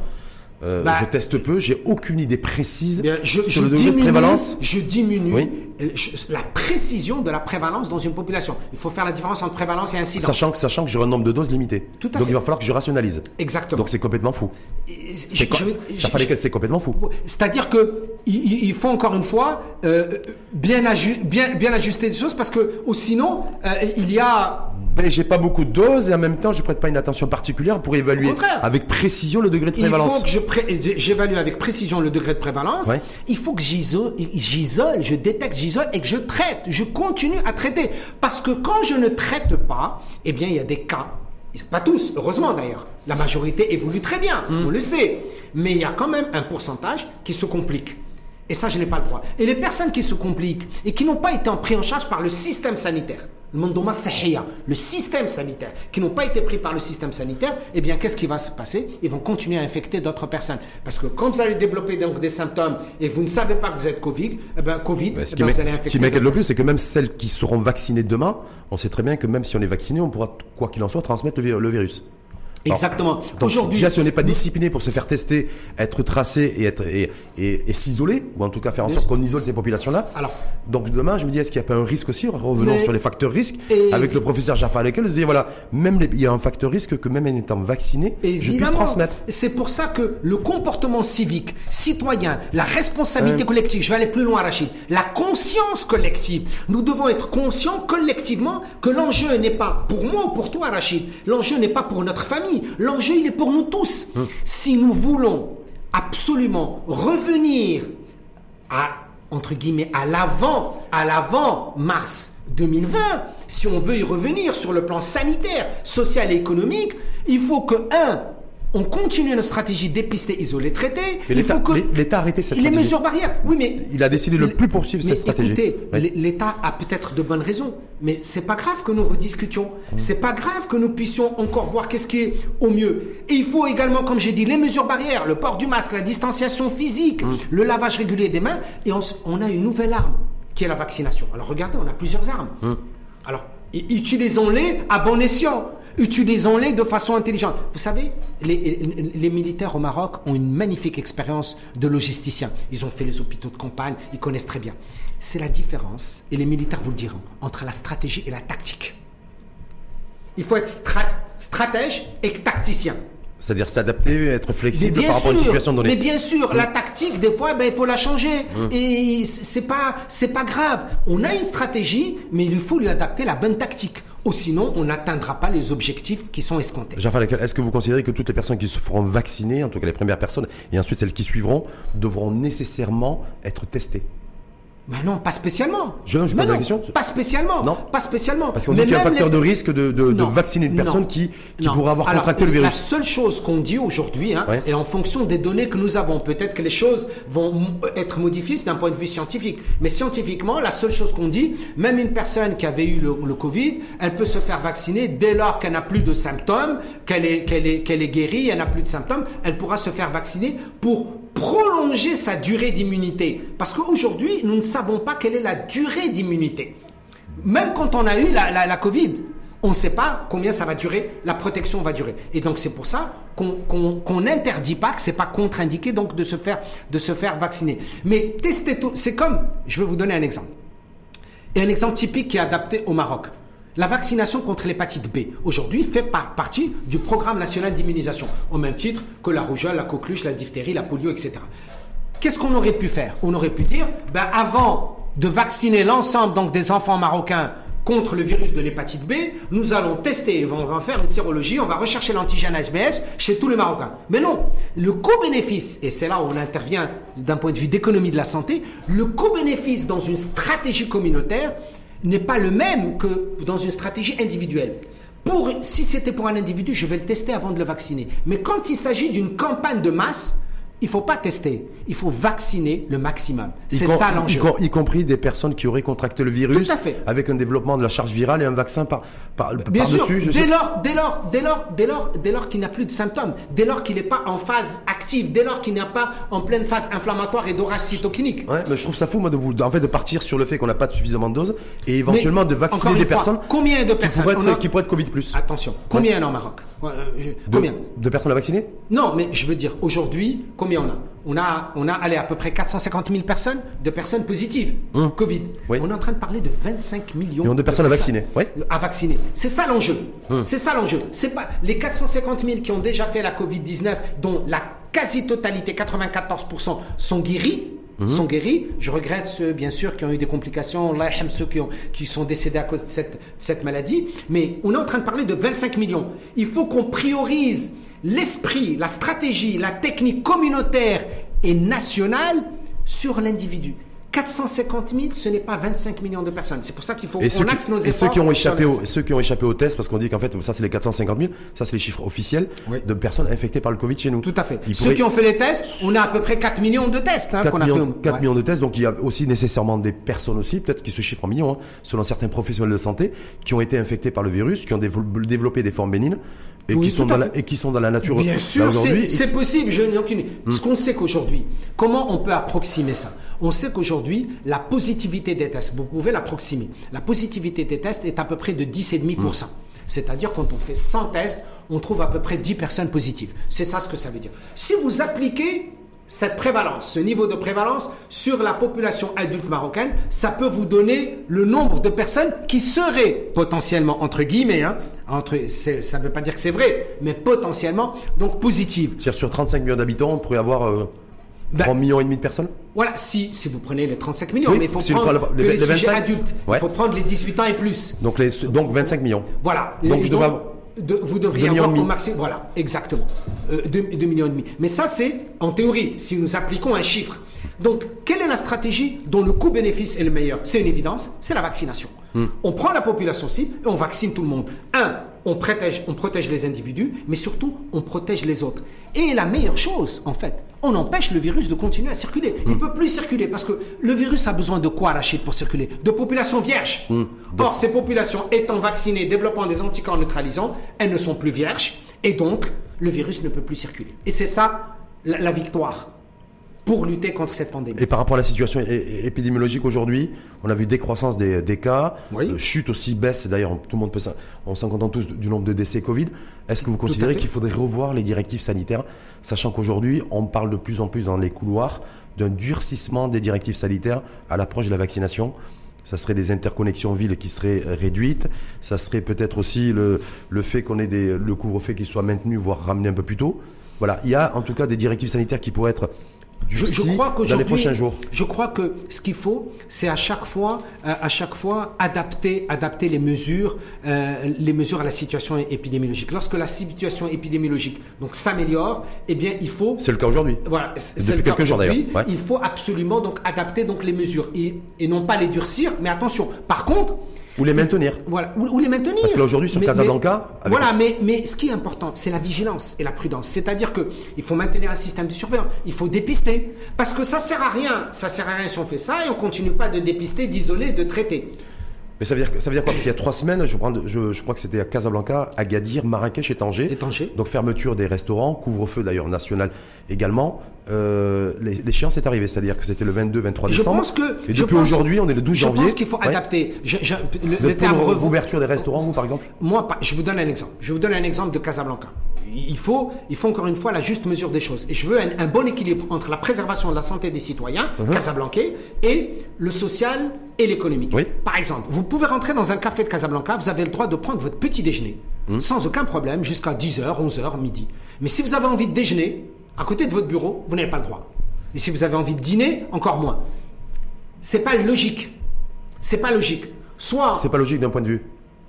Speaker 2: euh,
Speaker 1: Bah,
Speaker 2: je teste peu, j'ai aucune idée précise
Speaker 1: Bien, je,
Speaker 2: sur
Speaker 1: je
Speaker 2: le degré
Speaker 1: diminue,
Speaker 2: de prévalence.
Speaker 1: je diminue
Speaker 2: Oui.
Speaker 1: euh, je- la précision de la prévalence dans une population. Il faut faire la différence entre prévalence et incidence.
Speaker 2: Sachant que, sachant que j'aurai un nombre de doses limité.
Speaker 1: Tout à
Speaker 2: Donc
Speaker 1: fait.
Speaker 2: il va falloir que je rationalise.
Speaker 1: Exactement.
Speaker 2: Donc c'est complètement fou. C'est qu'elle c'est complètement fou.
Speaker 1: C'est-à-dire que il, faut encore une fois euh, bien, aju- bien, bien ajuster les choses parce que sinon euh, il y a
Speaker 2: Ben, j'ai pas beaucoup de doses et en même temps je prête pas une attention particulière pour évaluer avec précision le degré de
Speaker 1: il faut
Speaker 2: prévalence.
Speaker 1: que je pré- j'évalue avec précision le degré de prévalence.
Speaker 2: Ouais.
Speaker 1: Il faut que j'isole, je détecte, j'isole et que je traite. Je continue à traiter parce que quand je ne traite pas, eh bien il y a des cas. Pas tous, heureusement d'ailleurs. La majorité évolue très bien,
Speaker 2: Hmm.
Speaker 1: on le sait. Mais il y a quand même un pourcentage qui se complique. Et ça, je n'ai pas le droit. Et les personnes qui se compliquent et qui n'ont pas été en pris en charge par le système sanitaire, le système sanitaire, qui n'ont pas été pris par le système sanitaire, eh bien, qu'est-ce qui va se passer? Ils vont continuer à infecter d'autres personnes. Parce que quand vous allez développer donc des symptômes et vous ne savez pas que vous êtes Covid, eh ben, COVID,
Speaker 2: Bah, ce
Speaker 1: eh
Speaker 2: qui
Speaker 1: ben,
Speaker 2: m'inquiète
Speaker 1: vous allez
Speaker 2: ce qui m'inquiète le plus, c'est que même celles qui seront vaccinées demain, on sait très bien que même si on est vacciné, on pourra, quoi qu'il en soit, transmettre le, le virus.
Speaker 1: Exactement. Aujourd'hui,
Speaker 2: déjà, si on n'est pas discipliné pour se faire tester, être tracé et être et, et, et s'isoler, ou en tout cas faire en sorte qu'on isole ces populations-là.
Speaker 1: Alors.
Speaker 2: donc demain, je me dis, est-ce qu'il n'y a pas un risque aussi Revenons
Speaker 1: Mais-
Speaker 2: sur les facteurs risques
Speaker 1: Et-
Speaker 2: avec le professeur Jaffa lequel je dis voilà, même les- il y a un facteur risque que même en étant vacciné, je puisse transmettre.
Speaker 1: C'est pour ça que le comportement civique, citoyen, la responsabilité
Speaker 2: Ouais.
Speaker 1: collective, je vais aller plus loin, Rachid, la conscience collective. Nous devons être conscients collectivement que l'enjeu n'est pas pour moi ou pour toi, Rachid. L'enjeu n'est pas pour notre famille. L'enjeu, il est pour nous tous.
Speaker 2: Hum.
Speaker 1: Si nous voulons absolument revenir à, entre guillemets, à l'avant, à l'avant mars 2020, si on veut y revenir sur le plan sanitaire, social et économique, il faut que, un, on continue notre stratégie dépister, isoler, traiter.
Speaker 2: Mais l'État-
Speaker 1: que
Speaker 2: a arrêté cette
Speaker 1: Et les
Speaker 2: stratégie.
Speaker 1: mesures barrières. Oui, mais
Speaker 2: Il a décidé de ne plus poursuivre cette stratégie.
Speaker 1: Écoutez,
Speaker 2: Oui.
Speaker 1: l'É- l'État a peut-être de bonnes raisons, mais c'est pas grave que nous rediscutions. C'est pas grave que nous puissions encore voir qu'est-ce qui est au mieux. Et il faut également, comme j'ai dit, les mesures barrières, le port du masque, la distanciation physique, le lavage régulier des mains, et on, a une nouvelle arme qui est la vaccination. Alors regardez, on a plusieurs armes. Alors i- utilisons-les à bon escient. Utilisons-les de façon intelligente. Vous savez, les, les militaires au Maroc ont une magnifique expérience de logisticiens. Ils ont fait les hôpitaux de campagne, ils connaissent très bien. C'est la différence, et les militaires vous le diront, entre la stratégie et la tactique. Il faut être stra- stratège et tacticien.
Speaker 2: C'est-à-dire s'adapter, être flexible par rapport à une situation donnée.
Speaker 1: mais bien sûr, la tactique, des fois, ben, il faut la changer. Et c- c'est pas, c'est pas grave. On a une stratégie, mais il faut lui adapter la bonne tactique. Ou sinon, on n'atteindra pas les objectifs qui sont escomptés.
Speaker 2: Lekel, est-ce que vous considérez que toutes les personnes qui se feront vacciner, en tout cas les premières personnes, et ensuite celles qui suivront, devront nécessairement être testées?
Speaker 1: Non, pas spécialement.
Speaker 2: Je- je pose la question.
Speaker 1: Pas spécialement.
Speaker 2: Non.
Speaker 1: Pas spécialement.
Speaker 2: Parce qu'on dit qu'il y a un facteur
Speaker 1: les-
Speaker 2: de risque de, de- de
Speaker 1: Non.
Speaker 2: vacciner une
Speaker 1: Non.
Speaker 2: personne qui, qui
Speaker 1: Non.
Speaker 2: pourrait avoir
Speaker 1: Alors,
Speaker 2: contracté le
Speaker 1: La
Speaker 2: virus.
Speaker 1: seule chose qu'on dit aujourd'hui, hein,
Speaker 2: Ouais.
Speaker 1: et en fonction des données que nous avons, peut-être que les choses vont être modifiées d'un point de vue scientifique. Mais scientifiquement, la seule chose qu'on dit, même une personne qui avait eu le, le Covid, elle peut se faire vacciner dès lors qu'elle n'a plus de symptômes, qu'elle est, qu'elle est, qu'elle est guérie, elle n'a plus de symptômes, elle pourra se faire vacciner pour prolonger sa durée d'immunité. Parce qu'aujourd'hui, nous ne savons pas quelle est la durée d'immunité. Même quand on a eu la, la, Covid, on ne sait pas combien ça va durer, la protection va durer. Et donc c'est pour ça qu'on qu'on n'interdit pas, que c'est pas contre-indiqué donc de se faire de se faire vacciner. Mais tester tout, c'est comme, je vais vous donner un exemple. Et un exemple typique qui est adapté au Maroc. La vaccination contre l'hépatite B, aujourd'hui, fait par- partie du programme national d'immunisation, au même titre que la rougeole, la coqueluche, la diphtérie, la polio, etc. Qu'est-ce qu'on aurait pu faire? On aurait pu dire, ben avant de vacciner l'ensemble donc des enfants marocains contre le virus de l'hépatite B, nous allons tester, on va faire une sérologie, on va rechercher l'antigène SBS chez tous les Marocains. Mais non, le co-bénéfice, et c'est là où on intervient d'un point de vue d'économie de la santé, le co-bénéfice dans une stratégie communautaire n'est pas le même que dans une stratégie individuelle. Pour, si c'était pour un individu, je vais le tester avant de le vacciner. Mais quand il s'agit d'une campagne de masse, il faut pas tester, il faut vacciner le maximum. C'est ça l'enjeu.
Speaker 2: y compris des personnes qui auraient contracté le virus avec un développement de la charge virale et un vaccin par, par,
Speaker 1: Bien sûr,
Speaker 2: je
Speaker 1: dès
Speaker 2: sais-
Speaker 1: lors, dès lors, dès lors, dès lors, dès lors qu'il n'a plus de symptômes, dès lors qu'il n'est pas en phase active, dès lors qu'il n'est pas en pleine phase inflammatoire et d'orage cytokinique.
Speaker 2: Ouais, mais je trouve ça fou, moi, de vous, en fait, de partir sur le fait qu'on n'a pas de suffisamment de doses et éventuellement
Speaker 1: Mais,
Speaker 2: de vacciner des
Speaker 1: fois,
Speaker 2: personnes
Speaker 1: combien de
Speaker 2: qui
Speaker 1: personnes
Speaker 2: pourraient
Speaker 1: On
Speaker 2: être,
Speaker 1: a-
Speaker 2: qui pourraient être Covid plus.
Speaker 1: Attention, combien en Maroc? Euh, je-
Speaker 2: De-
Speaker 1: Combien?
Speaker 2: de personnes à vacciner?
Speaker 1: Non, mais je veux dire, aujourd'hui, combien on a On a, on a allé à peu près 450 000 personnes de personnes positives, Covid.
Speaker 2: Oui.
Speaker 1: On est en train de parler de 25 millions,
Speaker 2: Millions de personnes à vacciner, oui.
Speaker 1: À vacciner. C'est ça l'enjeu. C'est ça l'enjeu. C'est pas les 450 000 qui ont déjà fait la Covid-19, dont la quasi-totalité, 94%, sont guéris. sont guéris. Je regrette ceux, bien sûr, qui ont eu des complications, ceux qui, ont, qui sont décédés à cause de cette, de cette maladie. Mais on est en train de parler de 25 millions. Il faut qu'on priorise l'esprit, la stratégie, la technique communautaire et nationale sur l'individu. 450 000, ce n'est pas 25 millions de personnes. C'est pour ça qu'il faut
Speaker 2: Et ceux,
Speaker 1: axe
Speaker 2: qui,
Speaker 1: nos
Speaker 2: et ceux
Speaker 1: efforts
Speaker 2: qui ont
Speaker 1: sur
Speaker 2: échappé
Speaker 1: les
Speaker 2: au,
Speaker 1: 25.
Speaker 2: ceux qui ont échappé au test, parce qu'on dit qu'en fait, ça c'est les 450 000, ça c'est les chiffres officiels
Speaker 1: Oui.
Speaker 2: de personnes infectées par le Covid chez nous.
Speaker 1: Tout à fait.
Speaker 2: Ils
Speaker 1: Ceux
Speaker 2: pourraient-
Speaker 1: qui ont fait les tests, on a à peu près 4 millions de tests hein,
Speaker 2: 4
Speaker 1: qu'on a
Speaker 2: millions,
Speaker 1: fait.
Speaker 2: 4
Speaker 1: Ouais.
Speaker 2: millions de tests, donc il y a aussi nécessairement des personnes aussi, peut-être qui se chiffrent en millions, hein, selon certains professionnels de santé, qui ont été infectés par le virus, qui ont développé des formes bénines et,
Speaker 1: Oui,
Speaker 2: qui sont dans la, et qui sont dans la nature
Speaker 1: Bien sûr, c'est c'est possible, je n'ai aucune.
Speaker 2: Hmm.
Speaker 1: Ce qu'on sait qu'aujourd'hui, comment on peut approximer ça? On sait qu'aujourd'hui, la positivité des tests, vous pouvez l'approximer. La positivité des tests est à peu près de 10,5%.
Speaker 2: Hmm.
Speaker 1: C'est-à-dire, quand on fait 100 tests, on trouve à peu près 10 personnes positives. C'est ça ce que ça veut dire. Si vous appliquez cette prévalence, ce niveau de prévalence sur la population adulte marocaine, ça peut vous donner le nombre de personnes qui seraient potentiellement, entre guillemets, hein, entre, ça ne veut pas dire que c'est vrai, mais potentiellement, donc positives.
Speaker 2: C'est-à-dire sur 35 millions d'habitants, on pourrait avoir euh,
Speaker 1: Ben-
Speaker 2: 3 millions et demi de personnes?
Speaker 1: Voilà, si, si vous prenez les 35 millions,
Speaker 2: Oui,
Speaker 1: mais il faut
Speaker 2: si
Speaker 1: prendre
Speaker 2: le-
Speaker 1: les,
Speaker 2: les
Speaker 1: sujets
Speaker 2: 25,
Speaker 1: adultes.
Speaker 2: ouais.
Speaker 1: Il faut prendre les 18 ans et plus.
Speaker 2: donc, les, donc 25 millions.
Speaker 1: Voilà.
Speaker 2: Donc je devrais avoir-
Speaker 1: de- vous devriez avoir au maximum. Voilà, exactement. 2 millions et demi. Mais ça, c'est en théorie, si nous appliquons un chiffre. Donc, quelle est la stratégie dont le coût-bénéfice est le meilleur? C'est une évidence, c'est la vaccination.
Speaker 2: Hmm.
Speaker 1: On prend la population cible et on vaccine tout le monde. Un, on protège, on protège les individus, mais surtout, on protège les autres. Et la meilleure chose, en fait, on empêche le virus de continuer à circuler. Il ne
Speaker 2: Hmm.
Speaker 1: peut plus circuler parce que le virus a besoin de quoi, Rachid, pour circuler? De populations vierges.
Speaker 2: Hmm.
Speaker 1: Or, ces populations étant vaccinées, développant des anticorps neutralisants, elles ne sont plus vierges et donc le virus ne peut plus circuler. Et c'est ça la, la victoire pour lutter contre cette pandémie.
Speaker 2: Et par rapport à la situation épidémiologique aujourd'hui, on a vu décroissance des, des cas,
Speaker 1: Oui.
Speaker 2: euh, chute aussi, baisse d'ailleurs, tout le monde peut on s'en contente tous du nombre de décès Covid. Est-ce que vous considérez qu'il faudrait revoir les directives sanitaires, sachant qu'aujourd'hui, on parle de plus en plus dans les couloirs d'un durcissement des directives sanitaires à l'approche de la vaccination ça serait des interconnexions villes qui seraient réduites. Ça serait peut-être aussi le, le fait qu'on ait des, le couvre-feu qui soit maintenu, voire ramené un peu plus tôt. Voilà, il y a en tout cas des directives sanitaires qui pourraient être
Speaker 1: Je, crois
Speaker 2: dans les prochains jours.
Speaker 1: je crois que ce qu'il faut, c'est à chaque fois, euh, à chaque fois adapter, adapter les mesures, euh, les mesures à la situation épidémiologique. Lorsque la situation épidémiologique donc s'améliore, eh bien, il faut
Speaker 2: C'est le cas aujourd'hui.
Speaker 1: Voilà, c'est le cas
Speaker 2: quelques jours,
Speaker 1: aujourd'hui.
Speaker 2: d'ailleurs, ouais.
Speaker 1: Il faut absolument donc adapter donc les mesures et, et non pas les durcir, mais attention. Par contre,
Speaker 2: Ou les maintenir.
Speaker 1: voilà, ou, ou les maintenir.
Speaker 2: Parce que là, aujourd'hui, sur
Speaker 1: Mais-
Speaker 2: Casablanca,
Speaker 1: mais- voilà, mais, mais ce qui est important, c'est la vigilance et la prudence. C'est-à-dire que il faut maintenir un système de surveillance, il faut dépister, parce que ça sert à rien. Ça sert à rien si on fait ça et on continue pas de dépister, d'isoler, de traiter.
Speaker 2: Mais ça veut dire, ça veut dire quoi? Parce qu'il y a trois semaines, je, prends, je, je crois que c'était à Casablanca, Agadir, Marrakech et Tanger.
Speaker 1: Et Tanger.
Speaker 2: Donc fermeture des restaurants, couvre-feu d'ailleurs national également. Euh, l'é- L'échéance est arrivée, c'est-à-dire que c'était le 22-23
Speaker 1: Je
Speaker 2: décembre.
Speaker 1: pense que
Speaker 2: Et
Speaker 1: je
Speaker 2: depuis aujourd'hui, on est le 12
Speaker 1: Je
Speaker 2: janvier.
Speaker 1: pense qu'il faut
Speaker 2: Ouais.
Speaker 1: adapter. Je- je- le, terme
Speaker 2: une
Speaker 1: revo-
Speaker 2: ouverture des restaurants, vous, par exemple?
Speaker 1: Moi, je vous donne un exemple. Je vous donne un exemple de Casablanca. Il faut, il faut encore une fois la juste mesure des choses. Et je veux un, un bon équilibre entre la préservation de la santé des citoyens casablancais et le social et l'économique.
Speaker 2: Oui.
Speaker 1: Par exemple, vous pouvez rentrer dans un café de Casablanca, vous avez le droit de prendre votre petit déjeuner
Speaker 2: Hmm.
Speaker 1: sans aucun problème jusqu'à 10h, 11h, midi. Mais si vous avez envie de déjeuner à côté de votre bureau, vous n'avez pas le droit. Et si vous avez envie de dîner, encore moins. C'est pas logique. C'est pas logique. Soit
Speaker 2: C'est pas logique d'un point de vue.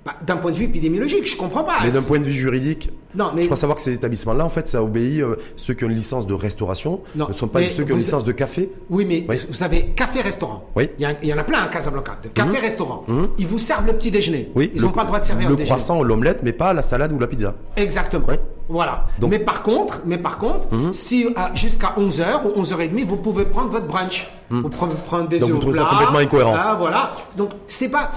Speaker 1: bah, d'un point de vue épidémiologique, je comprends pas.
Speaker 2: Mais d'un point de vue juridique,
Speaker 1: Non, mais-
Speaker 2: je crois savoir que ces établissements-là, en fait, ça obéit. euh, ceux qui ont une licence de restauration
Speaker 1: Non,
Speaker 2: ne sont pas ceux qui ont une licence de café.
Speaker 1: Oui, mais
Speaker 2: Oui.
Speaker 1: vous savez, café-restaurant.
Speaker 2: Oui.
Speaker 1: Il y, a- il y en a plein à Casablanca, de café-restaurant. Ils vous servent le petit déjeuner.
Speaker 2: Oui,
Speaker 1: Ils n'ont pas le droit de servir le,
Speaker 2: le
Speaker 1: déjeuner.
Speaker 2: croissant ou l'omelette, mais pas la salade ou la pizza.
Speaker 1: Exactement.
Speaker 2: Oui.
Speaker 1: Voilà.
Speaker 2: Donc-
Speaker 1: mais par contre, mais par contre, si à- jusqu'à 11h ou 11h30, vous pouvez prendre votre brunch. Vous prenez prendre des
Speaker 2: Donc
Speaker 1: œufs
Speaker 2: vous trouvez ça
Speaker 1: plat.
Speaker 2: complètement incohérent.
Speaker 1: Ah, voilà. Donc c'est pas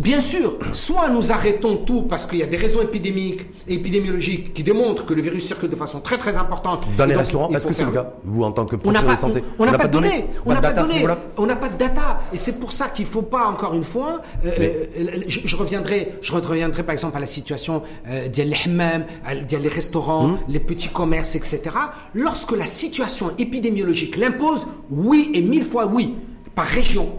Speaker 1: Bien sûr, soit nous arrêtons tout parce qu'il y a des raisons épidémiques et épidémiologiques qui démontrent que le virus circule de façon très très importante.
Speaker 2: Dans les
Speaker 1: donc,
Speaker 2: restaurants, est-ce que c'est le cas Vous, en tant que professionnel
Speaker 1: pas,
Speaker 2: de santé
Speaker 1: on, n'a pas, de données. On n'a pas de données. On n'a pas de data. Et c'est pour ça qu'il ne faut pas, encore une fois, euh, euh, je, je reviendrai, je reviendrai par exemple à la situation euh, des hammams, les restaurants,
Speaker 2: Hum.
Speaker 1: les petits commerces, etc. Lorsque la situation épidémiologique l'impose, oui et mille fois oui, par région.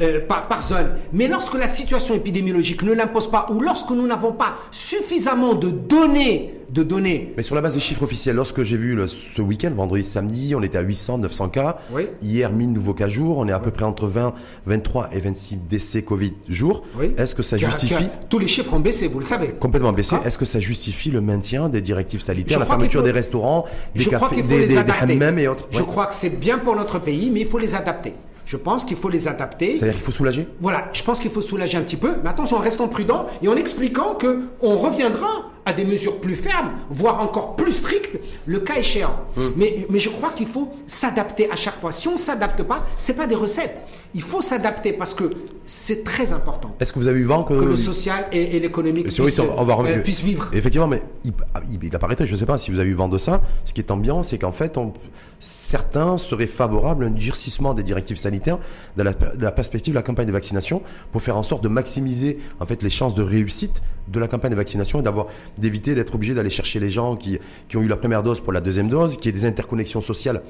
Speaker 1: Euh, par, par zone. Mais lorsque la situation épidémiologique ne l'impose pas, ou lorsque nous n'avons pas suffisamment de données, de données
Speaker 2: Mais sur la base des chiffres officiels, lorsque j'ai vu le- ce week-end, vendredi, samedi, on était à 800, 900 cas.
Speaker 1: Oui.
Speaker 2: Hier, 1000 nouveaux cas jour. On est à peu près entre 20, 23 et 26 décès Covid jour.
Speaker 1: Oui.
Speaker 2: Est-ce que ça justifie,
Speaker 1: tous les chiffres ont baissé, vous le savez.
Speaker 2: complètement baissé,
Speaker 1: Ah.
Speaker 2: est-ce que ça justifie le maintien des directives sanitaires,
Speaker 1: Je
Speaker 2: la fermeture
Speaker 1: faut-
Speaker 2: des restaurants, des
Speaker 1: je crois
Speaker 2: cafés,
Speaker 1: qu'il faut
Speaker 2: des,
Speaker 1: les
Speaker 2: des, des
Speaker 1: adapter.
Speaker 2: hammams et autres?
Speaker 1: Je
Speaker 2: Ouais.
Speaker 1: crois que c'est bien pour notre pays, mais il faut les adapter. Je pense qu'il faut les adapter.
Speaker 2: C'est-à-dire qu'il faut soulager
Speaker 1: Voilà, je pense qu'il faut soulager un petit peu, mais attention en restant prudent et en expliquant que on reviendra à des mesures plus fermes, voire encore plus strictes, le cas échéant.
Speaker 2: Hum.
Speaker 1: Mais, mais je crois qu'il faut s'adapter à chaque fois. Si on ne s'adapte pas, c'est pas des recettes. Il faut s'adapter parce que c'est très important
Speaker 2: Est-ce que vous avez eu vent que,
Speaker 1: que le social et, et l'économique puissent, euh, vivre.
Speaker 2: Effectivement, mais il, apparaîtrait, je ne sais pas si vous avez eu vent de ça, ce qui est ambiant, c'est qu'en fait, on, certains seraient favorables à un durcissement des directives sanitaires de la, de la perspective de la campagne de vaccination pour faire en sorte de maximiser en fait les chances de réussite de la campagne de vaccination et d'avoir d'éviter d'être obligé d'aller chercher les gens qui, qui ont eu la première dose pour la deuxième dose, qu'il y ait des interconnexions sociales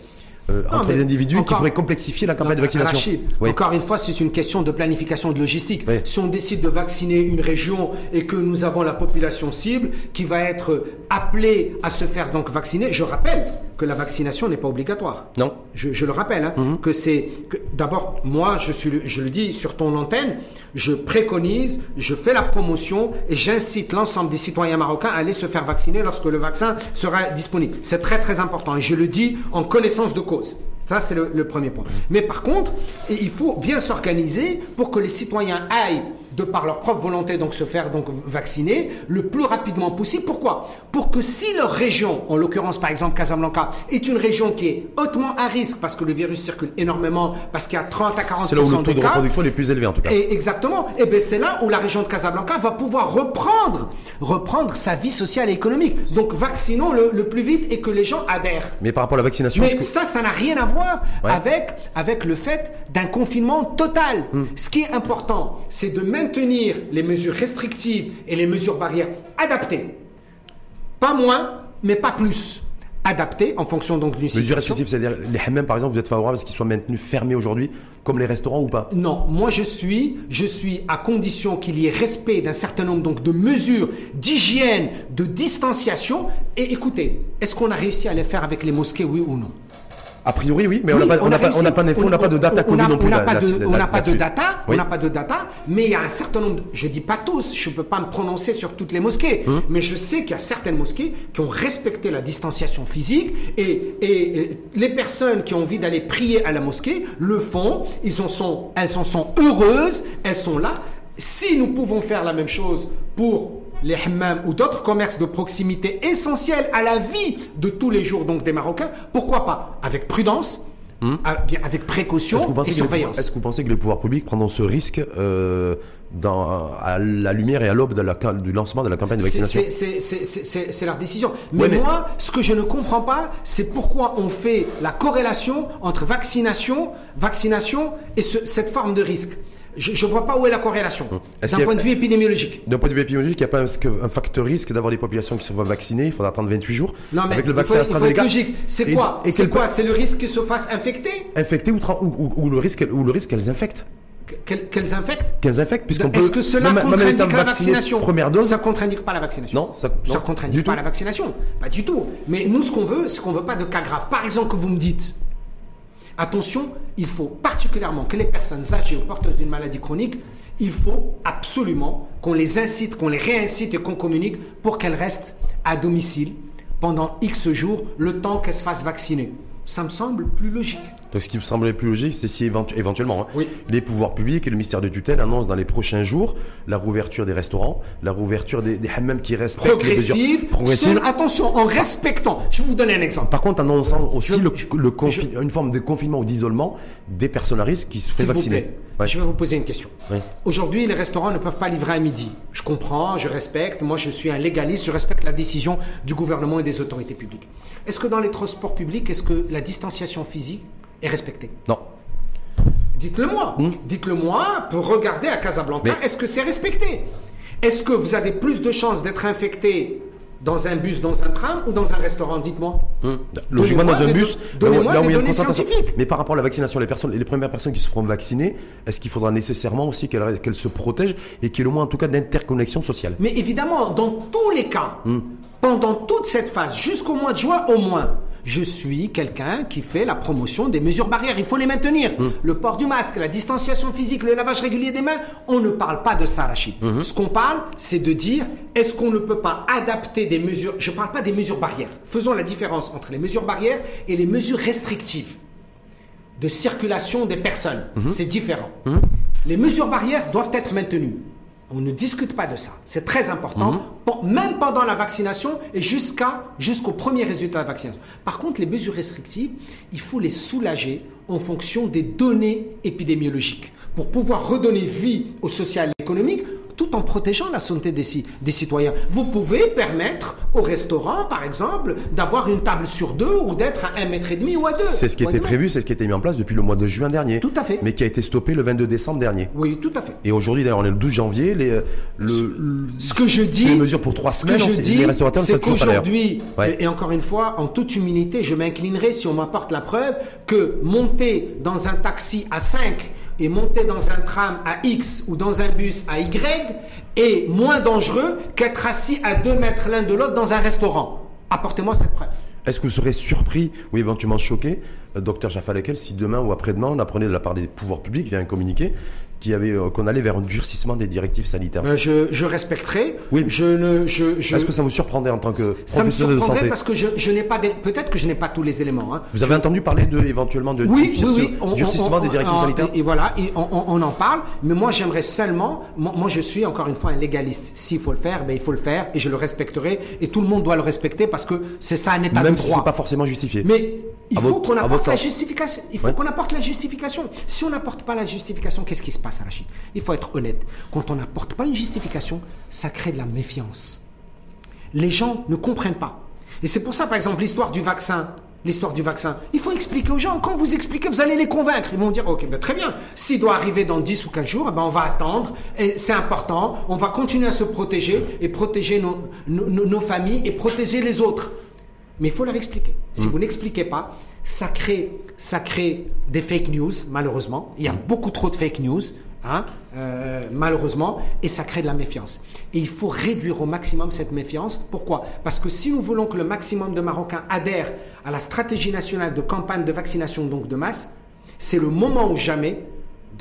Speaker 2: euh,
Speaker 1: Non,
Speaker 2: entre les individus qui
Speaker 1: encore-
Speaker 2: pourraient complexifier la campagne de vaccination.
Speaker 1: Rachid,
Speaker 2: Oui.
Speaker 1: Encore une fois, c'est une question de planification de logistique.
Speaker 2: Oui.
Speaker 1: Si on décide de vacciner une région et que nous avons la population cible qui va être appelée à se faire donc vacciner, je rappelle que la vaccination n'est pas obligatoire.
Speaker 2: Non.
Speaker 1: Je, je le rappelle, hein,
Speaker 2: Mhm.
Speaker 1: que c'est d'abord moi je suis le- je le dis sur ton antenne, je préconise, je fais la promotion et j'incite l'ensemble des citoyens marocains à aller se faire vacciner lorsque le vaccin sera disponible. C'est très très important et je le dis en connaissance de cause. Ça, c'est le, le premier point. Mais par contre, il faut bien s'organiser pour que les citoyens aillent, de par leur propre volonté, donc se faire donc vacciner le plus rapidement possible. Pourquoi? Pour que si leur région, en l'occurrence par exemple Casablanca, est une région qui est hautement à risque parce que le virus circule énormément, parce qu'il y a 30 à 40
Speaker 2: C'est là où le taux
Speaker 1: de
Speaker 2: de reproduction est le plus élevé en tout cas.
Speaker 1: et exactement. Et bien c'est là où la région de Casablanca va pouvoir reprendre, reprendre sa vie sociale et économique. Donc vaccinons le, le plus vite et que les gens adhèrent.
Speaker 2: Mais par rapport à la vaccination,
Speaker 1: Mais
Speaker 2: que-
Speaker 1: ça, ça n'a rien à voir
Speaker 2: Ouais.
Speaker 1: avec, avec le fait d'un confinement total.
Speaker 2: Hmm.
Speaker 1: Ce qui est important, c'est de maintenir les mesures restrictives et les mesures barrières adaptées. Pas moins, mais pas plus. Adaptées en fonction donc d'une
Speaker 2: mesures
Speaker 1: situation.
Speaker 2: restrictives, c'est-à-dire les hammams par exemple, vous êtes favorable à ce qu'ils soient maintenus fermés aujourd'hui, comme les restaurants ou pas?
Speaker 1: Non, moi je suis, je suis à condition qu'il y ait respect d'un certain nombre donc de mesures d'hygiène, de distanciation. Et écoutez, est-ce qu'on a réussi à les faire avec les mosquées, oui ou non?
Speaker 2: A priori, oui, mais on
Speaker 1: Oui,
Speaker 2: n'a pas, on n'a pas,
Speaker 1: réussi.
Speaker 2: on n'a pas d'infos, on n'a pas de data
Speaker 1: on
Speaker 2: connue non plus.
Speaker 1: On n'a pas de, pas data, on n'a pas de data, mais il y a un certain nombre, de- je dis pas tous, je peux pas me prononcer sur toutes les mosquées,
Speaker 2: Hum.
Speaker 1: mais je sais qu'il y a certaines mosquées qui ont respecté la distanciation physique et, et, et les personnes qui ont envie d'aller prier à la mosquée le font, ils en sont, elles en sont heureuses, elles sont là. Si nous pouvons faire la même chose pour les hammams ou d'autres commerces de proximité essentiels à la vie de tous les jours donc des Marocains, pourquoi pas? Avec prudence, bien avec précaution
Speaker 2: Hum.
Speaker 1: Et surveillance.
Speaker 2: est-ce que vous pensez que les pouvoirs publics prendront ce risque euh, dans, à la lumière et à l'aube la du lancement de la campagne de vaccination?
Speaker 1: c'est- leur décision. Mais,
Speaker 2: Ouais, mais-
Speaker 1: moi, ce que je ne comprends pas, c'est pourquoi on fait la corrélation entre vaccination, vaccination et ce- cette forme de risque. Je ne vois pas où est la corrélation.
Speaker 2: Hum.
Speaker 1: D'un
Speaker 2: a-
Speaker 1: point de vue épidémiologique.
Speaker 2: D'un point de vue épidémiologique, il n'y a pas un, un facteur risque d'avoir des populations qui se voient vaccinées Il faudra attendre 28 jours.
Speaker 1: Non, mais
Speaker 2: Avec le vaccin AstraZeneca.
Speaker 1: C'est quoi C'est
Speaker 2: quel-
Speaker 1: quoi C'est le risque qu'ils se fassent infecter
Speaker 2: Infectées ou, tra- ou, ou- ou le risque, ou le risque qu'elles infectent
Speaker 1: Qu'elles qu'elles infectent
Speaker 2: Qu'elles infectent, puisqu'on peut.
Speaker 1: Est-ce que cela
Speaker 2: même-
Speaker 1: contre-indique la vaccination
Speaker 2: Première dose
Speaker 1: Ça contre-indique pas la vaccination.
Speaker 2: Non, ça-
Speaker 1: ça
Speaker 2: non,
Speaker 1: contre-indique
Speaker 2: du
Speaker 1: pas
Speaker 2: tout.
Speaker 1: la vaccination. Pas du tout. Mais nous, ce qu'on veut, c'est qu'on veut pas de cas graves. Par exemple, que vous me dites, attention, il faut particulièrement que les personnes âgées ou porteuses d'une maladie chronique, il faut absolument qu'on les incite, qu'on les réincite et qu'on communique pour qu'elles restent à domicile pendant X jours, le temps qu'elles se fassent vacciner. Ça me semble plus logique.
Speaker 2: Donc, ce qui me semblait plus logique, c'est si éventu- éventuellement hein,
Speaker 1: Oui.
Speaker 2: les pouvoirs publics et le ministère de tutelle annoncent dans les prochains jours la rouverture des restaurants, la rouverture des, des hammams qui respectent les mesures
Speaker 1: Progressive,
Speaker 2: progressives.
Speaker 1: seule- attention, en respectant. Je vais vous donner un exemple.
Speaker 2: Par contre, en annonçant aussi
Speaker 1: Je-
Speaker 2: le, le une forme de confinement ou d'isolement des personnes à risque qui se
Speaker 1: vous
Speaker 2: vacciner.
Speaker 1: plaît,
Speaker 2: Ouais.
Speaker 1: je vais vous poser une question.
Speaker 2: Oui.
Speaker 1: Aujourd'hui, les restaurants ne peuvent pas livrer à midi. Je comprends, je respecte. Moi, je suis un légaliste. Je respecte la décision du gouvernement et des autorités publiques. Est-ce que dans les transports publics, est-ce que la distanciation physique est respectée
Speaker 2: Non.
Speaker 1: Dites-le moi. Dites-le moi pour regarder à Casablanca.
Speaker 2: Hmm. Mais-
Speaker 1: Est-ce que c'est respecté? Est-ce que vous avez plus de chances d'être infecté dans un bus, dans un tram ou dans un restaurant? Dites-moi.
Speaker 2: Logiquement, dans un bus,
Speaker 1: des-
Speaker 2: là où-
Speaker 1: donnez-moi
Speaker 2: là où
Speaker 1: des
Speaker 2: il y a une
Speaker 1: données
Speaker 2: concentration.
Speaker 1: scientifiques.
Speaker 2: Mais par rapport à la vaccination, les personnes, les premières personnes qui se feront vacciner, est-ce qu'il faudra nécessairement aussi qu'elles qu'elles se protègent et qu'il y ait au moins en tout cas d'interconnexion sociale?
Speaker 1: Mais évidemment, dans tous les cas, pendant toute cette phase, jusqu'au mois de juin au moins, je suis quelqu'un qui fait la promotion des mesures barrières. Il faut les maintenir. Le port du masque, la distanciation physique, le lavage régulier des mains, on ne parle pas de ça, Rachid. Ce qu'on parle, c'est de dire, est-ce qu'on ne peut pas adapter des mesures Je ne parle pas des mesures barrières. Faisons la différence entre les mesures barrières et les mesures restrictives. de circulation des personnes. C'est différent. Les mesures barrières doivent être maintenues. On ne discute pas de ça. C'est très important, Bon, même pendant la vaccination et jusqu'à jusqu'au premier résultat de la vaccination. Par contre, les mesures restrictives, il faut les soulager en fonction des données épidémiologiques pour pouvoir redonner vie au social et économique tout en protégeant la santé des, ci- des citoyens. Vous pouvez permettre au restaurant, par exemple, d'avoir une table sur deux ou d'être à un mètre et demi ou à deux.
Speaker 2: C'est ce qui était prévu, c'est ce qui été mis en place depuis le mois de juin dernier.
Speaker 1: Tout à fait.
Speaker 2: Mais qui a été stoppé le 22 décembre dernier.
Speaker 1: Oui, tout à fait.
Speaker 2: Et aujourd'hui, d'ailleurs, on est le 12 janvier. Les, euh, le,
Speaker 1: Ce que je dis,
Speaker 2: les mesures pour trois
Speaker 1: ce
Speaker 2: semaines,
Speaker 1: que je dis,
Speaker 2: les restaurateurs ne
Speaker 1: qu'aujourd'hui,
Speaker 2: Ouais.
Speaker 1: et, et encore une fois, en toute humilité, je m'inclinerai si on m'apporte la preuve que monter dans un taxi à 5 et monter dans un tram à X ou dans un bus à Y est moins dangereux qu'être assis à 2 mètres l'un de l'autre dans un restaurant. Apportez-moi cette preuve.
Speaker 2: Est-ce que vous serez surpris ou éventuellement choqué, euh, docteur Jaffa si demain ou après-demain on apprenait de la part des pouvoirs publics via un communiqué qui avait euh, qu'on allait vers un durcissement des directives sanitaires
Speaker 1: Euh, je, je respecterai.
Speaker 2: Oui.
Speaker 1: Je ne, je, je-
Speaker 2: Est-ce que ça vous surprendrait en tant que
Speaker 1: ça me
Speaker 2: professionnel de
Speaker 1: surprendrait
Speaker 2: santé
Speaker 1: parce que je, n'ai pas, des- peut-être que je n'ai pas tous les éléments. hein.
Speaker 2: Vous avez entendu parler de éventuellement de
Speaker 1: Oui, oui,
Speaker 2: durcissement-
Speaker 1: oui. On-
Speaker 2: durcissement
Speaker 1: on-
Speaker 2: des
Speaker 1: on-
Speaker 2: directives
Speaker 1: on-
Speaker 2: sanitaires
Speaker 1: Et, et voilà, et on, en parle. Mais moi, j'aimerais seulement. Moi, moi, je suis encore une fois un légaliste. S'il faut le faire, ben, il faut le faire et je le respecterai. Et tout le monde doit le respecter parce que c'est ça un état
Speaker 2: Même
Speaker 1: de
Speaker 2: si
Speaker 1: droit.
Speaker 2: c'est pas forcément justifié.
Speaker 1: Mais il
Speaker 2: À
Speaker 1: faut qu'on apporte la justification. Il faut
Speaker 2: Ouais.
Speaker 1: qu'on apporte la justification. Si on n'apporte pas la justification, qu'est-ce qui se passe, Rachid Il faut être honnête. Quand on n'apporte pas une justification, ça crée de la méfiance. Les gens ne comprennent pas. Et c'est pour ça, par exemple, l'histoire du vaccin. L'histoire du vaccin. Il faut expliquer aux gens. Quand vous expliquez, vous allez les convaincre. Ils vont dire, OK, ben, très bien. S'il doit arriver dans 10 ou 15 jours, eh ben, on va attendre. Et c'est important. On va continuer à se protéger et protéger nos, nos- nos- nos familles et protéger les autres. Mais il faut leur expliquer. Si vous n'expliquez pas, ça crée, ça crée des fake news, malheureusement. Il y a beaucoup trop de fake news, hein, euh, malheureusement, et ça crée de la méfiance. Et il faut réduire au maximum cette méfiance. Pourquoi? Parce que si nous voulons que le maximum de Marocains adhèrent à la stratégie nationale de campagne de vaccination donc de masse, c'est le moment ou jamais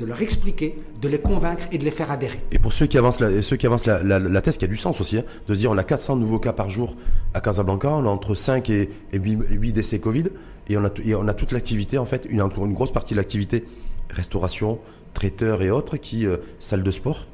Speaker 1: de leur expliquer, de les convaincre et de les faire adhérer.
Speaker 2: Et pour ceux qui avancent la, ceux qui avancent la, la, la thèse, qui a du sens aussi, hein, de se dire on a 400 nouveaux cas par jour à Casablanca, on a entre 5 et, et 8, 8 décès Covid, et on a, et on a toute l'activité, en fait, une, une grosse partie de l'activité, restauration, traiteur et autres, qui, euh, salle de sport,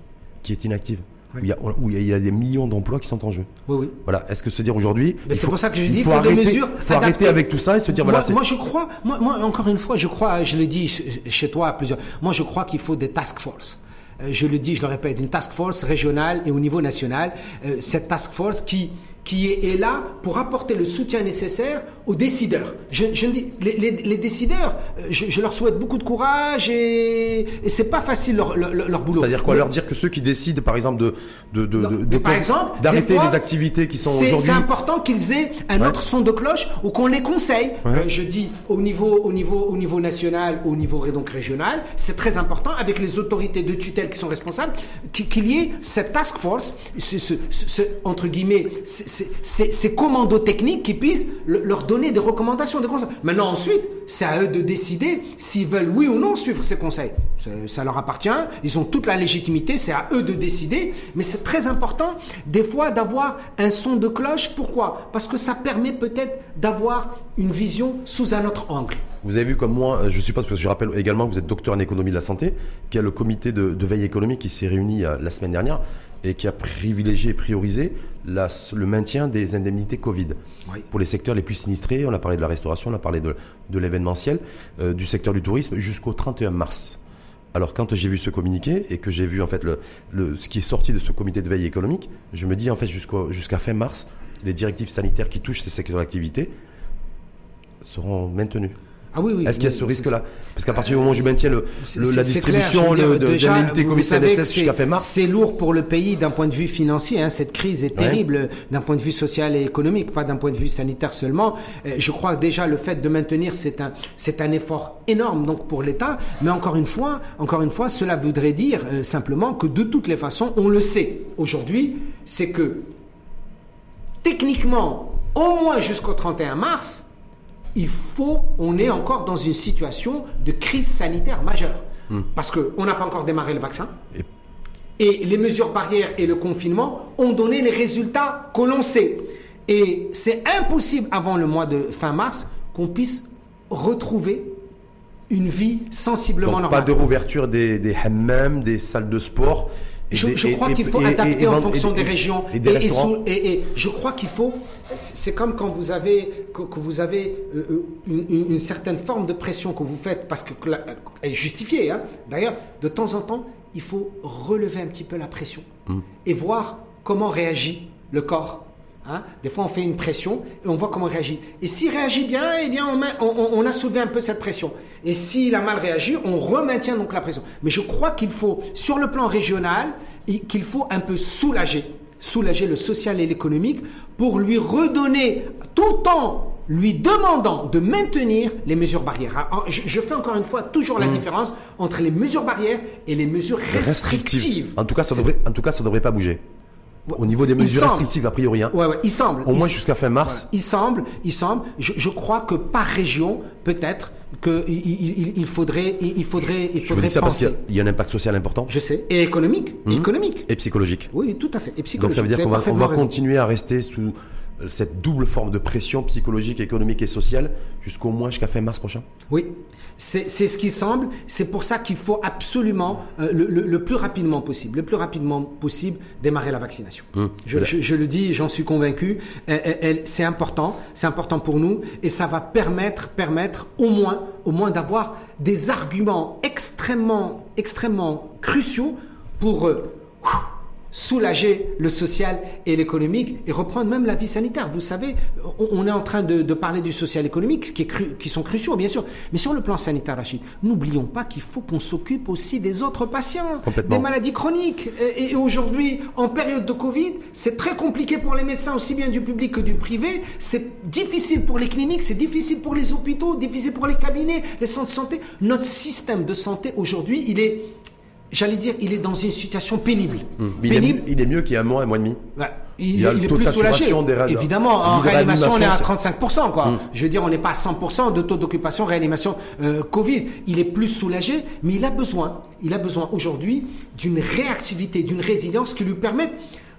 Speaker 2: qui est inactive. Où il y a, où il y a des millions d'emplois qui sont en jeu.
Speaker 1: Oui, oui.
Speaker 2: Voilà. Est-ce que se dire aujourd'hui.
Speaker 1: Mais c'est pour ça que je dis, il
Speaker 2: faut
Speaker 1: faut des mesures
Speaker 2: faut arrêter avec tout ça et se dire
Speaker 1: moi,
Speaker 2: voilà,
Speaker 1: moi, je crois, moi, moi, encore une fois, je crois, je l'ai dit ch- chez toi à plusieurs, moi je crois qu'il faut des task force. Euh, Je le dis, je le répète, une task force régionale et au niveau national. Euh, cette task force qui, qui est, là pour apporter le soutien nécessaire aux décideurs. Je, les, les- les décideurs, euh, je, je leur souhaite beaucoup de courage et, et c'est pas facile leur, leur, leur boulot.
Speaker 2: C'est-à-dire quoi
Speaker 1: Mais-
Speaker 2: Leur dire que ceux qui décident, par exemple, de, de, de,
Speaker 1: Non, par exemple,
Speaker 2: d'arrêter les activités qui sont aujourd'hui.
Speaker 1: C'est important qu'ils aient un
Speaker 2: Ouais.
Speaker 1: autre son de cloche ou qu'on les conseille.
Speaker 2: Ouais.
Speaker 1: Euh, je dis au niveau, au niveau, au niveau national, au niveau donc régional, c'est très important avec les autorités de tutelle qui sont responsables qu'il y ait cette task force, ce, ce- ce- ce- entre guillemets, ces- commandos techniques qui puissent le- leur donner des recommandations, des conseils. Maintenant ensuite, c'est à eux de décider s'ils veulent oui ou non suivre ces conseils. Ça leur appartient, ils ont toute la légitimité, c'est à eux de décider, mais c'est très important des fois d'avoir un son de cloche. Pourquoi? Parce que ça permet peut-être d'avoir une vision sous un autre angle.
Speaker 2: Vous avez vu comme moi, euh, je suppose, parce que je rappelle également que vous êtes docteur en économie de la santé, qui a le comité de, de veille économique qui s'est réuni euh, la semaine dernière et qui a privilégié et priorisé la- le maintien des indemnités Covid.
Speaker 1: Oui.
Speaker 2: Pour les secteurs les plus sinistrés, on a parlé de la restauration, on a parlé de, de l'événementiel, euh, du secteur du tourisme, jusqu'au 31 mars. Alors quand j'ai vu ce communiqué et que j'ai vu en fait le, le- ce qui est sorti de ce comité de veille économique, je me dis en fait jusqu'à fin mars, les directives sanitaires qui touchent ces secteurs d'activité seront maintenues.
Speaker 1: Ah oui, oui.
Speaker 2: Est-ce qu'il y a
Speaker 1: oui,
Speaker 2: ce risque-là Parce qu'à partir du moment où je maintiens le,
Speaker 1: C'est-
Speaker 2: le-
Speaker 1: c'est-
Speaker 2: la
Speaker 1: clair,
Speaker 2: distribution
Speaker 1: dire,
Speaker 2: de,
Speaker 1: vous
Speaker 2: Covid CNSS jusqu'à fin mars,
Speaker 1: C'est lourd pour le pays d'un point de vue financier. hein. Cette crise est
Speaker 2: Ouais.
Speaker 1: terrible d'un point de vue social et économique, pas d'un point de vue sanitaire seulement. Euh, Je crois que déjà le fait de maintenir, c'est un, c'est un effort énorme donc pour l'État. Mais encore une fois, encore une fois, cela voudrait dire euh, simplement que de toutes les façons, on le sait aujourd'hui, c'est que techniquement, au moins jusqu'au 31 mars, il faut, on est encore dans une situation de crise sanitaire majeure. Parce qu'on n'a pas encore démarré le vaccin.
Speaker 2: Et-
Speaker 1: Et les mesures barrières et le confinement ont donné les résultats que l'on sait. Et c'est impossible avant le mois de fin mars qu'on puisse retrouver une vie sensiblement
Speaker 2: Donc,
Speaker 1: normale.
Speaker 2: pas de rouverture des, des hammams, des salles de sport.
Speaker 1: Je, crois qu'il faut adapter en fonction des régions.
Speaker 2: Et des
Speaker 1: et, je crois qu'il faut. C'est comme quand vous avez que, que vous avez euh, euh, une, une- une certaine forme de pression que vous faites parce que elle est justifiée. hein. D'ailleurs, de temps en temps, il faut relever un petit peu la pression et voir comment réagit le corps. Hein. Des fois, on fait une pression et on voit comment il réagit. Et s'il réagit bien, eh bien, on, met- on- on- on a soulevé un peu cette pression. Et s'il a mal réagi, on remaintient donc la pression. Mais je crois qu'il faut, sur le plan régional, qu'il faut un peu soulager, soulager le social et l'économique pour lui redonner, tout en lui demandant de maintenir les mesures barrières. Alors, je, je fais encore une fois toujours
Speaker 2: Mmh.
Speaker 1: la différence entre les mesures barrières et les mesures restrictives.
Speaker 2: En tout cas, ça devrait, en tout cas, ça devrait pas bouger. Au niveau des
Speaker 1: Il
Speaker 2: mesures
Speaker 1: semble.
Speaker 2: restrictives, a priori, hein.
Speaker 1: Ouais, ouais, il semble.
Speaker 2: Au moins jusqu'à fin mars.
Speaker 1: Il semble, il semble. Je, je crois que par région, peut-être que il, il- il- il faudrait, il faudrait,
Speaker 2: Je vous
Speaker 1: faudrait
Speaker 2: dis ça parce qu'il y a- un impact social important
Speaker 1: Je sais. Et économique, et économique.
Speaker 2: et psychologique.
Speaker 1: Oui, tout à fait. Et
Speaker 2: Donc
Speaker 1: psychologique.
Speaker 2: ça veut dire qu'on va, on va
Speaker 1: raison.
Speaker 2: continuer à rester sous cette double forme de pression psychologique, économique et sociale jusqu'au moins jusqu'à fin mars prochain?
Speaker 1: Oui, c'est ce qui semble. C'est pour ça qu'il faut absolument, euh, le, le- le plus rapidement possible, le plus rapidement possible, démarrer la vaccination. Je, je- je le dis, j'en suis convaincu. Elle- elle- c'est important, c'est important pour nous, et ça va permettre, permettre au moins, au moins d'avoir des arguments extrêmement, extrêmement cruciaux pour euh, soulager le social et l'économique et reprendre même la vie sanitaire. Vous savez, on, est en train de, de parler du social économique, qui, est cru- qui sont cruciaux, bien sûr. Mais sur le plan sanitaire, Rachid, n'oublions pas qu'il faut qu'on s'occupe aussi des autres patients, des maladies chroniques. Et, et aujourd'hui, en période de Covid, c'est très compliqué pour les médecins, aussi bien du public que du privé. C'est difficile pour les cliniques, c'est difficile pour les hôpitaux, difficile pour les cabinets, les centres de santé. Notre système de santé aujourd'hui, il est, j'allais dire, il est dans une situation pénible.
Speaker 2: Mais il, est, il est mieux qu'il y a un mois, un mois et demi.
Speaker 1: Ouais.
Speaker 2: Il y a le taux de saturation des ra-
Speaker 1: Évidemment, en réanimation, on est à
Speaker 2: réanimation,
Speaker 1: 35%. Quoi. Je veux dire, on n'est pas à 100% de taux d'occupation réanimation euh, Covid. Il est plus soulagé, mais il a besoin, il a besoin aujourd'hui d'une réactivité, d'une résilience qui lui permette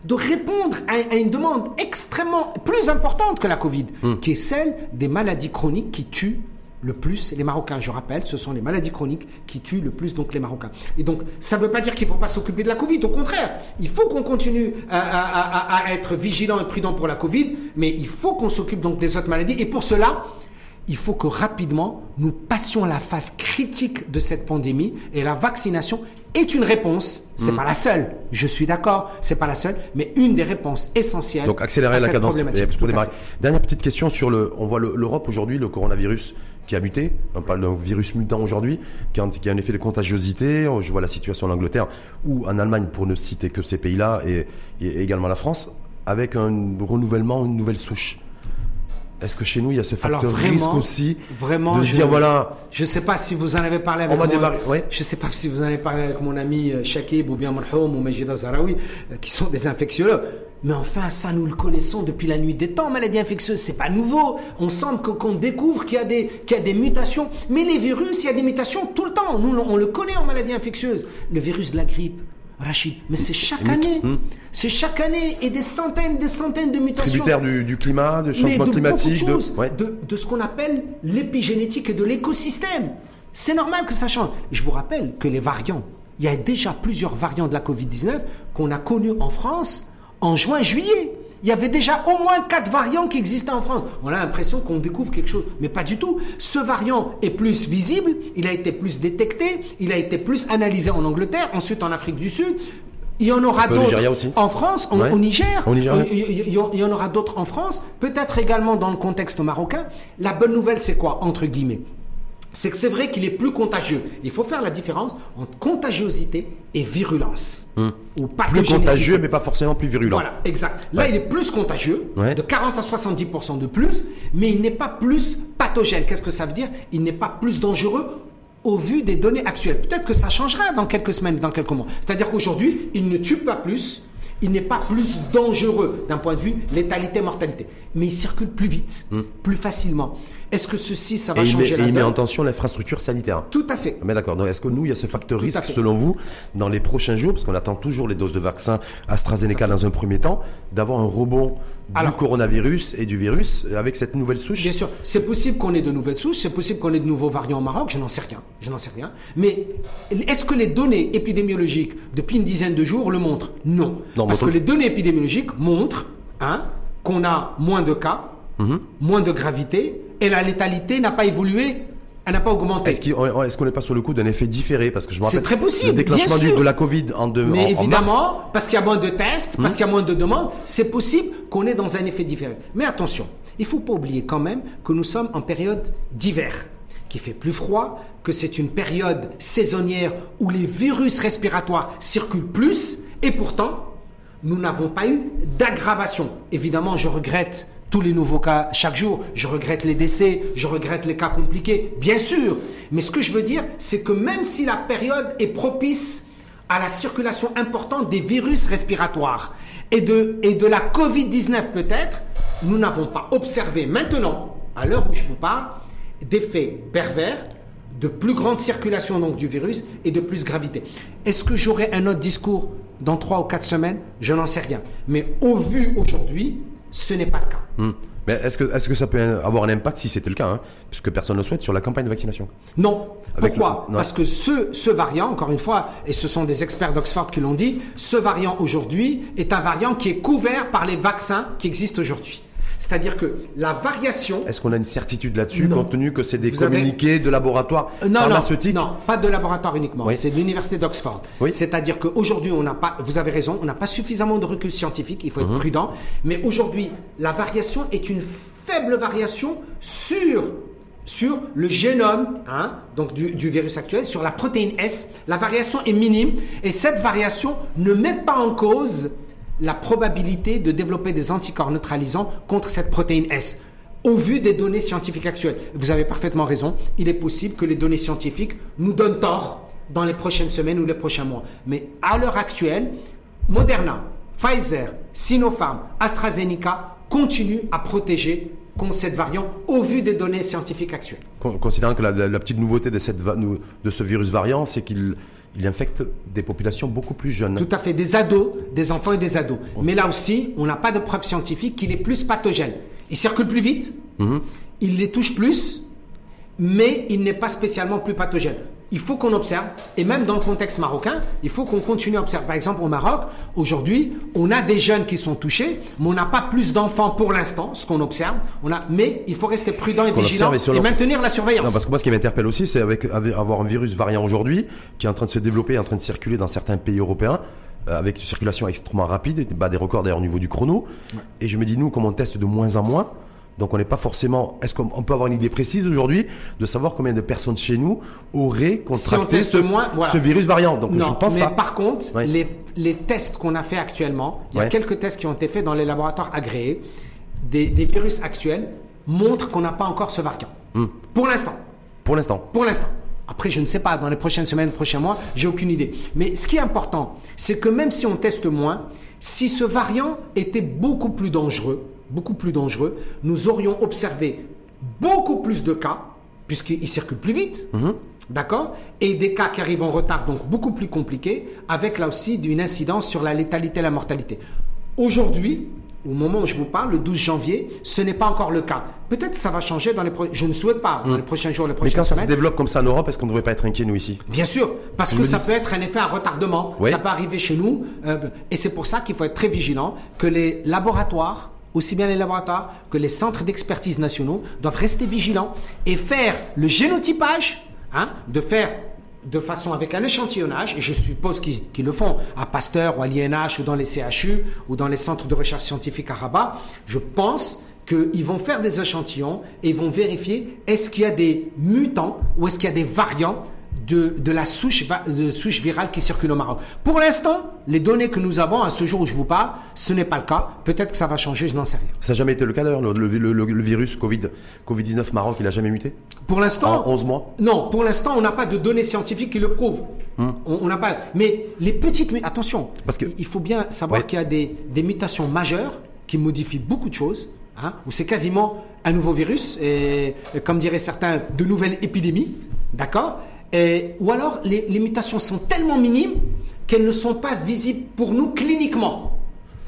Speaker 1: de répondre à, à une demande extrêmement plus importante que la Covid, qui est celle des maladies chroniques qui tuent le plus les Marocains. Je rappelle, ce sont les maladies chroniques qui tuent le plus donc les Marocains. Et donc, ça ne veut pas dire qu'il ne faut pas s'occuper de la Covid. Au contraire, il faut qu'on continue à, être vigilant et prudent pour la Covid, mais il faut qu'on s'occupe donc des autres maladies. Et pour cela, il faut que rapidement nous passions la phase critique de cette pandémie et la vaccination est une réponse. C'est pas la seule. Je suis d'accord, c'est pas la seule, mais une des réponses essentielles.
Speaker 2: Donc accélérer
Speaker 1: à
Speaker 2: la
Speaker 1: cette
Speaker 2: cadence et pour
Speaker 1: à
Speaker 2: démarrer. Dernière petite question sur le. On voit le- l'Europe aujourd'hui, le coronavirus qui a muté. On parle d'un virus mutant aujourd'hui, qui, a un- qui a un effet de contagiosité. Je vois la situation en Angleterre ou en Allemagne, pour ne citer que ces pays-là, et, et également la France, avec un renouvellement, une nouvelle souche. Est-ce que chez nous, il y a ce
Speaker 1: Alors
Speaker 2: facteur
Speaker 1: vraiment,
Speaker 2: risque aussi
Speaker 1: vraiment,
Speaker 2: de
Speaker 1: je-
Speaker 2: dire voilà,
Speaker 1: Je ne sais pas si vous en avez parlé avec
Speaker 2: On va
Speaker 1: moi.
Speaker 2: démarrer, ouais.
Speaker 1: Je sais pas si vous en avez parlé avec mon ami euh, Shakib ou bien Marhoum ou Majida Zaraoui, euh, qui sont des infectiologues. Mais enfin, ça, nous le connaissons depuis la nuit des temps, maladie infectieuse. C'est pas nouveau. On semble qu'on découvre qu'il y, a des- qu'il y a des mutations. Mais les virus, il y a des mutations tout le temps. Nous, on le connaît en maladie infectieuse. Le virus de la grippe, Rachid. Mais c'est chaque année. C'est chaque année. Et des centaines, des centaines de mutations.
Speaker 2: tributaire du, du climat, du changement
Speaker 1: de
Speaker 2: climatique,
Speaker 1: beaucoup de, choses,
Speaker 2: ouais.
Speaker 1: de, de ce qu'on appelle l'épigénétique et de l'écosystème. C'est normal que ça change. Je vous rappelle que les variants, il y a déjà plusieurs variants de la Covid-19 qu'on a connus en France en juin-juillet. Il y avait déjà au moins quatre variants qui existaient en France. On a l'impression qu'on découvre quelque chose, mais pas du tout. Ce variant est plus visible, il a été plus détecté, il a été plus analysé en Angleterre, ensuite en Afrique du Sud. Il y en aura d'autres en France,
Speaker 2: Ouais.
Speaker 1: au Niger.
Speaker 2: Au Niger,
Speaker 1: Euh, il il y en aura d'autres en France, peut-être également dans le contexte marocain. La bonne nouvelle, c'est quoi, entre guillemets? C'est que c'est vrai qu'il est plus contagieux. Il faut faire la différence entre contagiosité et virulence. Ou
Speaker 2: Hmm. plus contagieux, mais pas forcément plus virulent.
Speaker 1: Voilà, exact. Là,
Speaker 2: Ouais.
Speaker 1: il est plus contagieux,
Speaker 2: Ouais.
Speaker 1: de 40 à 70% de plus, mais il n'est pas plus pathogène. Qu'est-ce que ça veut dire? Il n'est pas plus dangereux au vu des données actuelles. Peut-être que ça changera dans quelques semaines, dans quelques mois. C'est-à-dire qu'aujourd'hui, il ne tue pas plus, il n'est pas plus dangereux d'un point de vue létalité, mortalité, mais il circule plus vite, plus facilement. Est-ce que ceci, ça va
Speaker 2: Et met,
Speaker 1: changer
Speaker 2: et
Speaker 1: la
Speaker 2: il met en tension l'infrastructure sanitaire.
Speaker 1: Tout à fait.
Speaker 2: Mais d'accord. Donc, est-ce que nous, il y a ce facteur
Speaker 1: Tout
Speaker 2: risque, selon vous, dans les prochains jours, parce qu'on attend toujours les doses de vaccin AstraZeneca dans un premier temps, d'avoir un rebond du
Speaker 1: Alors-
Speaker 2: coronavirus et du virus avec cette nouvelle souche?
Speaker 1: Bien sûr, c'est possible qu'on ait de nouvelles souches, c'est possible qu'on ait de nouveaux variants au Maroc, je n'en sais rien, je n'en sais rien. Mais est-ce que les données épidémiologiques depuis une dizaine de jours le montrent? Non.
Speaker 2: Non,
Speaker 1: Parce que les données épidémiologiques montrent hein, qu'on a moins de cas,
Speaker 2: Mhm.
Speaker 1: moins de gravité, et la létalité n'a pas évolué, elle n'a pas augmenté.
Speaker 2: Est-ce qu'on n'est pas sur le coup d'un effet différé? Parce que je me
Speaker 1: C'est
Speaker 2: rappelle
Speaker 1: très possible,
Speaker 2: le déclenchement
Speaker 1: bien
Speaker 2: du-
Speaker 1: sûr.
Speaker 2: de la Covid en, deux,
Speaker 1: Mais
Speaker 2: en- en
Speaker 1: évidemment,
Speaker 2: mars.
Speaker 1: parce qu'il y a moins de tests,
Speaker 2: Hmm.
Speaker 1: parce qu'il y a moins de demandes, c'est possible qu'on est dans un effet différé. Mais attention, il faut pas oublier quand même que nous sommes en période d'hiver, qui fait plus froid, que c'est une période saisonnière où les virus respiratoires circulent plus, et pourtant, nous n'avons pas eu d'aggravation. Évidemment, je regrette tous les nouveaux cas chaque jour, je regrette les décès, je regrette les cas compliqués, bien sûr. Mais ce que je veux dire, c'est que même si la période est propice à la circulation importante des virus respiratoires et de, et de la Covid-19 peut-être, nous n'avons pas observé maintenant, à l'heure où je vous parle, d'effets pervers, de plus grande circulation donc du virus et de plus gravité. Est-ce que j'aurai un autre discours dans trois ou quatre semaines? Je n'en sais rien. Mais au vu aujourd'hui, ce n'est pas le cas.
Speaker 2: Hmm. Mais est-ce que, est-ce que ça peut avoir un impact, si c'était le cas, hein, puisque personne ne le souhaite, sur la campagne de vaccination?
Speaker 1: Non.
Speaker 2: Avec
Speaker 1: Pourquoi
Speaker 2: le- non.
Speaker 1: Parce que ce, ce variant, encore une fois, et ce sont des experts d'Oxford qui l'ont dit, ce variant aujourd'hui est un variant qui est couvert par les vaccins qui existent aujourd'hui. C'est-à-dire que la variation...
Speaker 2: Est-ce qu'on a une certitude là-dessus, compte tenu que c'est des
Speaker 1: Vous avez-
Speaker 2: communiqués de laboratoires
Speaker 1: Euh, Non,
Speaker 2: pharmaceutiques
Speaker 1: non, non, pas de laboratoire uniquement.
Speaker 2: Oui.
Speaker 1: C'est de l'université d'Oxford.
Speaker 2: Oui.
Speaker 1: C'est-à-dire qu'aujourd'hui, on n'a pas, vous avez raison, on n'a pas suffisamment de recul scientifique, il faut
Speaker 2: Mhm.
Speaker 1: être prudent. Mais aujourd'hui, la variation est une faible variation sur, sur le génome hein, donc du, du virus actuel, sur la protéine S. La variation est minime et cette variation ne met pas en cause la probabilité de développer des anticorps neutralisants contre cette protéine S. Au vu des données scientifiques actuelles, vous avez parfaitement raison, il est possible que les données scientifiques nous donnent tort dans les prochaines semaines ou les prochains mois. Mais à l'heure actuelle, Moderna, Pfizer, Sinopharm, AstraZeneca continuent à protéger contre cette variant au vu des données scientifiques actuelles.
Speaker 2: Con- Considérant que la, la- petite nouveauté de, cette de ce virus variant, c'est qu'il il infecte des populations beaucoup plus jeunes.
Speaker 1: Tout à fait, des ados, des enfants et des ados. Mais là aussi, on n'a pas de preuve scientifique qu'il est plus pathogène. Il circule plus vite, il les touche plus, mais il n'est pas spécialement plus pathogène. Il faut qu'on observe, et même dans le contexte marocain, il faut qu'on continue à observer. Par exemple, au Maroc, aujourd'hui, on a des jeunes qui sont touchés, mais on n'a pas plus d'enfants pour l'instant, ce qu'on observe. On a, mais il faut rester prudent et vigilant
Speaker 2: et
Speaker 1: maintenir la surveillance.
Speaker 2: Non, parce que moi, ce qui m'interpelle aussi, c'est avec, avec- avoir un virus variant aujourd'hui, qui est en train de se développer, en train de circuler dans certains pays européens, euh, avec une circulation extrêmement rapide, et bat des records d'ailleurs au niveau du chrono. Et je me dis, nous, comme on teste de moins en moins, donc on n'est pas forcément. Est-ce qu'on on peut avoir une idée précise aujourd'hui de savoir combien de personnes chez nous auraient contracté ce,
Speaker 1: moins, voilà.
Speaker 2: ce virus variant? Donc
Speaker 1: non,
Speaker 2: je pense
Speaker 1: mais
Speaker 2: pas.
Speaker 1: par contre,
Speaker 2: Ouais.
Speaker 1: les, les tests qu'on a fait actuellement, il y a
Speaker 2: Ouais.
Speaker 1: quelques tests qui ont été faits dans les laboratoires agréés, des, des virus actuels montrent qu'on n'a pas encore ce variant.
Speaker 2: Hmm.
Speaker 1: Pour l'instant.
Speaker 2: Pour l'instant.
Speaker 1: Pour l'instant. Après, je ne sais pas, dans les prochaines semaines, prochains mois, j'ai aucune idée. Mais ce qui est important, c'est que même si on teste moins, si ce variant était beaucoup plus dangereux, beaucoup plus dangereux, nous aurions observé beaucoup plus de cas, puisqu'il circule plus vite, d'accord Et des cas qui arrivent en retard, donc beaucoup plus compliqués, avec là aussi une incidence sur la létalité et la mortalité. Aujourd'hui, au moment où je vous parle, le 12 janvier, ce n'est pas encore le cas. Peut-être que ça va changer dans les pro- Je ne souhaite pas dans les prochains jours, les
Speaker 2: Mais
Speaker 1: prochaines
Speaker 2: quand ça se développe comme ça en Europe, est-ce qu'on ne devrait pas être inquiet, nous, ici?
Speaker 1: Bien sûr, parce
Speaker 2: Je
Speaker 1: que ça
Speaker 2: dis-
Speaker 1: peut être un effet à retardement.
Speaker 2: Oui.
Speaker 1: Ça peut arriver chez nous. euh, et c'est pour ça qu'il faut être très vigilant que les laboratoires, aussi bien les laboratoires que les centres d'expertise nationaux, doivent rester vigilants et faire le génotypage, hein, de faire de façon avec un échantillonnage, et je suppose qu'ils le font à Pasteur ou à l'INH ou dans les CHU ou dans les centres de recherche scientifique à Rabat, je pense qu'ils vont faire des échantillons et vont vérifier est-ce qu'il y a des mutants ou est-ce qu'il y a des variants de, de la souche, va- de souche virale qui circule au Maroc. Pour l'instant, les données que nous avons à ce jour où je vous parle, ce n'est pas le cas. Peut-être que ça va changer, je n'en sais rien.
Speaker 2: Ça n'a jamais été le cas d'ailleurs, le, le- le- le virus Covid, Covid-19 Maroc, il n'a jamais muté?
Speaker 1: Pour l'instant,
Speaker 2: En 11 mois?
Speaker 1: Non, pour l'instant, on n'a pas de données scientifiques qui le prouvent. On on n'a pas. Mais les petites, attention,
Speaker 2: Parce que-
Speaker 1: il faut bien savoir
Speaker 2: Ouais.
Speaker 1: qu'il y a des, des mutations majeures qui modifient beaucoup de choses hein, où c'est quasiment un nouveau virus, et, et comme diraient certains, de nouvelles épidémies, d'accord? Et- Ou alors les, les mutations sont tellement minimes qu'elles ne sont pas visibles pour nous cliniquement.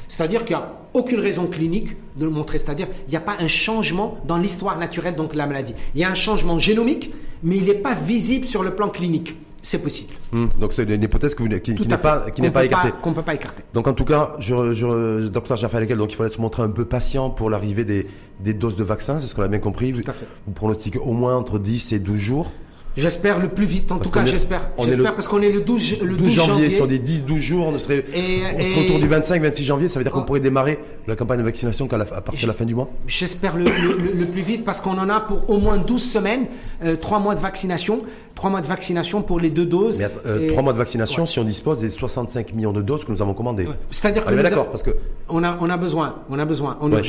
Speaker 1: C'est-à-dire qu'il n'y a aucune raison clinique de le montrer. C'est-à-dire il n'y a pas un changement dans l'histoire naturelle donc de la maladie. Il y a un changement génomique, mais il n'est pas visible sur le plan clinique. C'est possible.
Speaker 2: Hmm. Donc c'est une hypothèse que vous- qui, n'est pas, n'est écartée.
Speaker 1: Qu'on ne peut pas écarter.
Speaker 2: Donc en tout cas, je, je, docteur Jaffa donc il fallait se montrer un peu patient pour l'arrivée des, des doses de vaccins, c'est ce qu'on a bien compris.
Speaker 1: Tout à fait.
Speaker 2: Vous pronostiquez au moins entre 10 et 12 jours.
Speaker 1: J'espère le plus vite. En
Speaker 2: Parce
Speaker 1: tout cas, j'espère. J'espère parce qu'on est le 12, le
Speaker 2: 12 janvier, sur des 10-12 jours, on serait,
Speaker 1: Et-
Speaker 2: on serait
Speaker 1: et-
Speaker 2: autour du 25-26 janvier, ça veut dire qu'on
Speaker 1: Oh.
Speaker 2: pourrait démarrer la campagne de vaccination qu'à la- à partir de la fin du mois
Speaker 1: J'espère le, le- le- le plus vite parce qu'on en a pour au moins 12 semaines, 3 mois de vaccination, 3 mois de vaccination pour les deux doses.
Speaker 2: Mais euh,
Speaker 1: Et-
Speaker 2: trois mois de vaccination si on dispose des 65 millions de doses que nous avons commandées.
Speaker 1: C'est-à-dire que
Speaker 2: Ah, d'accord, parce que
Speaker 1: on a, on a besoin, on a besoin en
Speaker 2: Ouais.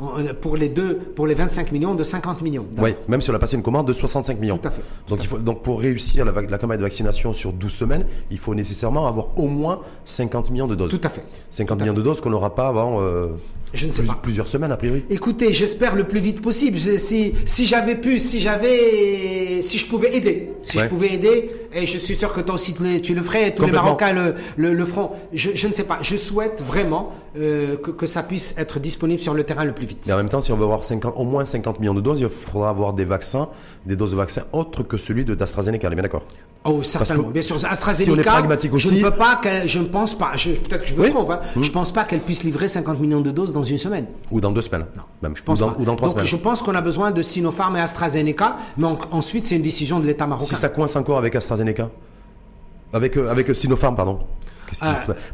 Speaker 1: on- pour les deux, pour les 25 millions de 50 millions.
Speaker 2: Ouais, même si on a passé une commande de 65 millions.
Speaker 1: Tout à fait.
Speaker 2: Donc, il faut, donc pour réussir la, la campagne de vaccination sur 12 semaines, il faut nécessairement avoir au moins 50 millions de doses.
Speaker 1: Tout à fait.
Speaker 2: 50 millions de doses qu'on n'aura pas avant euh,
Speaker 1: Je ne sais
Speaker 2: plus-
Speaker 1: pas.
Speaker 2: plusieurs semaines a priori.
Speaker 1: Écoutez, j'espère le plus vite possible. Je- si si j'avais pu, si j'avais, si je pouvais aider, si
Speaker 2: Ouais.
Speaker 1: je pouvais aider, et je suis sûr que toi aussi tu le, tu le ferais, tous les
Speaker 2: Complètement.
Speaker 1: Marocains le, le, le feront. Je, je ne sais pas. Je souhaite vraiment euh, que, que ça puisse être disponible sur le terrain le plus vite.
Speaker 2: Mais en même temps, si on veut avoir 50, au moins 50 millions de doses, il faudra avoir des vaccins, des doses de vaccins autres que celui de d'AstraZeneca, on est bien d'accord?
Speaker 1: Oh, certainement.
Speaker 2: que
Speaker 1: Bien sûr,
Speaker 2: si
Speaker 1: AstraZeneca.
Speaker 2: on est pragmatique
Speaker 1: Je
Speaker 2: aussi-
Speaker 1: ne peux pas qu'elle, je ne pense pas, je- peut-être que je me
Speaker 2: Oui.
Speaker 1: trompe, hein, je pense pas qu'elle puisse livrer 50 millions de doses dans une semaine.
Speaker 2: Ou dans deux semaines même.
Speaker 1: Je pense
Speaker 2: ou, dans,
Speaker 1: pas.
Speaker 2: ou dans trois
Speaker 1: Donc,
Speaker 2: semaines.
Speaker 1: je pense qu'on a besoin de Sinopharm et AstraZeneca, mais en- ensuite, c'est une décision de l'État marocain.
Speaker 2: Si ça coince encore avec AstraZeneca Avec, euh, avec euh, Sinopharm, pardon.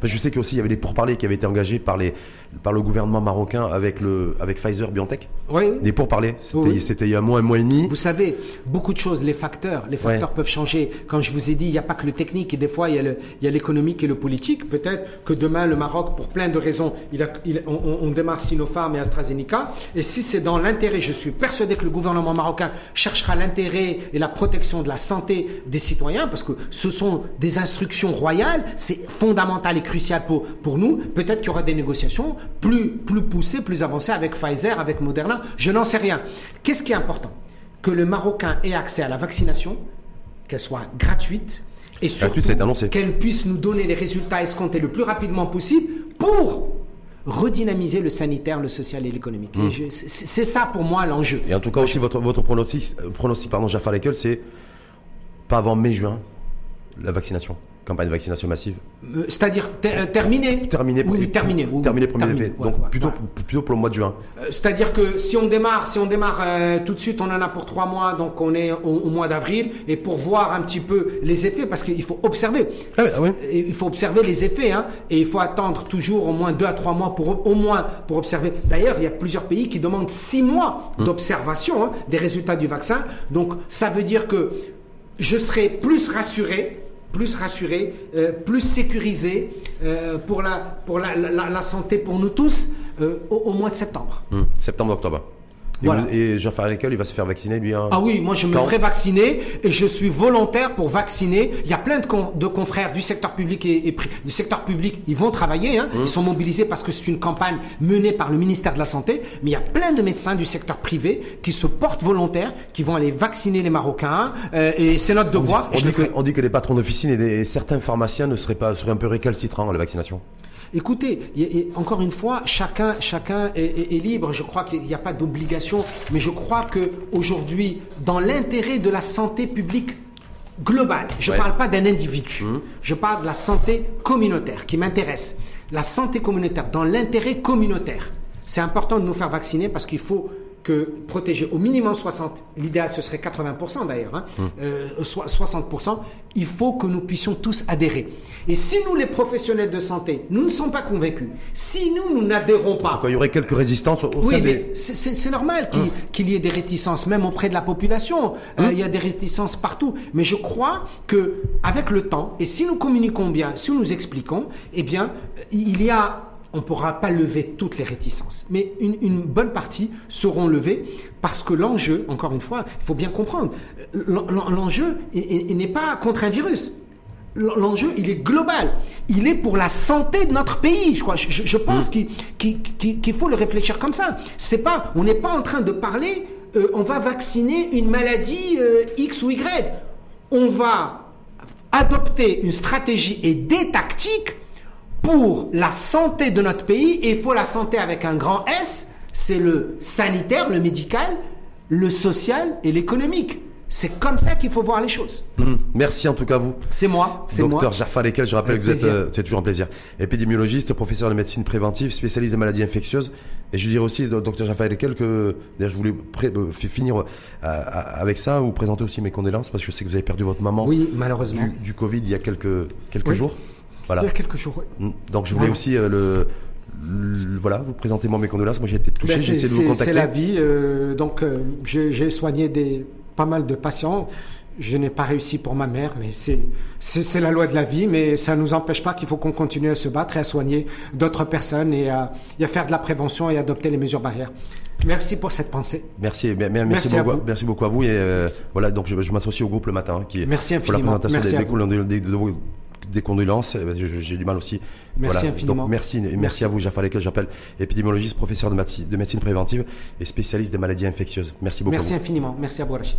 Speaker 2: Que je sais qu'aussi il y avait des pourparlers qui avaient été engagés par, les, par le gouvernement marocain avec, le, avec Pfizer BioNTech.
Speaker 1: Oui.
Speaker 2: Des pourparlers. C'était
Speaker 1: Oui.
Speaker 2: c'était il y a un mois, un mois et demi.
Speaker 1: Vous savez, beaucoup de choses, les facteurs, les facteurs
Speaker 2: Ouais.
Speaker 1: peuvent changer. Comme je vous ai dit, il n'y a pas que le technique, et des fois, il y a l'économique et le politique. Peut-être que demain, le Maroc, pour plein de raisons, il a- il- on- on démarre Sinopharm et AstraZeneca. Et si c'est dans l'intérêt, je suis persuadé que le gouvernement marocain cherchera l'intérêt et la protection de la santé des citoyens, parce que ce sont des instructions royales, c'est fondamental et crucial pour, pour nous. Peut-être qu'il y aura des négociations plus, plus poussées, plus avancées avec Pfizer, avec Moderna. Je n'en sais rien. Qu'est-ce qui est important? Que le Marocain ait accès à la vaccination, qu'elle soit gratuite, et surtout qu'elle puisse nous donner les résultats escomptés le plus rapidement possible pour redynamiser le sanitaire, le social et l'économique.
Speaker 2: Mmh.
Speaker 1: Je- c'est- ça pour moi l'enjeu.
Speaker 2: Et en tout cas aussi votre, votre pronostic, euh, pronostic pardon, Jaffa Lekel, c'est pas avant mai-juin la vaccination, campagne de vaccination massive.
Speaker 1: Euh, C'est-à-dire ter- euh, terminé
Speaker 2: Terminé,
Speaker 1: Oui, oui, terminé. oui, oui,
Speaker 2: terminé premier
Speaker 1: terminé,
Speaker 2: effet.
Speaker 1: ouais,
Speaker 2: Donc
Speaker 1: ouais,
Speaker 2: plutôt,
Speaker 1: ouais.
Speaker 2: plutôt pour le mois de juin.
Speaker 1: Euh, C'est-à-dire que si on démarre, si on démarre euh, tout de suite, on en a pour trois mois, donc on est au, au mois d'avril, et pour voir un petit peu les effets, parce qu'il faut observer,
Speaker 2: Ah ah
Speaker 1: il faut observer les effets, hein, et il faut attendre toujours au moins deux à trois mois pour au moins pour observer. D'ailleurs, il y a plusieurs pays qui demandent six mois
Speaker 2: Hum.
Speaker 1: d'observation hein, des résultats du vaccin. Donc ça veut dire que je serai plus rassuré plus rassuré, euh, plus sécurisé euh, pour, la, pour la, santé pour nous tous euh, au, mois de septembre.
Speaker 2: Hum, Septembre-octobre. Et,
Speaker 1: Voilà.
Speaker 2: vous- et Lekel, il va se faire vacciner lui en-
Speaker 1: Ah oui, moi je me
Speaker 2: Quand
Speaker 1: ferai vacciner et je suis volontaire pour vacciner. Il y a plein de, con- de confrères du secteur public et, et du secteur public, ils vont travailler, hein. ils sont mobilisés parce que c'est une campagne menée par le ministère de la Santé, mais il y a plein de médecins du secteur privé qui se portent volontaires, qui vont aller vacciner les Marocains euh, et c'est notre devoir.
Speaker 2: On dit, que, on dit que les patrons d'officine et, et certains pharmaciens ne seraient pas seraient un peu récalcitrants à la vaccination.
Speaker 1: Écoutez, il y a- il y a- encore une fois, chacun, chacun est, est- est libre. Je crois qu'il n'y a pas d'obligation, mais je crois que aujourd'hui, dans l'intérêt de la santé publique globale, je ne
Speaker 2: Ouais.
Speaker 1: parle pas d'un individu, je parle de la santé communautaire qui m'intéresse. La santé communautaire, dans l'intérêt communautaire, c'est important de nous faire vacciner parce qu'il faut que protéger au minimum 60, l'idéal ce serait 80% d'ailleurs, hein, euh, so- 60%, il faut que nous puissions tous adhérer. Et si nous, les professionnels de santé, nous ne sommes pas convaincus, si nous, nous n'adhérons pas,
Speaker 2: il y aurait quelques résistances au,
Speaker 1: oui,
Speaker 2: sein
Speaker 1: mais
Speaker 2: des...
Speaker 1: c'est- normal qu'il qu'il y ait des réticences, même auprès de la population. Euh, il y a des réticences partout. Mais je crois que avec le temps, et si nous communiquons bien, si nous expliquons, eh bien, euh, il y a on ne pourra pas lever toutes les réticences, mais une, une bonne partie seront levées parce que l'enjeu, encore une fois, il faut bien comprendre, euh, l'en- l'en- l'enjeu il- il- il n'est pas contre un virus. l'enjeu, il est global. Il est pour la santé de notre pays. Je crois. Je, pense mm. qu'il faut le réfléchir comme ça. C'est pas, on n'est pas en train de parler. Euh, on va vacciner une maladie euh, X ou Y. On va adopter une stratégie et des tactiques pour la santé de notre pays. Et il faut la santé avec un grand S. C'est le sanitaire, le médical, le social et l'économique. C'est comme ça qu'il faut voir les choses.
Speaker 2: Hmm. Merci en tout cas vous.
Speaker 1: C'est moi. C'est moi.
Speaker 2: Docteur Jaffa Lekel, je rappelle que vous êtes, euh, c'est toujours un plaisir, épidémiologiste, professeur de médecine préventive, spécialiste des maladies infectieuses. Et je dirais aussi, docteur Jaffa Lekel, que d'ailleurs je voulais euh, finir euh, avec ça, vous présenter aussi mes condoléances parce que je sais que vous avez perdu votre maman.
Speaker 1: Oui, malheureusement.
Speaker 2: Du, Covid il y a quelques quelques jours.
Speaker 1: Voilà. Il y a quelques jours. Oui. Hmm.
Speaker 2: Donc je voulais aussi le voilà, vous présentez moi mes condoléances. Moi, j'ai été touché, ben, j'ai essayé de vous contacter.
Speaker 1: C'est la vie. donc, j'ai soigné des pas mal de patients. Je n'ai pas réussi pour ma mère, mais c'est la loi de la vie, mais ça ne nous empêche pas qu'il faut qu'on continue à se battre et à soigner d'autres personnes et à, faire de la prévention et adopter les mesures barrières. Merci pour cette pensée.
Speaker 2: Merci, merci, merci, beaucoup, merci beaucoup à vous. Et euh, voilà, donc je, je m'associe au groupe le matin, hein, qui est
Speaker 1: merci
Speaker 2: infiniment. pour la présentation des, des, condoléances. J'ai du mal aussi.
Speaker 1: Merci infiniment.
Speaker 2: Donc, merci, merci, à vous, Jaffa que j'appelle épidémiologiste, professeur de, de médecine préventive et spécialiste des maladies infectieuses. Merci beaucoup.
Speaker 1: Merci infiniment. Merci à vous, Rachid.